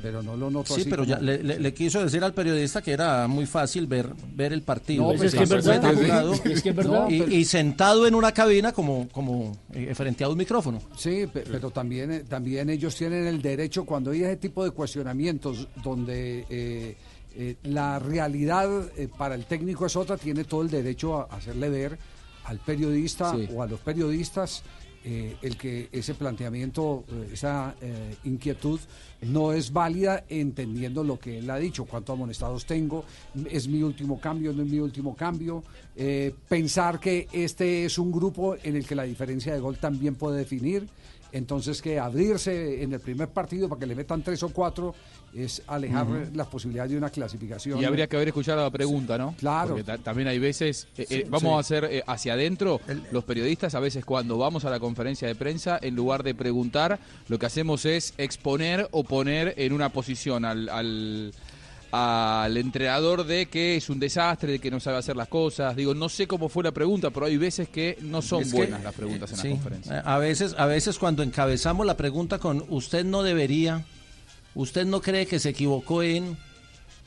Pero no lo noto Sí, así pero ya le, le- le quiso decir al periodista que era muy fácil ver, ver el partido. No, pues es que es Está verdad. jugado. Es que es verdad. Y, pero- sentado en una cabina como, como eh, frente a un micrófono. Sí, pe- pero también, eh, también ellos tienen el derecho, cuando hay ese tipo de cuestionamientos donde eh, eh, la realidad eh, para el técnico es otra, tiene todo el derecho a hacerle ver al periodista Sí. o a los periodistas eh, el que ese planteamiento, eh, esa eh, inquietud no es válida entendiendo lo que él ha dicho, cuántos amonestados tengo, es mi último cambio, no es mi último cambio, eh, pensar que este es un grupo en el que la diferencia de gol también puede definir, entonces que abrirse en el primer partido para que le metan tres o cuatro es alejar las posibilidades de una clasificación. Y habría que haber escuchado la pregunta, ¿no? Claro. Porque ta- también hay veces, eh, eh, vamos sí. a hacer eh, hacia adentro, los periodistas a veces cuando vamos a la conferencia de prensa, en lugar de preguntar, lo que hacemos es exponer o poner en una posición al, al, al entrenador de que es un desastre, de que no sabe hacer las cosas. Digo, no sé cómo fue la pregunta, pero hay veces que no son Es que, buenas las preguntas en Sí, la conferencia. eh, A veces, a veces cuando encabezamos la pregunta con usted no debería, usted no cree que se equivocó en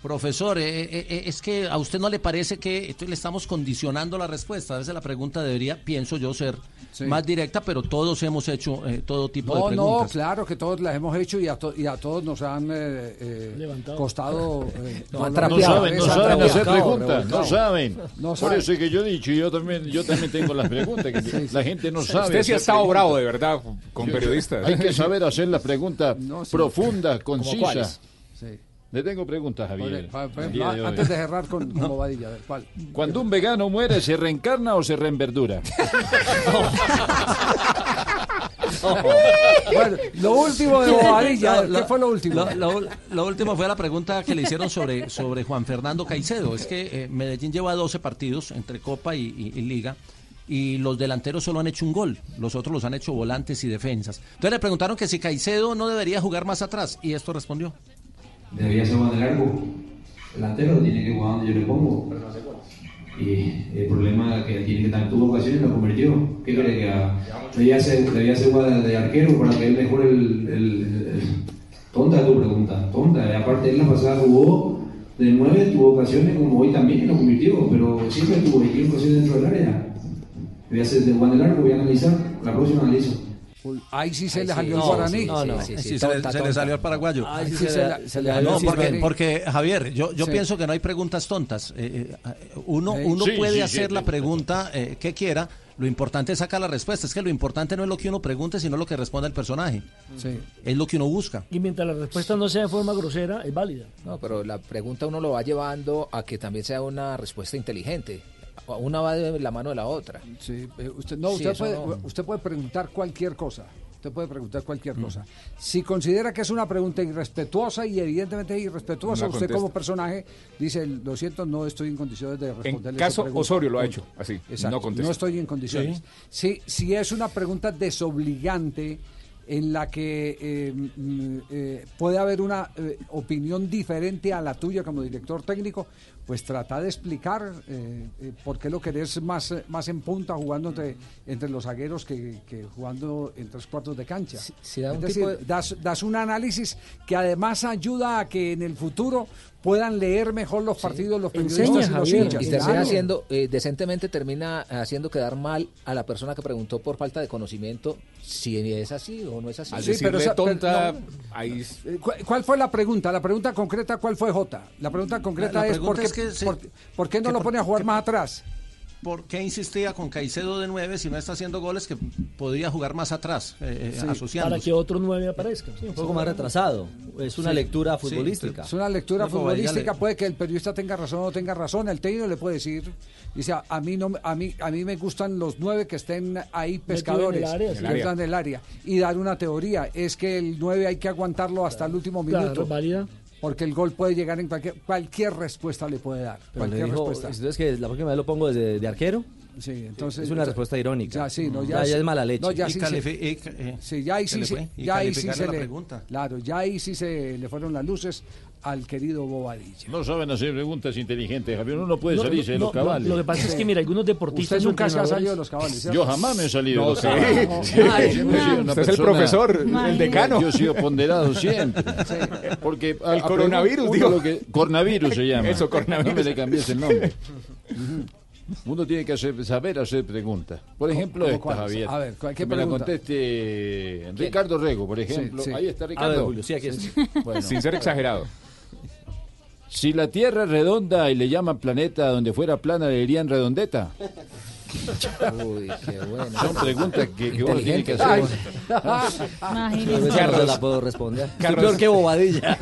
profesor, eh, eh, eh, es que a usted no le parece que le estamos condicionando la respuesta. A veces la pregunta debería, pienso yo, ser Sí. más directa, pero todos hemos hecho eh, todo tipo de No, no, preguntas. claro que todos las hemos hecho y a, to- y a todos nos han eh, eh, costado. eh, No, dólares, no saben, no saben hacer preguntas, no saben. No Por eso es que yo he dicho, yo también, yo también tengo las preguntas, que la gente no sabe. Usted sí ha estado bravo, de verdad, con Sí. periodistas. Hay que saber hacer las preguntas No, sí. profundas, ¿Cómo concisas. Sí. Le tengo preguntas, Javier. De antes de cerrar con, con Bobadilla, a ver, ¿cuál? Cuando un vegano muere, ¿se reencarna o se reenverdura? Bueno, lo último de Bobadilla, ¿qué fue lo último? Lo, lo- lo último fue la pregunta que le hicieron sobre, sobre Juan Fernando Caicedo. Es que eh, Medellín lleva 12 partidos entre Copa y, y- y Liga. Y los delanteros solo han hecho un gol, los otros los han hecho volantes y defensas. Entonces le preguntaron que si Caicedo no debería jugar más atrás, y esto respondió. Debería ser Juan del Arco. Delantero tiene que jugar donde yo le pongo. Y el problema es que tiene que estar tuvo ocasiones y lo convirtió. ¿Qué cree que haga? Debía ser, debía ser de, de arquero para que él mejore el, el- el- el- Tonta tu pregunta, tonta. Y aparte él la pasada jugó de nueve, tuvo ocasiones como hoy también y lo convirtió, pero siempre tuvo 21 ocasiones dentro del área. Debía ser de Juan del Arco, voy a analizar. La próxima analizo. Ahí sí se le salió el no, guaraní. sí, no, no, Sí, sí, se, le, salió al paraguayo. Ahí sí se le- No, salió el porque, porque, Javier, yo, yo Sí. pienso que no hay preguntas tontas. Eh, eh, uno Sí. uno Sí, puede sí, hacer sí, la sí. pregunta eh, que quiera. Lo importante es sacar la respuesta. Es que lo importante no es lo que uno pregunte, sino lo que responda el personaje. Sí. Es lo que uno busca. Y mientras la respuesta no sea de forma grosera, es válida. No, pero la pregunta uno lo va llevando a que también sea una respuesta inteligente. Una va de la mano de la otra. Sí, eh, usted, no, Sí, usted, puede, no. usted puede preguntar cualquier cosa. Usted puede preguntar cualquier Mm. cosa. Si considera que es una pregunta irrespetuosa y evidentemente irrespetuosa, No usted contesta. como personaje dice, lo siento, no estoy en condiciones de responderle. En caso pregunta". Osorio lo ha hecho así, Exacto, no contesta. estoy en condiciones. Si, si es una pregunta desobligante en la que eh, mm, eh, puede haber una eh, opinión diferente a la tuya como director técnico, pues trata de explicar por qué lo querés más, más en punta jugando entre, entre los zagueros que, que jugando en tres cuartos de cancha. si da es decir, tipo de- das, das un análisis que además ayuda a que en el futuro puedan leer mejor los partidos los periodistas y los hinchas. Y termina Claro. haciendo, eh, decentemente termina haciendo quedar mal a la persona que preguntó por falta de conocimiento si es así o no es así. Al Sí, pero pero tonta, no. ahí... Eh, ¿cu- ¿Cuál fue la pregunta? La pregunta concreta, ¿cuál fue Jota? La pregunta concreta La- la es, ¿por qué, es que se- por, por qué no que lo por- pone a jugar que- más atrás? ¿Por qué insistía con Caicedo de 9 si no está haciendo goles que podría jugar más atrás, eh, eh, Sí, para que otro nueve aparezca. un poco más retrasado. Es una Sí, lectura sí, futbolística. Es una lectura No, futbolística, le- puede que el periodista tenga razón o no tenga razón, el técnico le puede decir, dice, a, a mí no a mí a mí me gustan los nueve que estén ahí pescadores, área, que están en el área y dar una teoría, es que el nueve hay que aguantarlo hasta el último Claro, minuto. válida. Porque el gol puede llegar en cualquier cualquier respuesta le puede dar, cualquier dijo, respuesta. entonces que la próxima vez lo pongo desde de arquero. Sí, entonces es una respuesta irónica. Ya, sí, no, ya, ya, ya sí- es mala leche. No, ya Y sí se- y eh, sí, ya ahí ¿qué sí se, ya ahí sí se la le, pregunta. claro, ya ahí sí se le fueron las luces al querido Bobadilla. No saben hacer preguntas inteligentes, Javier. Uno no puede No, salirse de los cabales. Lo, lo que pasa es que, mira, algunos deportistas. Usted nunca se ha salido de los cabales, ¿cierto? Yo jamás me he salido No, de los cabales. sí. Usted es el profesor, el decano. Yo he sido ponderado siempre. Porque Al a- a coronavirus, digo. lo que- coronavirus se llama. Eso, coronavirus. No me le cambies el nombre. Uno tiene que hacer- saber hacer preguntas. Por ejemplo, cómo esta, cuáles? Javier. A ver, ¿cuál- qué que me la conteste Ricardo Rego, por ejemplo. Sí, sí. Ahí está A Ricardo. ver, Julio, sí, aquí es. Bueno. Sin ser exagerado. Si la Tierra es redonda y le llaman planeta donde fuera plana, le dirían redondeta. Uy, qué bueno. Son preguntas que, que uno tiene que hacer. Yo esa no se la puedo responder. Carlos. peor que bobadilla.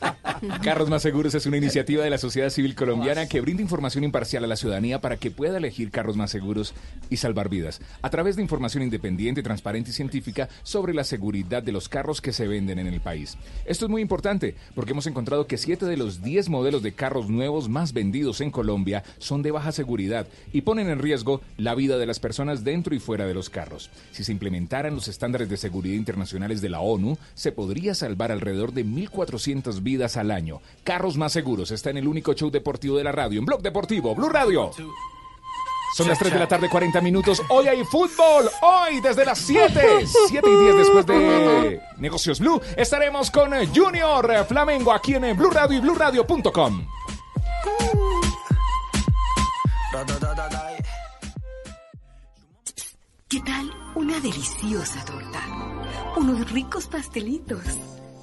Carros Más Seguros es una iniciativa de la sociedad civil colombiana que brinda información imparcial a la ciudadanía para que pueda elegir carros más seguros y salvar vidas, a través de información independiente, transparente y científica sobre la seguridad de los carros que se venden en el país. Esto es muy importante porque hemos encontrado que 7 de los 10 modelos de carros nuevos más vendidos en Colombia son de baja seguridad y ponen en riesgo la vida de las personas dentro y fuera de los carros. Si se implementaran los estándares de seguridad internacionales de la ONU, se podría salvar alrededor de 1.400 vidas al año. Carros más seguros está en el único show deportivo de la radio, en Blog Deportivo, Blue Radio. Son las 3 de la tarde, 40 minutos. Hoy hay fútbol. Hoy desde las 7. 7 y 10 después de Negocios Blue. Estaremos con eh, Junior eh, Flamengo aquí en eh, Blue Radio y BlueRadio.com. ¿Qué tal una deliciosa torta? Unos ricos pastelitos,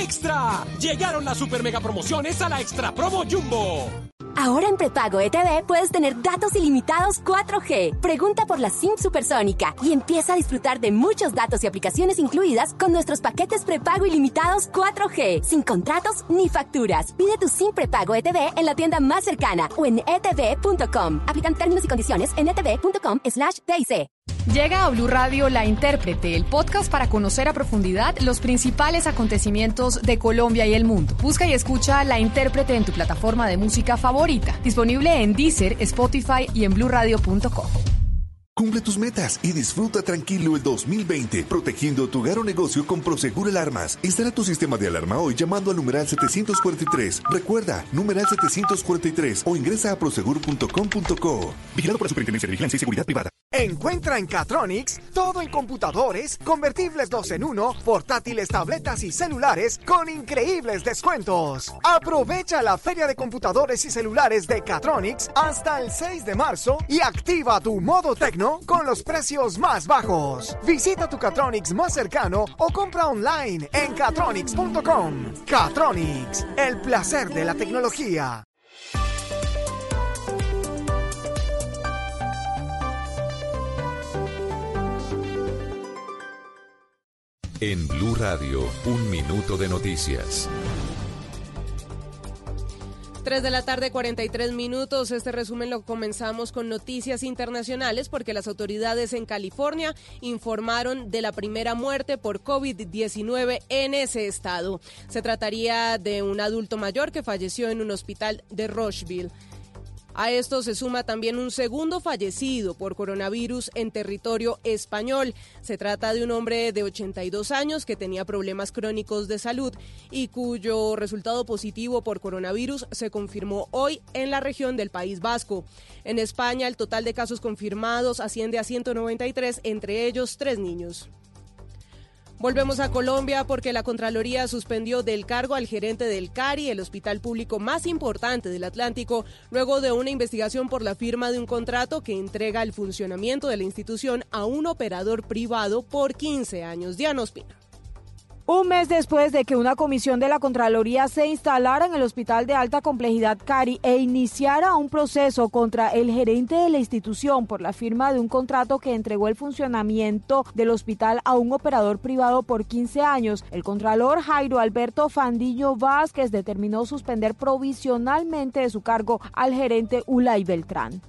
¡Extra! Llegaron las super mega promociones a la Extra Promo Jumbo. Ahora en prepago ETV puedes tener datos ilimitados 4G. Pregunta por la SIM supersónica y empieza a disfrutar de muchos datos y aplicaciones incluidas con nuestros paquetes prepago ilimitados 4G, sin contratos ni facturas. Pide tu SIM prepago ETV en la tienda más cercana o en etv.com. Aplican términos y condiciones en etv.com/dic. Llega a Blue Radio La Intérprete, el podcast para conocer a profundidad los principales acontecimientos de Colombia y el mundo. Busca y escucha La Intérprete en tu plataforma de música favorita, disponible en Deezer, Spotify y en bluradio.com. Cumple tus metas y disfruta tranquilo el 2020, protegiendo tu hogar o negocio con Prosegur Alarmas. Instala tu sistema de alarma hoy llamando al numeral 743. Recuerda, numeral 743 o ingresa a prosegur.com.co. Vigilado por la Superintendencia de Vigilancia y Seguridad Privada. Encuentra en Catronics todo en computadores, convertibles 2 en 1, portátiles, tabletas y celulares con increíbles descuentos. Aprovecha la feria de computadores y celulares de Catronics hasta el 6 de marzo y activa tu modo tecno con los precios más bajos. Visita tu Catronics más cercano o compra online en catronics.com. Catronics, el placer de la tecnología. En Blue Radio, un minuto de noticias. 3 de la tarde, 43 minutos. Este resumen lo comenzamos con noticias internacionales porque las autoridades en California informaron de la primera muerte por COVID-19 en ese estado. Se trataría de un adulto mayor que falleció en un hospital de Rocheville. A esto se suma también un segundo fallecido por coronavirus en territorio español. Se trata de un hombre de 82 años que tenía problemas crónicos de salud y cuyo resultado positivo por coronavirus se confirmó hoy en la región del País Vasco. En España el total de casos confirmados asciende a 193, entre ellos tres niños. Volvemos a Colombia porque la Contraloría suspendió del cargo al gerente del CARI, el hospital público más importante del Atlántico, luego de una investigación por la firma de un contrato que entrega el funcionamiento de la institución a un operador privado por 15 años. Diana Ospina. Un mes después de que una comisión de la Contraloría se instalara en el Hospital de Alta Complejidad Cari e iniciara un proceso contra el gerente de la institución por la firma de un contrato que entregó el funcionamiento del hospital a un operador privado por 15 años, el Contralor Jairo Alberto Fandillo Vázquez determinó suspender provisionalmente de su cargo al gerente Ulay Beltrán.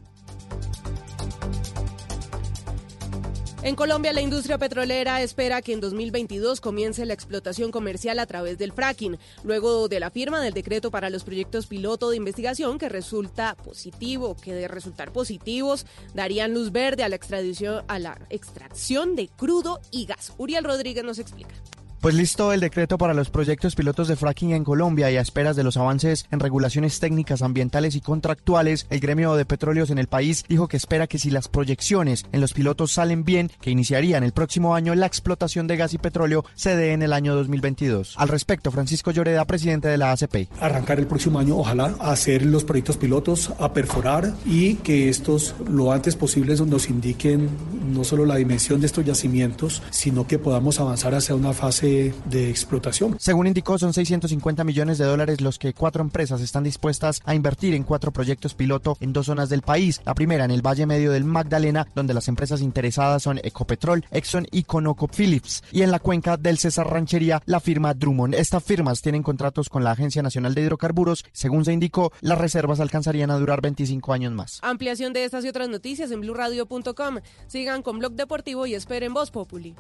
En Colombia, la industria petrolera espera que en 2022 comience la explotación comercial a través del fracking, luego de la firma del decreto para los proyectos piloto de investigación que resulta positivo, que de resultar positivos darían luz verde a la extradición, a la extracción de crudo y gas. Uriel Rodríguez nos explica. Pues listo el decreto para los proyectos pilotos de fracking en Colombia y a esperas de los avances en regulaciones técnicas, ambientales y contractuales, el gremio de petróleos en el país dijo que espera que si las proyecciones en los pilotos salen bien, que iniciarían el próximo año la explotación de gas y petróleo se dé en el año 2022. Al respecto, Francisco Lloreda, presidente de la ACP. Arrancar el próximo año, ojalá, hacer los proyectos pilotos, a perforar y que estos lo antes posible nos indiquen no solo la dimensión de estos yacimientos, sino que podamos avanzar hacia una fase de, explotación. Según indicó, son 650 millones de dólares los que cuatro empresas están dispuestas a invertir en cuatro proyectos piloto en dos zonas del país. La primera en el Valle Medio del Magdalena, donde las empresas interesadas son Ecopetrol, Exxon y ConocoPhillips. Y en la cuenca del César Ranchería, la firma Drummond. Estas firmas tienen contratos con la Agencia Nacional de Hidrocarburos. Según se indicó, las reservas alcanzarían a durar 25 años más. Ampliación de estas y otras noticias en blurradio.com. Sigan con Blog Deportivo y esperen Voz Populi.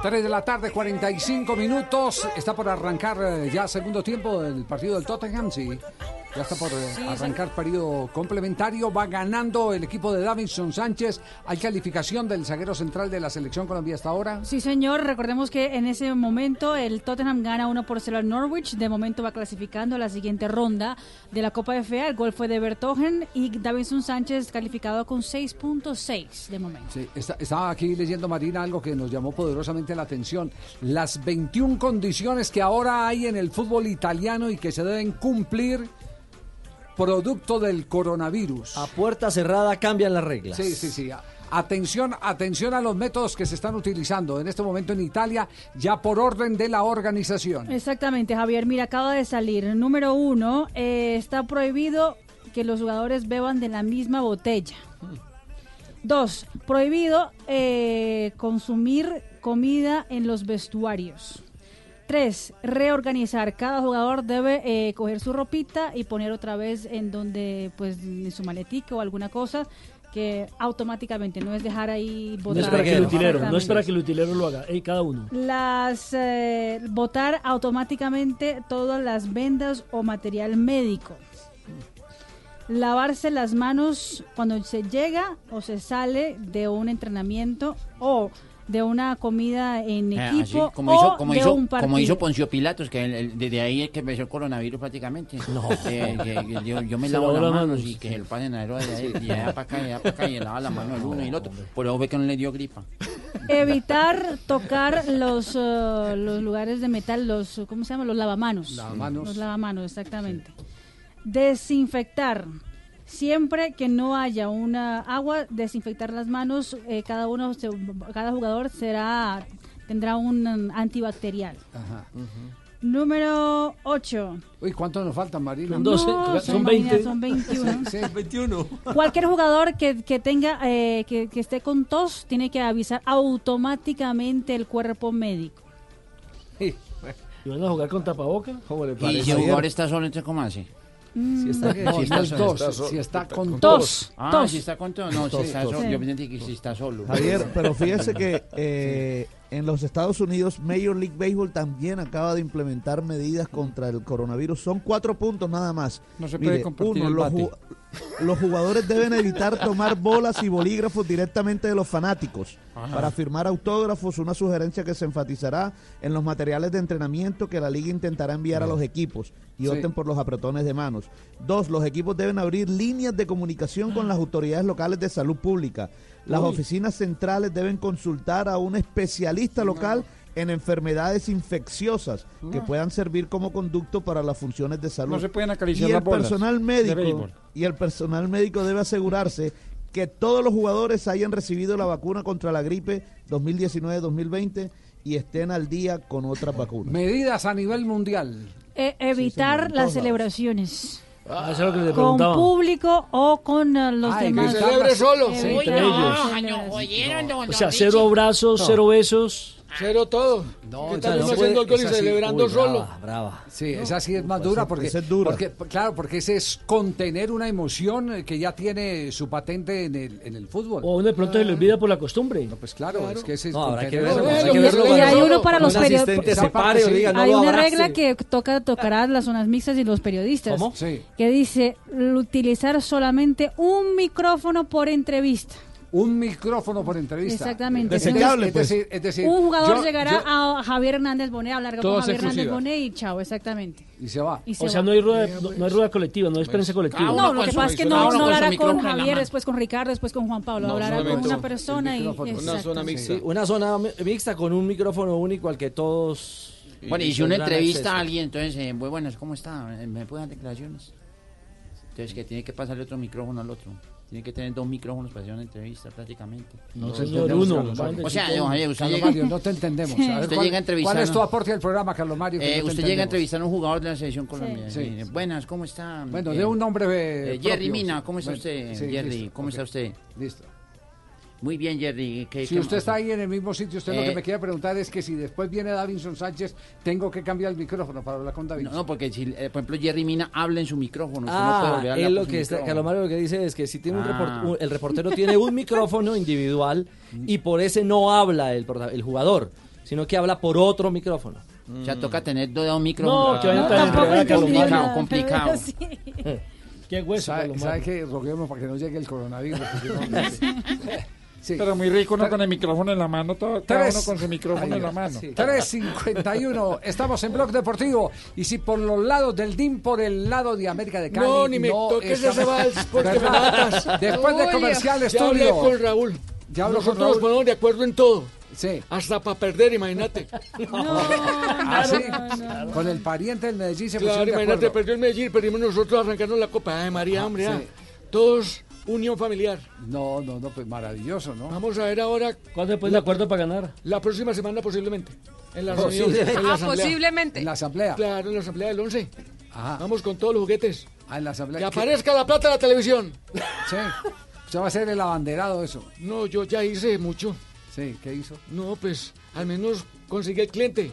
Tres de la tarde, 45 minutos. Está por arrancar eh, ya segundo tiempo del partido del Tottenham, sí. Ya está por eh, Sí, arrancar periodo complementario. Va ganando el equipo de Davinson Sánchez. Hay calificación del zaguero central de la selección Colombia hasta ahora. Sí, señor. Recordemos que en ese momento el Tottenham gana 1 por 0 al Norwich. De momento va clasificando a la siguiente ronda de la Copa FA. El gol fue de Bertogen y Davinson Sánchez calificado con 6.6 de momento. Sí, está- estaba aquí leyendo Marina algo que nos llamó poderosamente la atención. Las 21 condiciones que ahora hay en el fútbol italiano y que se deben cumplir producto del coronavirus. A puerta cerrada cambian las reglas. Sí, sí, sí. Atención, atención a los métodos que se están utilizando en este momento en Italia, ya por orden de la organización. Exactamente, Javier. Mira, acaba de salir. Número uno, eh, está prohibido que los jugadores beban de la misma botella. Dos, prohibido eh, consumir comida en los vestuarios. Tres, reorganizar. Cada jugador debe eh, coger su ropita y poner otra vez en donde, pues, en su maletica o alguna cosa que automáticamente no es dejar ahí No botar. es para que el utilero, no es para que el utilero lo haga. Ey, cada uno. Las eh, botar automáticamente todas las vendas o material médico. lavarse las manos cuando se llega o se sale de un entrenamiento o de una comida en Eh, así, equipo como o hizo, como de hizo, un partido. como hizo Poncio Pilatos, que el- el- desde ahí es que empezó el coronavirus prácticamente. No. yo, yo me lavo lavó las manos manos. y que el panadero de ahí, y allá para acá, y allá para acá, y le lava la mano el uno y el otro. Por eso ve que no le dio gripa. Evitar tocar los, eh, los lugares de metal, los ¿cómo se llama? Los lavamanos. Lavamanos. Los lavamanos, exactamente. Desinfectar. Siempre que no haya una agua, desinfectar las manos. eh, cada uno, se- cada jugador será tendrá un antibacterial. Ajá. Número 8. Uy, ¿cuántos nos faltan, Marina? Son 12, No, son imagina, 20. son 21. Sí, 21. Cualquier jugador que, que tenga eh, que, que esté con tos tiene que avisar automáticamente el cuerpo médico. ¿Y van a jugar con tapaboca? ¿Cómo le Y si el jugador está solo, ¿cómo hace? Si está- Si no, está no es solo. dos, Está si está con tos. tos. Ah, Tos. si está con todo. No, Tos, si está tos. solo. Sí. Yo pensé que si está solo. Javier, pero fíjese que eh, en los Estados Unidos Major League Baseball también acaba de implementar medidas contra el coronavirus. Son cuatro puntos nada más. No se puede compartir el los, bate. ju- los jugadores deben evitar tomar bolas y bolígrafos directamente de los fanáticos Ajá. para firmar autógrafos, una sugerencia que se enfatizará en los materiales de entrenamiento que la liga intentará enviar a los equipos y Sí. opten por los apretones de manos. Dos, los equipos deben abrir líneas de comunicación con las autoridades locales de salud pública. Las Uy. oficinas centrales deben consultar a un especialista local en enfermedades infecciosas que puedan servir como conducto para las funciones de salud. No se pueden acariciar y el las bolas personal médico y el personal médico debe asegurarse que todos los jugadores hayan recibido la vacuna contra la gripe 2019-2020 y estén al día con otras vacunas. Medidas a nivel mundial. E- evitar las celebraciones. Ah, eso es lo que le con público o con eh, los Ay, que demás. celebre solo. Sí, las entre ellos. O sea, cero abrazos, No. cero besos. Cero todo. No, ¿Qué tal no haciendo el gol y celebrando uy, solo? brava, brava. Sí, esa sí es más dura porque, es dura. porque, claro, porque ese es contener una emoción eh, que ya tiene su patente en el, en el fútbol. O uno de pronto se le olvida por la costumbre. pues claro, es que ese es No, habrá que verlo, que verlo Y hay uno para los periodistas. no hay una regla que toca tocará las zonas mixtas y los periodistas. ¿Cómo? Sí. Que dice utilizar solamente un micrófono por entrevista. Un micrófono por entrevista. Exactamente. Desechable, es pues. decir, es decir, Un jugador yo- llegará yo- a Javier Hernández Bonet a hablar con Javier Hernández. Bonet y chao, exactamente. y se va. Y se O sea, va. no hay rueda, no, no hay rueda colectiva, no hay prensa colectiva. cada No, lo que pasa es que no, no hablará con Javier, después con Ricardo, después con Juan Pablo. No, hablará con una persona y. Una zona mixta. Sí, una zona mi- mixta con un micrófono único al que todos. Bueno, y si uno entrevista a alguien, entonces, eh, buenas, ¿cómo está? Eh, ¿Me puede dar declaraciones? Entonces, que tiene que pasarle otro micrófono al otro. Tiene que tener dos micrófonos para hacer una entrevista, prácticamente. No, No, señor, entendemos, uno. Carlos O sea, cinco a don uno. Javier, usted Carlos llega, Mario, no te entendemos. A ver, Usted ¿cuál, llega a entrevistar, ¿Cuál es tu aporte al programa, Carlos Mario? eh, no usted llega a entrevistar a un jugador de la selección colombiana. Sí. y, buenas, ¿cómo está? Bueno, Eh, de un nombre eh, eh, Jerry propio. Mina, ¿cómo está Bueno, usted? sí, Jerry, listo, ¿cómo está usted? Listo. Muy bien, Jerry. ¿qué- Si qué- usted está ahí en el mismo sitio, usted lo Eh, que me quiere preguntar es que si después viene Davinson Sánchez, tengo que cambiar el micrófono para hablar con No, Davinson. no, porque si, eh, por ejemplo, Jerry Mina habla en su micrófono. no Ah, a él por lo que está, Mario lo que dice es que si tiene un Ah. report- un- el reportero tiene un micrófono individual y por ese no habla el, el jugador, sino que habla por otro micrófono. O sea, toca tener dos micrófonos. No, que vayan No, nada, complicado. sí. Qué hueso, ¿Sabe, que roguemos para que no llegue el coronavirus? no- Sí. Pero muy rico uno con el micrófono en la mano, todo, cada Tres. uno con su micrófono Ay, en la mano. sí. 3.51, estamos en Blog Deportivo. Y si por los lados del DIM, por el lado de América de Cali. No, ni me toques estamos- ese vals porque me matas. Después de Oye, comercial Ya hablé con Raúl. Ya habló con Nosotros Raúl. nos ponemos de acuerdo en todo. Sí. Hasta para perder, imagínate. Ah, sí. Con el pariente del Medellín se Claro, pusieron de imagínate, acuerdo. perdió el Medellín, perdimos nosotros arrancando la copa. Ay, María, Ah, hombre, sí. ah. Todos unión familiar. No, no, no, pues maravilloso, ¿no? Vamos a ver ahora ¿Cuándo después de acuerdo para ganar? la próxima semana posiblemente. En la reunión. Posiblemente. En la Ah, asamblea. posiblemente. En la asamblea. Claro, en la asamblea del 11. Ajá. Vamos con todos los juguetes. Ah, en la asamblea. Que ¿Qué? aparezca la plata en la televisión. Sí. Usted va a ser el abanderado, eso. No, yo ya hice mucho. Sí, ¿qué hizo? No, pues al menos conseguí el cliente.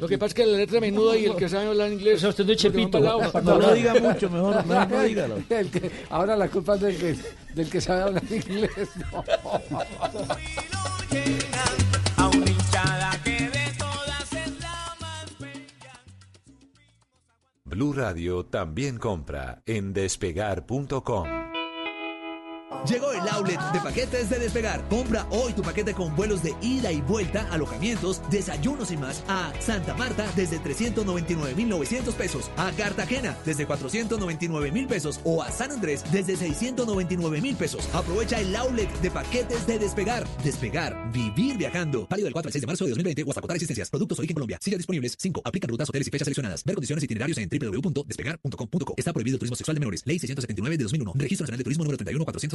Lo que pasa es que la letra menuda y el que sabe hablar inglés. O sea, usted no es Chepito. No lo diga mucho, mejor, mejor no dígalo. El que- ahora la culpa es del que, del que sabe hablar inglés. No. Blue Radio también compra en despegar.com. Llegó el outlet de paquetes de Despegar. Compra hoy tu paquete con vuelos de ida y vuelta, alojamientos, desayunos y más a Santa Marta desde 399,900 pesos, a Cartagena desde 499,000 pesos o a San Andrés desde 699,000 pesos. Aprovecha el outlet de paquetes de Despegar. Despegar, vivir viajando. Válido del 4 al 6 de marzo de 2020 o hasta agotar existencias. Productos origen Colombia. Sillas disponibles. 5. Aplican rutas, hoteles y fechas seleccionadas. Ver condiciones itinerarios en www.despegar.com.co. Está prohibido el turismo sexual de menores. Ley 679 de 2001. Registro Nacional de Turismo número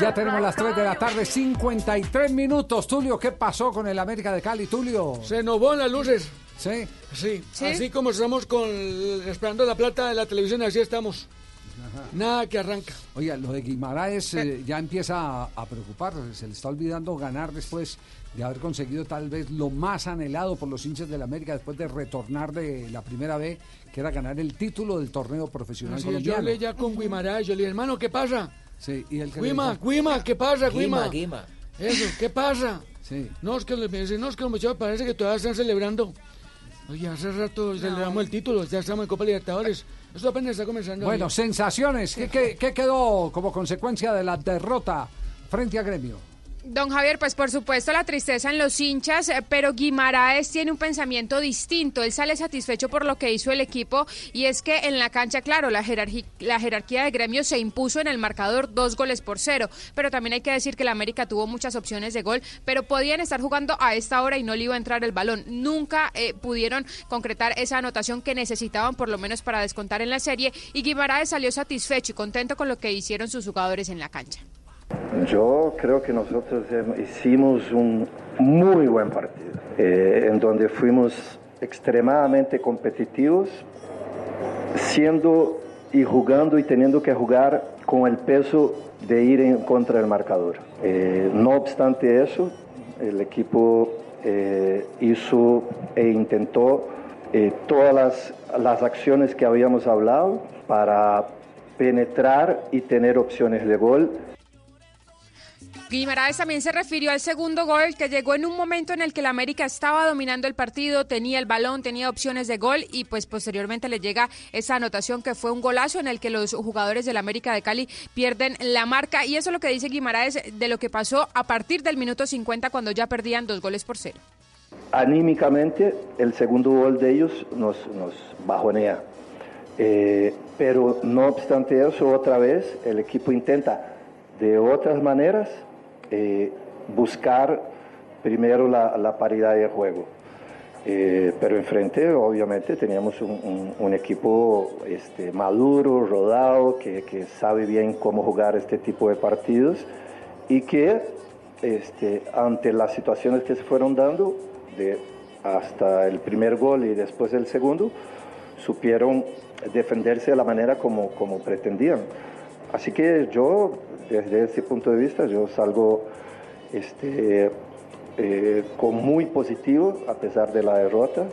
Ya tenemos las 3 de la tarde, 53 minutos. Tulio, ¿qué pasó con el América de Cali, Tulio? Se nos van las luces. ¿Sí? Sí, ¿Sí? así como estamos con esperando la plata de la televisión, así estamos. Nada que arranca. Oiga, lo de Guimaraes eh, ya empieza a, a preocupar. Se le está olvidando ganar después de haber conseguido tal vez lo más anhelado por los hinchas del América después de retornar de la primera vez, que era ganar el título del torneo profesional Así es, yo colombiano. hablé ya con Guimaraes, yo le dije, hermano, ¿qué pasa? Sí, y el que Guima, dijo- Guima, ¿qué pasa, Guima? Guima, Guima. Eso, ¿qué pasa? Sí. No, es que dicen, no, es que los muchachos parece que todavía están celebrando. Oye, hace rato celebramos el título, ya estamos en Copa Libertadores. Eso apenas está comenzando. Bueno, amigo. sensaciones. ¿Qué, qué, qué quedó como consecuencia de la derrota frente a Gremio? Don Javier, pues por supuesto la tristeza en los hinchas, eh, pero Guimaraes tiene un pensamiento distinto. Él sale satisfecho por lo que hizo el equipo y es que en la cancha, claro, la, la jerarquía de gremio se impuso en el marcador dos goles por cero, pero también hay que decir que la América tuvo muchas opciones de gol, pero podían estar jugando a esta hora y no le iba a entrar el balón. Nunca eh, pudieron concretar esa anotación que necesitaban por lo menos para descontar en la serie y Guimaraes salió satisfecho y contento con lo que hicieron sus jugadores en la cancha. Yo creo que nosotros hicimos un muy buen partido, eh, en donde fuimos extremadamente competitivos, siendo y jugando y teniendo que jugar con el peso de ir en contra del marcador. Eh, no obstante eso, el equipo eh, hizo e intentó todas las acciones que habíamos hablado para penetrar y tener opciones de gol Guimaraes también se refirió al segundo gol que llegó en un momento en el que el América estaba dominando el partido, tenía el balón, tenía opciones de gol y pues posteriormente le llega esa anotación que fue un golazo en el que los jugadores del América de Cali pierden la marca y eso es lo que dice Guimaraes de lo que pasó a partir del minuto 50 cuando ya perdían dos goles por cero. anímicamente el segundo gol de ellos nos, nos bajonea. Eh, pero no obstante eso, otra vez el equipo intenta de otras maneras eh, buscar primero la, la paridad de juego. Eh, pero enfrente, obviamente, teníamos un, un- un equipo este, maduro, rodado, que, que sabe bien cómo jugar este tipo de partidos y que este, ante las situaciones que se fueron dando, de hasta el primer gol y después el segundo, supieron defenderse de la manera como, como pretendían. Así que yo, desde ese punto de vista, yo salgo este, eh, con muy positivo a pesar de la derrota.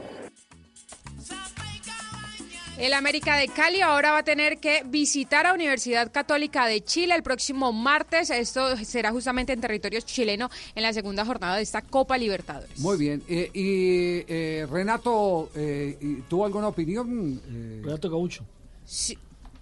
El América de Cali ahora va a tener que visitar a Universidad Católica de Chile el próximo martes. Esto será justamente en territorio chileno en la segunda jornada de esta Copa Libertadores. Muy bien. Eh, y eh, Renato, eh, ¿tuvo alguna opinión? Renato Gaucho. Sí,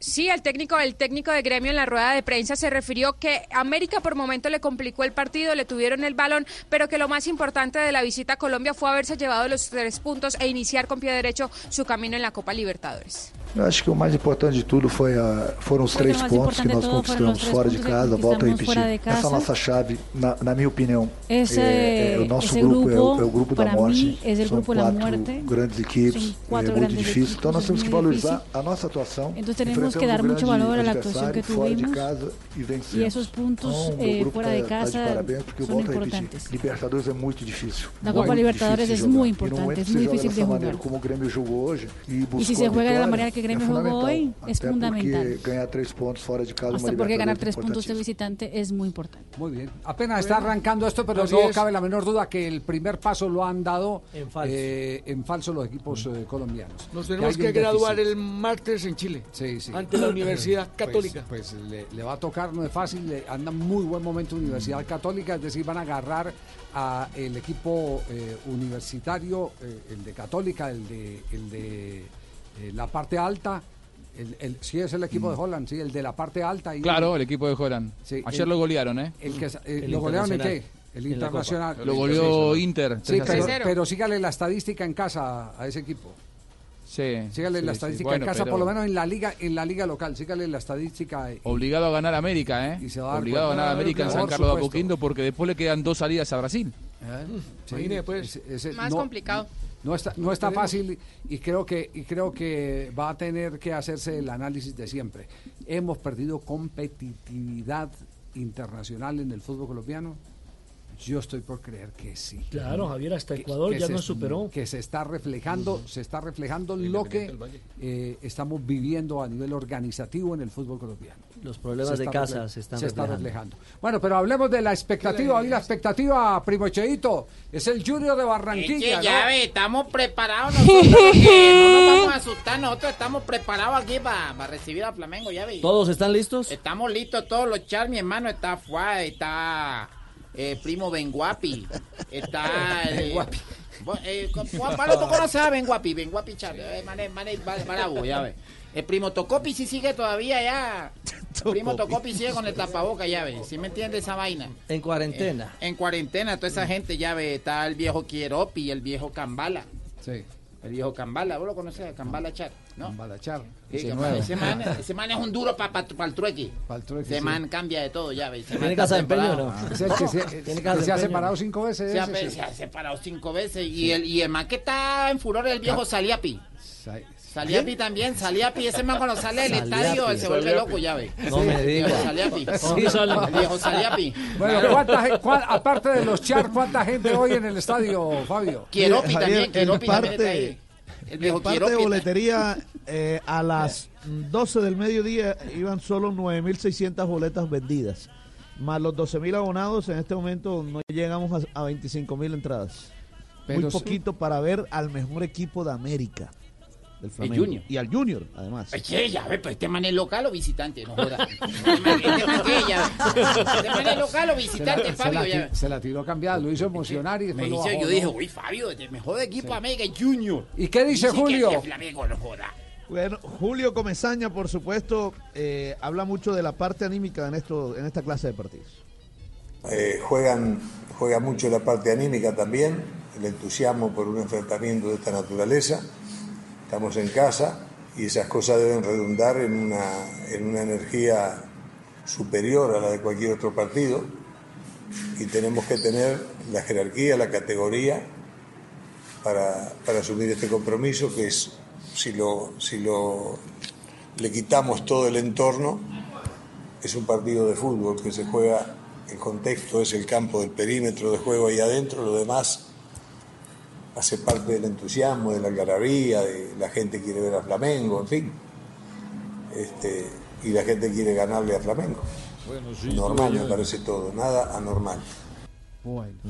sí, el técnico, el técnico de gremio en la rueda de prensa se refirió que América por momento le complicó el partido, le tuvieron el balón, pero que lo más importante de la visita a Colombia fue haberse llevado los tres puntos e iniciar con pie derecho su camino en la Copa Libertadores. Eu acho que o mais importante de tudo foi a, foram os Creo que três lo más pontos que importante de nós todo fueron los conquistamos tres fora de puntos que casa. Volto a conquistamos repetir. fora de Essa casa. nossa chave, na, na minha opinião, Ese- é, é o nosso ese grupo, é, o, grupo, é o grupo da para morte. mí, es el São grupo da quatro muerte. grandes equipes, Son é cuatro muito grandes difícil. equipos, Então nós es temos que muy valorizar difícil. a nossa atuação. Entonces tenemos que enfrentamos dar um mucho grande valor a la actuación que adversário fora de tuvimos. casa e vencemos. Y esos puntos Então, o eh, grupo fuera de tá- tá casa de parabéns, porque eu son volto a repetir, importantes. Libertadores é muito difícil. La Copa Muito Libertadores difícil es de muy jogar. E no importante, momento es que muy você joga difícil dessa de maneira jugar. como o Grêmio jogou hoje e buscou Y si se a juega de la vitória, manera que Grêmio jugó hoy, es Até fundamental. porque ganhar três pontos fora de casa Hasta porque ganar tres puntos de visitante es muy importante. Muy bien. Apenas está arrancando esto, pero Así no es. cabe la menor duda que el primer paso lo han dado En falso. eh, en falso los equipos eh, colombianos. Nos Que tenemos que graduar déficit. el martes en Chile. Sí, sí. Ante la Universidad Pues- Católica. Pues, le, le va a tocar, no es fácil, le anda muy buen momento Universidad Católica, es decir, van a agarrar a el equipo eh, universitario, eh, el de Católica, el de, el de eh, la parte alta, el, el- sí es el equipo de Holland, sí, el de la parte alta. Y Claro, el equipo de Holland. Sí, Ayer el- lo golearon, ¿eh? El que, eh, El ¿Lo golearon en qué? El internacional. Lo goleó Inter. Sí, 3 a pero, 0. pero sígale la estadística en casa a ese equipo. Sí, Sígale sí, la sí. estadística Bueno, en casa, pero por lo menos en la liga, en la liga local. Sígale la estadística. y- Obligado a ganar América, ¿eh? Y se va a Obligado a ganar América en San Carlos de. Apoquindo porque después le quedan dos salidas a Brasil. ¿Eh? Sí, Imagine, pues. ese- ese Más no- complicado. No está, no está fácil y creo que y creo que va a tener que hacerse el análisis de siempre. Hemos perdido competitividad internacional en el fútbol colombiano. Yo estoy por creer que sí. Claro, Javier, hasta Ecuador que ya nos superó. Que se está reflejando, se está reflejando lo que eh, estamos viviendo a nivel organizativo en el fútbol colombiano. Los problemas de casa se están se está reflejando. reflejando. Bueno, pero hablemos de la expectativa. Hoy la expectativa, primo Cheito, es el Junior de Es Barranquilla. que ¿no? ya ve, estamos preparados nosotros no nos vamos a asustar, nosotros estamos preparados aquí para recibir a Flamengo, ya ve. ¿Todos están listos? Estamos listos todos los char, mi hermano está Fuá, está eh, primo Benguapi, está eh, bo- eh, Juan Pablo, ¿tú conoces a Benguapi? Benguapi char, eh, mané, mané, ba- bravo, ya ve. El primo Tocopi sí sigue todavía ya. El primo Tocopi sigue con el tapaboca, ya ve. ¿Sí me entiende esa vaina? En cuarentena. En cuarentena, toda esa gente ya ve, está el viejo Quieropi, el viejo Cambala. Sí. El viejo Cambala, ¿vos lo conocés? Cambala Char, ¿no? Cambala Char. Sí, Ese man, ese man es un duro para el trueque. Ese sí. man cambia de todo, ya ves. ¿Tiene casa de empeño o no? Es el que se, Tiene casa se ha separado cinco veces. Se ha, ese, sí. se ha separado cinco veces. Y, el, y el man que está en furor es el viejo Saliapi. Sa- Saliapi también, Saliapi. Ese man cuando sale del Saliapi. estadio él se vuelve Saliapi. loco, ya ve. No me El diga. viejo Saliapi. Sí, viejo Saliapi. Bueno, ¿cuánta, cuán- aparte de los char, ¿cuánta gente hoy en el estadio, Fabio? Quieropi también, Quieropi también está parte- ahí. El viejo En parte de boletería, eh, a las 12 del mediodía iban solo 9.600 boletas vendidas. Más los 12.000 abonados, en este momento no llegamos a, a 25.000 entradas. Pero Muy sí. poquito para ver al mejor equipo de América. Del Flamengo. Junior. Y al Junior, además. Che, ya ve, pues este man es local o visitante, no joda. Este man, este local o Se visitante, la, se, Fabio, la, se la tiró cambiada, lo hizo emocionar y Me bajó, yo ¿no? dije, uy, Fabio, el mejor equipo de América es Junior. ¿Y qué dice Julio? Flamengo no joda. Bueno, Julio Comesaña, por supuesto, eh, habla mucho de la parte anímica en, esto, en esta clase de partidos. Eh, juegan, juega mucho la parte anímica también, el entusiasmo por un enfrentamiento de esta naturaleza. Estamos en casa y esas cosas deben redundar en una, en una energía superior a la de cualquier otro partido. Y tenemos que tener la jerarquía, la categoría para, para asumir este compromiso que es, si lo, si lo le quitamos todo el entorno, es un partido de fútbol que se juega, el contexto es el campo del perímetro de juego ahí adentro, lo demás hace parte del entusiasmo, de la algarabía, de la gente quiere ver a Flamengo, en fin. Este, y la gente quiere ganarle a Flamengo. Normal me parece todo, nada anormal.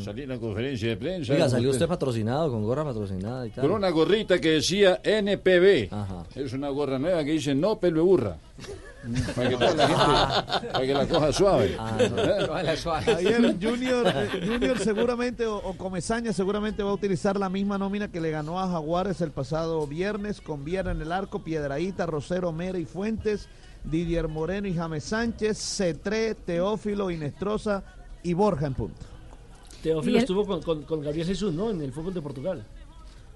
Salí en la conferencia de prensa. Oiga, salió usted patrocinado, con gorra patrocinada y tal. Con una gorrita que decía NPB. Es una gorra nueva que dice no pelo burra. Para que toda la gente, para que la coja suave. Ah, ¿Eh? Ayer Junior, eh, Junior seguramente o, o Comesaña seguramente va a utilizar la misma nómina que le ganó a Jaguares el pasado viernes con Viera en el arco, Piedraíta, Rosero, Mera y Fuentes, Didier Moreno y James Sánchez, Cetré, Teófilo, Inestrosa y Borja en punta. Teófilo estuvo con, con, con Gabriel Jesús, ¿no? En el fútbol de Portugal.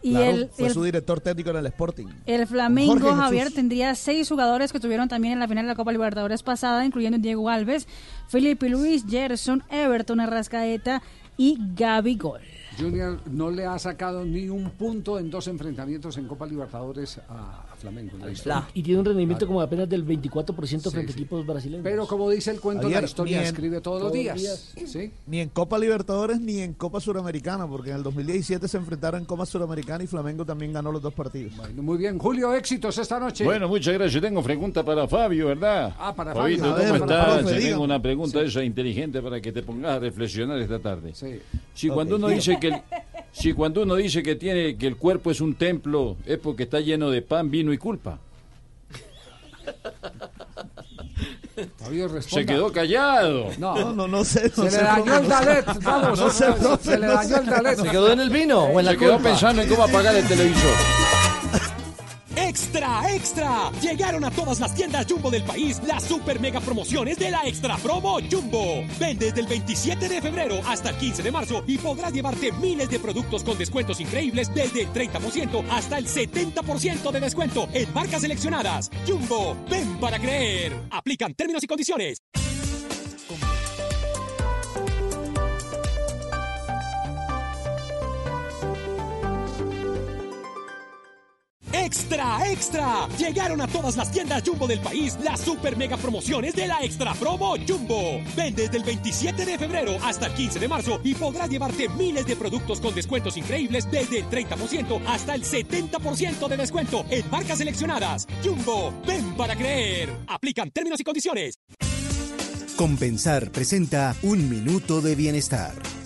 Y Claro, el, fue el- su director técnico en el Sporting. el Flamengo. Javier, tendría seis jugadores que estuvieron también en la final de la Copa Libertadores pasada, incluyendo Diego Alves, Felipe Luis, Gerson, Everton, Arrascaeta y Gaby Gol. Junior no le ha sacado ni un punto en dos enfrentamientos en Copa Libertadores a Flamengo. Y tiene un rendimiento como apenas del 24% frente a equipos brasileños. Pero como dice el cuento, Javier, la historia en- escribe todos los todos los días. días. ¿sí? Ni en Copa Libertadores ni en Copa Suramericana, porque en el 2017 se enfrentaron en Copa Suramericana y Flamengo también ganó los dos partidos. Muy bien, Julio, éxitos esta noche. Bueno, muchas gracias. Tengo pregunta para Fabio, ¿verdad? Ah, para Fabio. ¿cómo estás? profe, tengo una pregunta esa inteligente para que te pongas a reflexionar esta tarde. Sí. Si cuando uno dice que el, si cuando uno dice que tiene que el cuerpo es un templo, es porque está lleno de pan, vino y culpa. Se quedó callado. No, No, no, no sé. Se no le sé, dañó el. Dalet. Vamos, No sé, Se le dañó el Dalet. ¿Se quedó en el vino o en la Se quedó culpa? pensando en cómo apagar el televisor. ¡Extra, extra! Llegaron a todas las tiendas Jumbo del país las super mega promociones de la Extra Promo Jumbo. Ven desde el 27 de febrero hasta el 15 de marzo y podrás llevarte miles de productos con descuentos increíbles desde el 30% hasta el 70% de descuento en marcas seleccionadas. Jumbo, ven para creer. Aplican términos y condiciones. ¡Extra, extra! Llegaron a todas las tiendas Jumbo del país las super mega promociones de la Extra Promo Jumbo. Ven desde el 27 de febrero hasta el 15 de marzo y podrás llevarte miles de productos con descuentos increíbles desde el 30% hasta el 70% de descuento en marcas seleccionadas. Jumbo, ven para creer. Aplican términos y condiciones. Compensar presenta Un Minuto de Bienestar.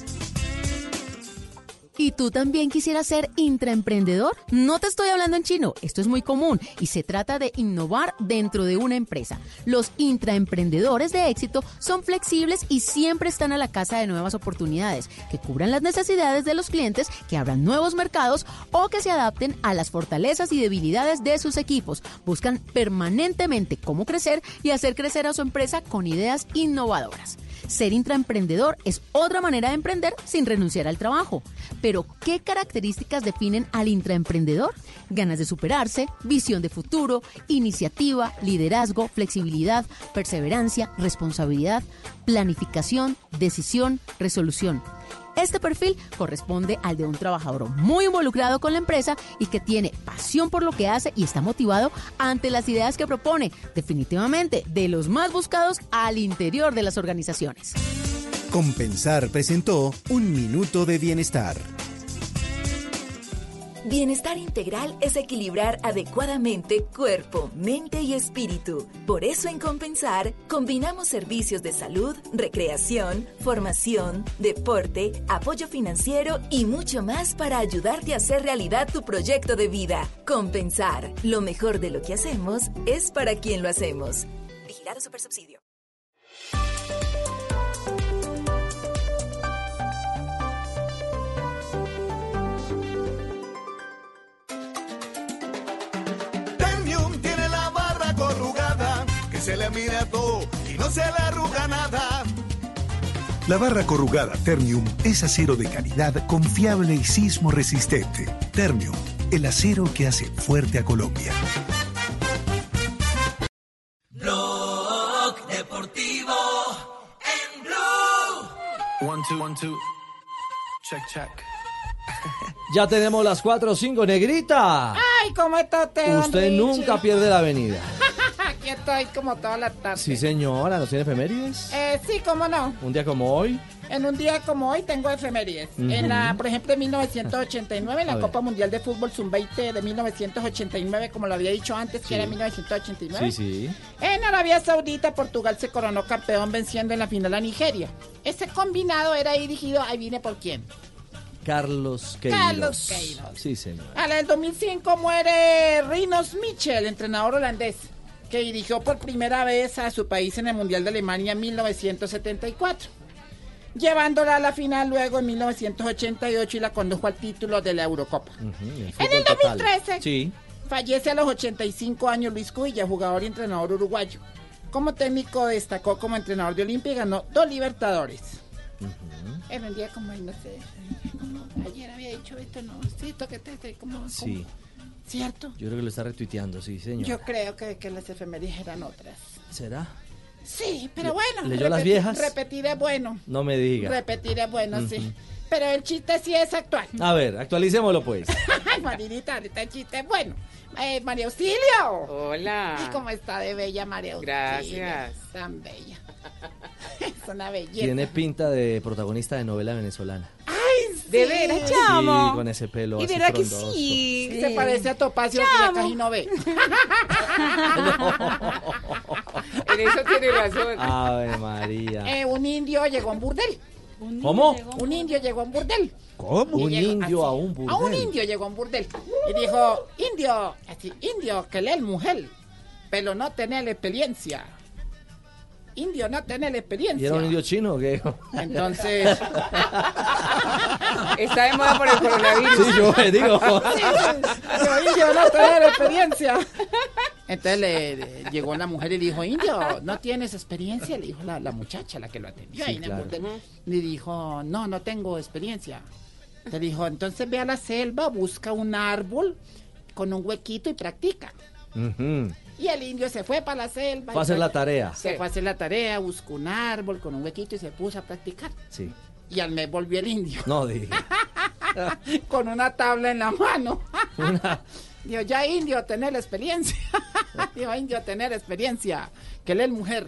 ¿Y tú también quisieras ser intraemprendedor? No te estoy hablando en chino, esto es muy común y se trata de innovar dentro de una empresa. Los intraemprendedores de éxito son flexibles y siempre están a la casa de nuevas oportunidades, que cubran las necesidades de los clientes, que abran nuevos mercados o que se adapten a las fortalezas y debilidades de sus equipos. Buscan permanentemente cómo crecer y hacer crecer a su empresa con ideas innovadoras. Ser intraemprendedor es otra manera de emprender sin renunciar al trabajo. Pero, ¿qué características definen al intraemprendedor? Ganas de superarse, visión de futuro, iniciativa, liderazgo, flexibilidad, perseverancia, responsabilidad, planificación, decisión, resolución. Este perfil corresponde al de un trabajador muy involucrado con la empresa y que tiene pasión por lo que hace y está motivado ante las ideas que propone, definitivamente de los más buscados al interior de las organizaciones. Compensar presentó Un Minuto de Bienestar. Bienestar integral es equilibrar adecuadamente cuerpo, mente y espíritu. Por eso en Compensar combinamos servicios de salud, recreación, formación, deporte, apoyo financiero y mucho más para ayudarte a hacer realidad tu proyecto de vida. Compensar, lo mejor de lo que hacemos es para quien lo hacemos. Vigilado Supersubsidio. Se le mira todo y no se le arruga nada. La barra corrugada Ternium es acero de calidad confiable y sismo resistente. Ternium, el acero que hace fuerte a Colombia. Blog Deportivo en Blue. One, two, one, two. Check, check. Ya tenemos las 4 o 5, negrita. Ay, ¿cómo está usted, nunca pierde la avenida. Aquí estoy como toda la tarde. Sí, señora, ¿no tiene efemérides? Eh, sí, cómo no. Un día como hoy. En un día como hoy tengo efemérides. En la, por ejemplo, en 1989, en la. Copa Mundial de Fútbol Sub-20 de 1989, como lo había dicho antes, Sí. que era 1989. Sí, sí. En Arabia Saudita, Portugal se coronó campeón venciendo en la final a Nigeria. Ese combinado era dirigido, ahí viene por quién. Carlos Queiroz. Carlos Queiroz. Sí, señor. A la del 2005 muere Rinos Michel, entrenador holandés, que dirigió por primera vez a su país en el Mundial de Alemania en 1974, llevándola a la final luego en 1988 y la condujo al título de la Eurocopa. En el 2013 Sí. fallece a los 85 años Luis Cuilla, jugador y entrenador uruguayo. Como técnico destacó como entrenador de Olimpia y ganó dos Libertadores. Era un día como, no sé, como ayer había dicho esto, no, sí, esto que te, te- como, como- Sí, ¿cierto? yo creo que lo está retuiteando, sí, señor. Yo creo que, que las efemérides eran otras. ¿Será? Sí, pero Le- bueno. ¿leyó las viejas? Repetir es bueno. No me diga. Repetir es bueno, sí. Pero el chiste sí es actual. A ver, actualicémoslo pues. Ay, Marinita, ahorita el chiste es bueno. Eh, María Auxilio. Hola. ¿Y cómo está de bella María Auxilio? Gracias. Tan bella. es una belleza. Tiene pinta de protagonista de novela venezolana. De veras, chamo. Sí, con ese pelo Y así verá que frondoso. sí. Se parece a Topacio que ya casi no ve. En eso tiene razón. Ave María. Eh, un indio llegó a un burdel. ¿Cómo? Un indio llegó a un burdel. ¿Cómo? Un llegó indio así. a un A un burdel. indio llegó a un burdel. Y dijo, indio, así, indio, que lee mujer, pero no tener la experiencia. Indio, no tener la experiencia. ¿Y era un indio chino o qué? Entonces... Está de moda por el coronavirus. Sí, yo me digo. Sí, dijo, indio, no tener experiencia. Entonces le, le- llegó la mujer y le dijo, indio, ¿no tienes experiencia? Le dijo la, la muchacha, la que lo atendió Sí, claro. Le dijo, no, no tengo experiencia. Le dijo, entonces ve a la selva, busca un árbol con un huequito y practica. Ujú. Y el indio se fue para la selva. Fue a y hacer la tarea. Se fue a hacer la tarea, buscó un árbol con un huequito y se puso a practicar. Sí. Y al mes volvió el indio. No, dije. con una tabla en la mano. Una- Digo, ya indio, tener experiencia. Digo, indio, tener experiencia. Que lee mujer.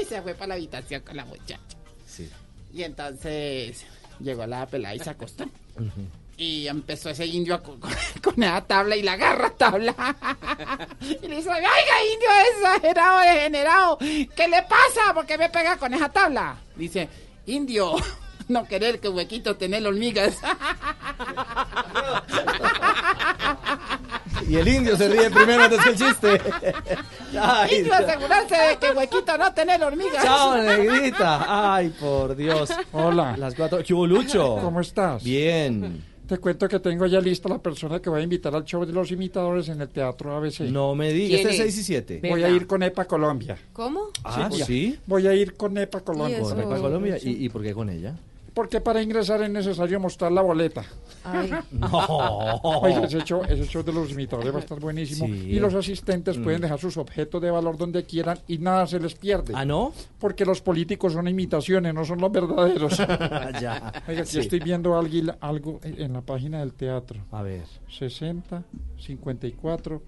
y se fue para la habitación con la muchacha. Sí. Y entonces llegó la pelada y se acostó. Y empezó ese indio a co- con, con esa tabla y la agarra tabla. y le dice, oiga, indio exagerado, degenerado. ¿Qué le pasa? ¿Por qué me pega con esa tabla? Dice, indio, no querer que huequito tener hormigas. Y el indio se ríe primero antes que el chiste. Ay, indio, asegurarse de que huequito no tener hormigas. Chao, negrita. Ay, por Dios. Hola. Las cuatro. ¿Qué hubo, Lucho? ¿Cómo estás? Bien. Te cuento que tengo ya lista la persona que voy a invitar al show de los imitadores en el Teatro ABC. No me digas. Este es 6 y 7. Voy a ir con EPA Colombia. ¿Cómo? Ah, voy a- ¿sí? Voy a ir con EPA Colombia. Con Epa Colombia. ¿Y, ¿Y por qué con ella? Porque para ingresar es necesario mostrar la boleta. No. Oiga, ese show, ese show de los imitadores va a estar buenísimo. Sí. Y los asistentes Mm. pueden dejar sus objetos de valor donde quieran y nada se les pierde. ¿Ah, no? Porque los políticos son imitaciones, no son los verdaderos. Ya. Oiga, Sí. estoy viendo algo, algo en la página del teatro. A ver. 60, 54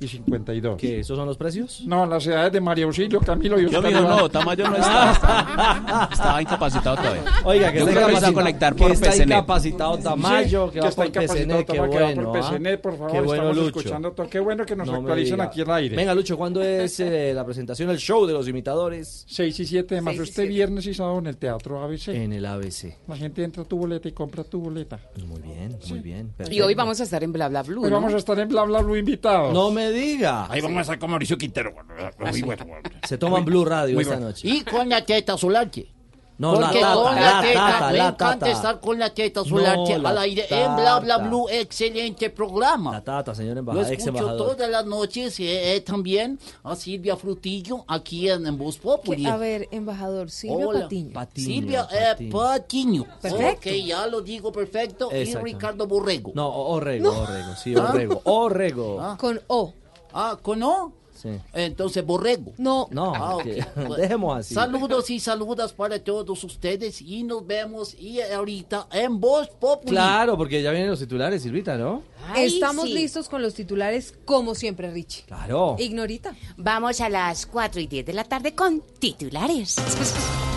y 52. ¿Qué? ¿Esos son los precios? No, las edades de María Auxilio, Camilo y Yo, Oscar Iván. no, Tamayo no está. Estaba, estaba incapacitado todavía. Oiga, que Yo está creo que se va a incapacitado- conectar que por está PCNet. incapacitado Tamayo, que va está por incapacitado PCNet, qué Tamayo, que va bueno. por ¿ah? PCNet, por favor, Qué bueno, estamos Lucho. escuchando todo. Qué bueno que nos No me actualicen diga. aquí al aire. Venga, Lucho, ¿cuándo es eh, la presentación, el show de los imitadores? 6 y 7 de marzo, Seis y este siete. viernes y sábado en el Teatro ABC. En el ABC. La gente entra a tu boleta y compra tu boleta. Muy bien, muy bien. Y hoy vamos a estar en Bla Bla Blue. Hoy ¿no? vamos a estar en Bla Bla Blue invitados. No me diga. Ahí vamos a con Mauricio Quintero. Bueno. Se toman Blue Radio Muy esta bueno. noche. Y con la teta Solange. No, la Porque tata, con la la teta, tata, me la encanta tata. estar con la teta No, Solange la al aire en Bla Bla tata. Blue. Excelente programa. La tata, señor Lo embajador, ex escucho embajador. todas las noches eh, eh, también a Silvia Frutillo aquí en, en Voz Populi. Que- A ver, embajador, Silvia Hola. Patiño. Patiño, Silvia eh, Patiño. Patiño. Perfecto. Ok, ya lo digo perfecto. Y Exacto. Ricardo Borrego. No, Orrego, Orrego, sí, Orrego, Orrego. Ah. Con O. Ah, ¿con O? Sí. Entonces, Borrego. No. No, Ah, dejemos así. Saludos y saludas para todos ustedes y nos vemos y ahorita en Voz Populi. Claro, porque ya vienen los titulares, Silvita, ¿no? Ay, Estamos listos con los titulares como siempre, Richie. Claro. Ignorita. Vamos a las 4 y 10 de la tarde con titulares.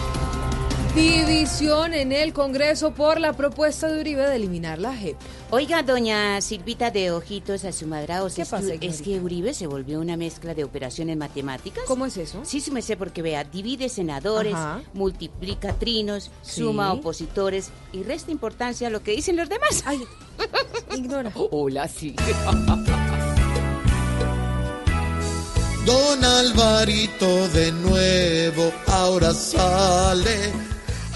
División en el Congreso por la propuesta de Uribe de eliminar la JEP. Oiga, doña Silvita de Ojitos Asumadraos, ¿Qué es, pasa, que, Ignorita? es que Uribe se volvió una mezcla de operaciones matemáticas. ¿Cómo es eso? Sí, sí me sé porque vea, divide senadores, Ajá. multiplica trinos, Sí. suma opositores y resta importancia a lo que dicen los demás. Ay, ignora. Hola, sí. Don Alvarito de nuevo ahora sale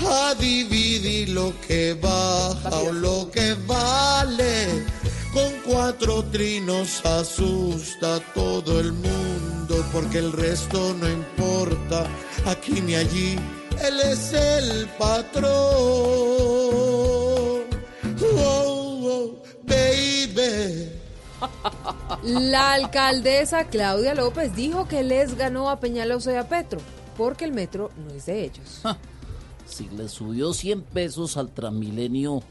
a dividir lo que baja o lo que vale. Con cuatro trinos asusta a todo el mundo porque el resto no importa aquí ni allí. Él es el patrón. Oh, oh, baby. La alcaldesa Claudia López dijo que les ganó a Peñalosa y a Petro, porque el metro no es de ellos. Si le subió 100 pesos al Transmilenio,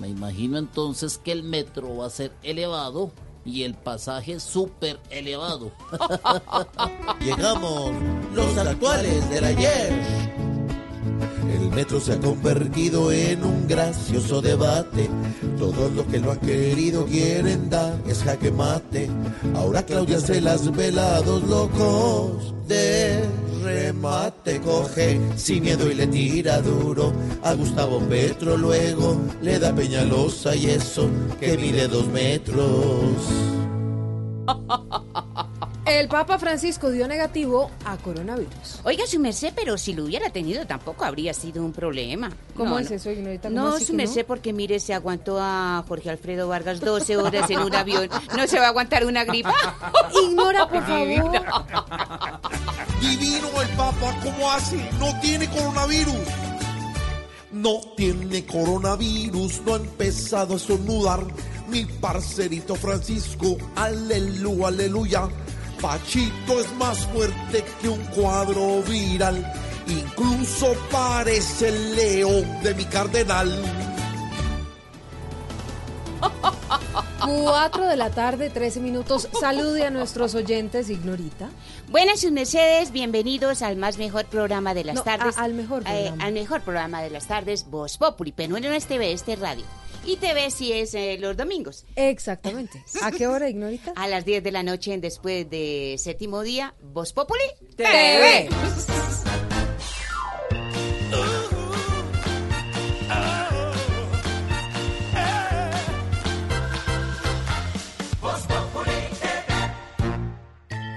me imagino entonces que el metro va a ser elevado y el pasaje súper elevado. Llegamos los actuales del ayer. El metro se ha convertido en un gracioso debate. Todos los que lo han querido quieren dar es jaque mate. Ahora Claudia se las velados locos de remate coge sin miedo y le tira duro a Gustavo Petro. Luego le da Peñalosa y eso que mide dos metros. El Papa Francisco dio negativo a coronavirus. Oiga, su merced, pero si lo hubiera tenido tampoco habría sido un problema. ¿Cómo No, es no. eso, Ignorita? ¿Cómo No, su no? merced, porque mire, se aguantó a Jorge Alfredo Vargas 12 horas en un avión. ¿No se va a aguantar una gripa? Ignora, por favor. Divino el Papa, ¿cómo así? No tiene coronavirus. No tiene coronavirus, no ha empezado a estornudar. Mi parcerito Francisco, aleluya, aleluya. Pachito es más fuerte que un cuadro viral. Incluso parece el león de mi cardenal. 4 de la tarde, 13 minutos. Salude a nuestros oyentes, Ignorita. Buenas sus mercedes, bienvenidos al más mejor programa de las No, tardes. a- al mejor Eh, programa. al mejor programa de las tardes, Voz Populi, pero no TV, este es radio. Y TV sí es eh, los domingos. Exactamente. ¿A qué hora, Ignorita? A las 10 de la noche, en después de séptimo día, Voz Populi TV.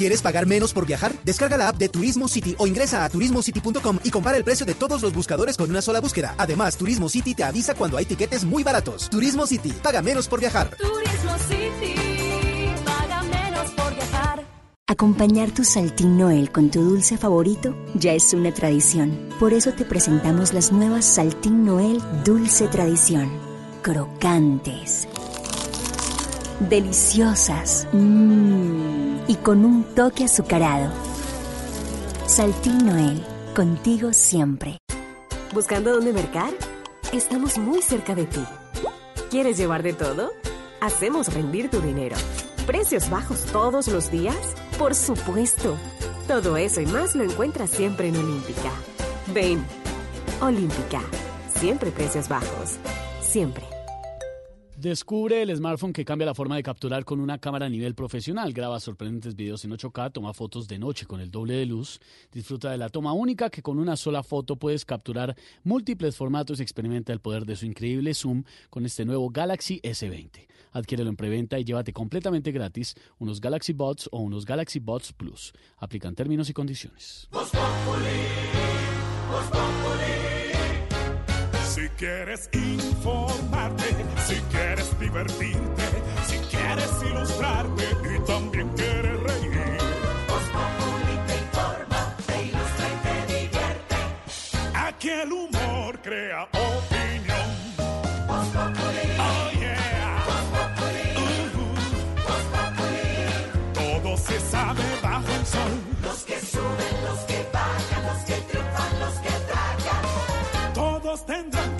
¿Quieres pagar menos por viajar? Descarga la app de Turismo City o ingresa a turismocity.com y compara el precio de todos los buscadores con una sola búsqueda. Además, Turismo City te avisa cuando hay tiquetes muy baratos. Turismo City, paga menos por viajar. Turismo City, paga menos por viajar. Acompañar tu Saltín Noel con tu dulce favorito ya es una tradición. Por eso te presentamos las nuevas Saltín Noel Dulce Tradición. Crocantes. Deliciosas. Mmm. Y con un toque azucarado. Saltín Noel, contigo siempre. ¿Buscando dónde mercar? Estamos muy cerca de ti. ¿Quieres llevar de todo? Hacemos rendir tu dinero. ¿Precios bajos todos los días? Por supuesto. Todo eso y más lo encuentras siempre en Olímpica. Ven. Olímpica. Siempre precios bajos. Siempre. Descubre el smartphone que cambia la forma de capturar con una cámara a nivel profesional. Graba sorprendentes videos en 8K, toma fotos de noche con el doble de luz, disfruta de la toma única que con una sola foto puedes capturar múltiples formatos y experimenta el poder de su increíble zoom con este nuevo Galaxy S20. Adquiérelo en preventa y llévate completamente gratis unos Galaxy Buds o unos Galaxy Buds Plus. Aplican términos y condiciones. Quieres informarte, si quieres divertirte, si quieres ilustrarte y también quieres reír. Voz Populi te informa, te ilustra y te divierte. Aquí el humor crea opinión. Voz. Oh yeah. Voz Populi. Voz Populi. Todo se sabe bajo el sol. Los que suben, los que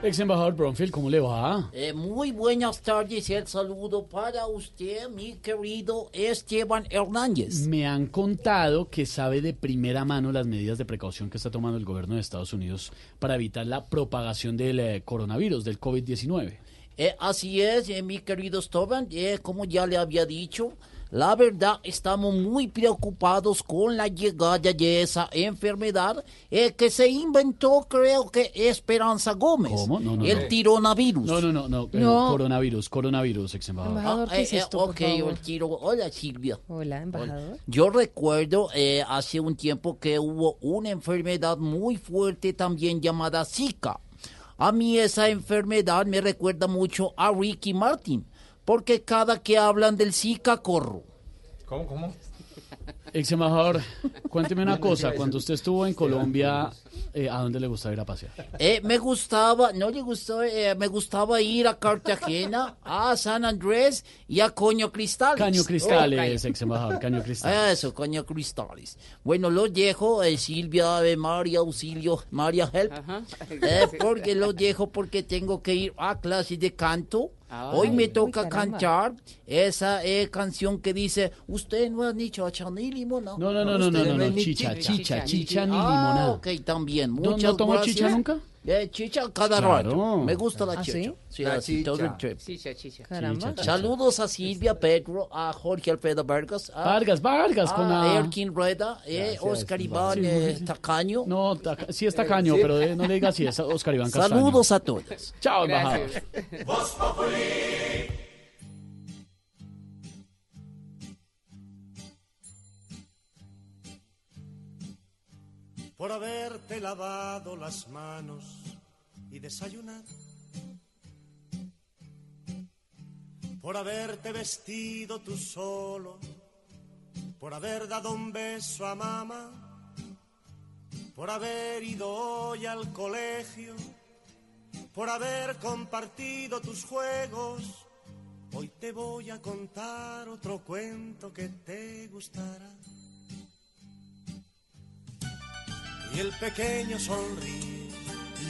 Ex embajador Bronfield, ¿cómo le va? Eh, muy buenas tardes, el saludo para usted, mi querido Esteban Hernández. Me han contado que sabe de primera mano las medidas de precaución que está tomando el gobierno de Estados Unidos para evitar la propagación del eh, coronavirus, del COVID-19. Eh, así es, eh, mi querido Esteban, como ya le había dicho, la verdad estamos muy preocupados con la llegada de esa enfermedad eh, que se inventó, creo que Esperanza Gómez, ¿Cómo? No, no, el no. tironavirus. No, no, no, no, eh, coronavirus, coronavirus, ex embajador. Ah, eh, eh, ok, el tiro. Hola, Silvia. Hola, embajador. Yo recuerdo eh, hace un tiempo que hubo una enfermedad muy fuerte también llamada Zika. A mí esa enfermedad me recuerda mucho a Ricky Martin, porque cada que hablan del Zika corro. ¿Cómo, cómo? Ex embajador, cuénteme una cosa. Cuando usted estuvo en Colombia, eh, ¿a dónde le gustaba ir a pasear? Eh, me gustaba, no le gustó, eh, me gustaba ir a Cartagena, a San Andrés y a Coño Cristales. Caño Cristales, ex embajador, Caño Cristales. Eso, Coño Cristales. Bueno, lo dejo, eh, Silvia, eh, María, Auxilio, María Help. Eh, porque lo dejo porque tengo que ir a clase de canto. Hoy me toca cantar esa eh, canción que dice, usted no ha dicho a Chanel limonada. No, no, no, no, no, no, no, ni chicha, chicha, chicha ni Ah, limonada. ok, también. ¿No- Muchas no tomó gracias. chicha nunca? Eh, chicha cada Claro. rato. Me gusta la ¿Ah, chicha. sí? La chicha. Chicha, chicha. Caramba. Chicha. Saludos a Silvia Pedro, a Jorge Alfredo Vargas. A, Vargas, Vargas, con a la- Erkin Rueda, eh, Oscar Iván Sí, eh, sí. Tacaño. No, taca- sí está caño, pero eh, no le diga así, es Oscar Iván Castaño. Saludos a todos. Chao, embajador. por haberte lavado las manos y desayunar, por haberte vestido tú solo, por haber dado un beso a mamá, por haber ido hoy al colegio, por haber compartido tus juegos. Hoy te voy a contar otro cuento que te gustará. Y el pequeño sonríe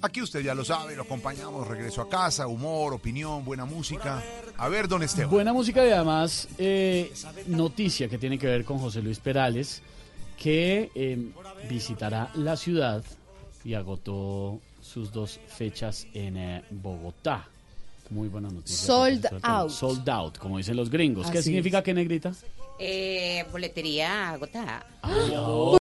Aquí usted ya lo sabe, lo acompañamos, regreso a casa, humor, opinión, buena música. A ver, don Esteban. Buena música y además eh, noticia que tiene que ver con José Luis Perales, que eh, visitará la ciudad y agotó sus dos fechas en eh, Bogotá. Muy buena noticia. Sold out. Sold out, como dicen los gringos. ¿Qué significa que negrita? Eh, boletería agotada.